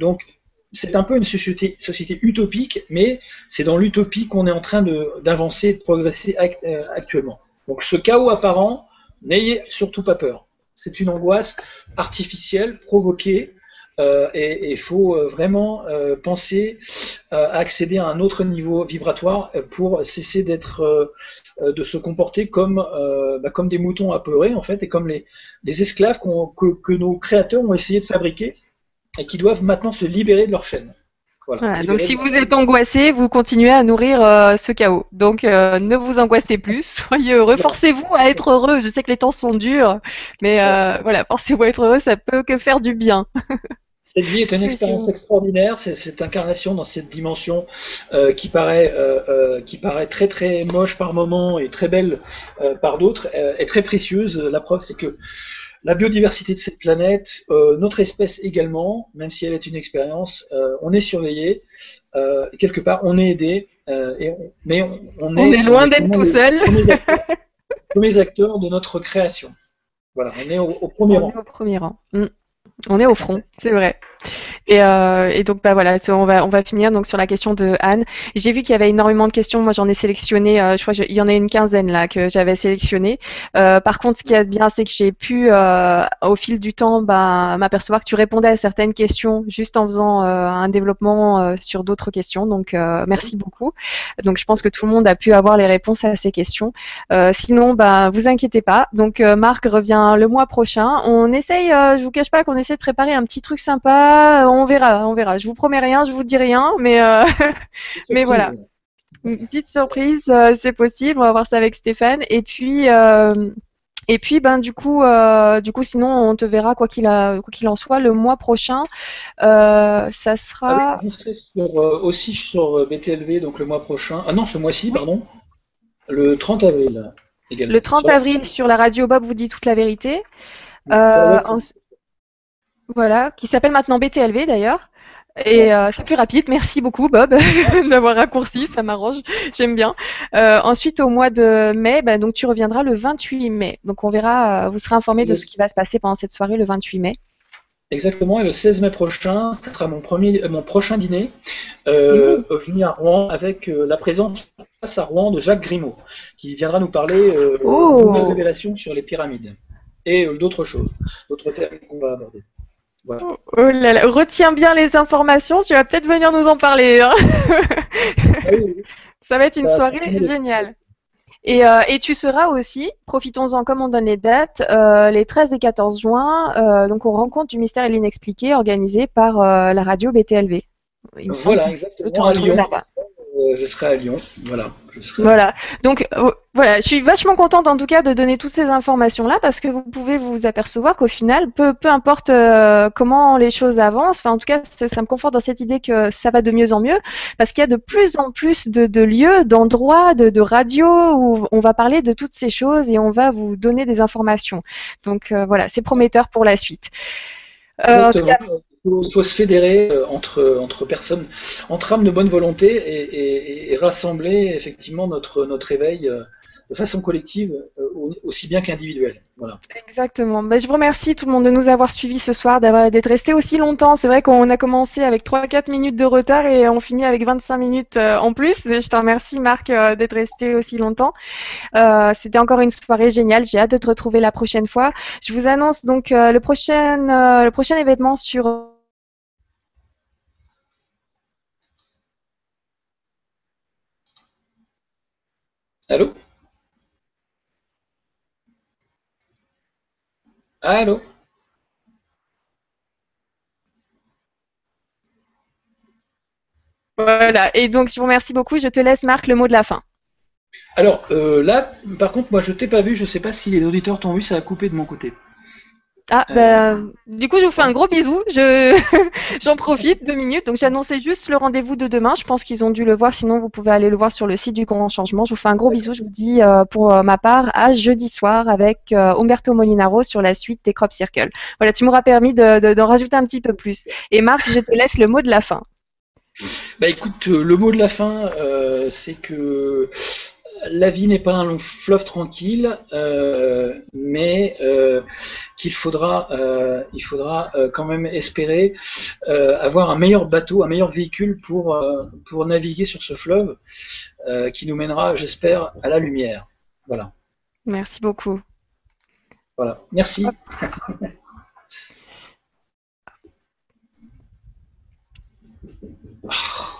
donc c'est un peu une société, utopique, mais c'est dans l'utopie qu'on est en train d'avancer de progresser euh, actuellement. Donc ce chaos apparent, n'ayez surtout pas peur. C'est une angoisse artificielle, provoquée, euh, et il faut euh, vraiment penser à accéder à un autre niveau vibratoire pour cesser d'être, de se comporter comme, bah, comme des moutons apeurés en fait, et comme les, esclaves que nos créateurs ont essayé de fabriquer et qui doivent maintenant se libérer de leur chaîne. Voilà, donc si vous êtes angoissé, vous continuez à nourrir euh, ce chaos. Donc euh, ne vous angoissez plus, soyez heureux, forcez-vous à être heureux. Je sais que les temps sont durs, mais euh, voilà, forcez-vous à être heureux, ça peut que faire du bien. Cette vie est une expérience extraordinaire, c'est cette incarnation dans cette dimension qui paraît qui paraît très très moche par moments et très belle par d'autres, est très précieuse. La preuve, c'est que la biodiversité de cette planète, euh, notre espèce également, même si elle est une expérience, euh, on est surveillé, euh, quelque part on est aidé, et mais on, est, loin d'être tout seul. Premiers acteurs, de notre création. Voilà, on est au, premier rang. Est au premier rang. Mm. On est au front, c'est vrai. Et, euh, et, donc bah voilà, on va on va finir donc sur la question de Anne. J'ai vu qu'il y avait énormément de questions. Moi j'en ai sélectionné, euh, je crois qu'il y en a une quinzaine là que j'avais sélectionné. Euh, par contre, ce qui est bien, c'est que j'ai pu au fil du temps bah, m'apercevoir que tu répondais à certaines questions juste en faisant un développement sur d'autres questions. Donc merci beaucoup. Donc je pense que tout le monde a pu avoir les réponses à ces questions. sinon, bah vous inquiétez pas. Donc Marc revient le mois prochain. On essaye, je vous cache pas qu'on essaie de préparer un petit truc sympa on verra, on verra. Je vous promets rien, je vous dis rien, mais euh, mais voilà. Une petite surprise, euh, c'est possible. On va voir ça avec Stéphane. Et puis. Euh, Et puis, ben, du coup, euh, du coup, sinon, on te verra quoi qu'il qu'il en soit le mois prochain. Euh, ça sera. Ah euh, aussi sur BTLV, donc le mois prochain. Ah non, ce mois-ci, pardon. Le 30 avril également. Le 30 avril sur la radio Bob vous dit toute la vérité. Voilà, qui s'appelle maintenant BTLV d'ailleurs. Et euh, c'est plus rapide. Merci beaucoup, Bob, d'avoir raccourci. Ça m'arrange. J'aime bien. Euh, ensuite, au mois de mai, bah, donc tu reviendras le 28 mai. Donc on verra. Euh, vous serez informé de ce qui va se passer pendant cette soirée le 28 mai. Exactement. Et le 16 mai prochain, ce sera mon premier, mon prochain dîner euh, venu à Rouen avec la présence face à Rouen de Jacques Grimaud, qui viendra nous parler de oh. nouvelles révélations sur les pyramides et d'autres choses, d'autres thèmes qu'on va aborder. Oh, oh Retiens bien les informations, tu vas peut-être venir nous en parler. Hein. Ah Ça va être une soirée géniale. Euh, et, tu seras aussi, profitons-en comme on donne les dates, euh, les 13 et 14 juin, euh, donc on rencontre du mystère et l'inexpliqué organisé par la radio BTLV. voilà, exactement. À Lyon. Euh, je serai à Lyon. Voilà. Voilà. Donc euh, voilà, je suis vachement contente en tout cas de donner toutes ces informations-là parce que vous pouvez vous apercevoir qu'au final, peu, peu importe euh, comment les choses avancent, enfin en tout cas ça, me conforte dans cette idée que ça va de mieux en mieux parce qu'il y a de plus en plus de, lieux, d'endroits, de, de radios où on va parler de toutes ces choses et on va vous donner des informations. Donc voilà, c'est prometteur pour la suite. en tout cas, il faut se fédérer euh, entre, personnes, entre âmes de bonne volonté et, rassembler effectivement notre, notre éveil euh, de façon collective euh, aussi bien qu'individuelle. Voilà. Exactement. Bah, je vous remercie tout le monde de nous avoir suivis ce soir, d'être resté aussi longtemps. C'est vrai qu'on a commencé avec 3-4 minutes de retard et on finit avec 25 minutes en plus. Je te remercie Marc d'être resté aussi longtemps. C'était encore une soirée géniale. J'ai hâte de te retrouver la prochaine fois. Je vous annonce donc le prochain événement sur Allô? Allô? Voilà, et donc je vous remercie beaucoup. Je te laisse, Marc, le mot de la fin. Alors euh, là, par contre, moi je t'ai pas vu, je sais pas si les auditeurs t'ont vu, ça a coupé de mon côté. Ah, bah, du coup, je vous fais un gros bisou. Je, j'en profite deux minutes. Donc, j'annonçais juste le rendez-vous de demain. Je pense qu'ils ont dû le voir. Sinon, vous pouvez aller le voir sur le site du Grand Changement. Je vous fais un gros bisou. Je vous dis euh, pour euh, ma part à jeudi soir avec euh, Umberto Molinaro sur la suite des Crop Circle. Voilà, tu m'auras permis de, d'en rajouter un petit peu plus. Et Marc, je te laisse le mot de la fin. Bah écoute, le mot de la fin, c'est que la vie n'est pas un long fleuve tranquille, euh, mais euh, qu'il faudra, euh, il faudra quand même espérer avoir un meilleur bateau, un meilleur véhicule pour, naviguer sur ce fleuve qui nous mènera, j'espère, à la lumière. Voilà. Merci beaucoup. Voilà. Merci. Ah.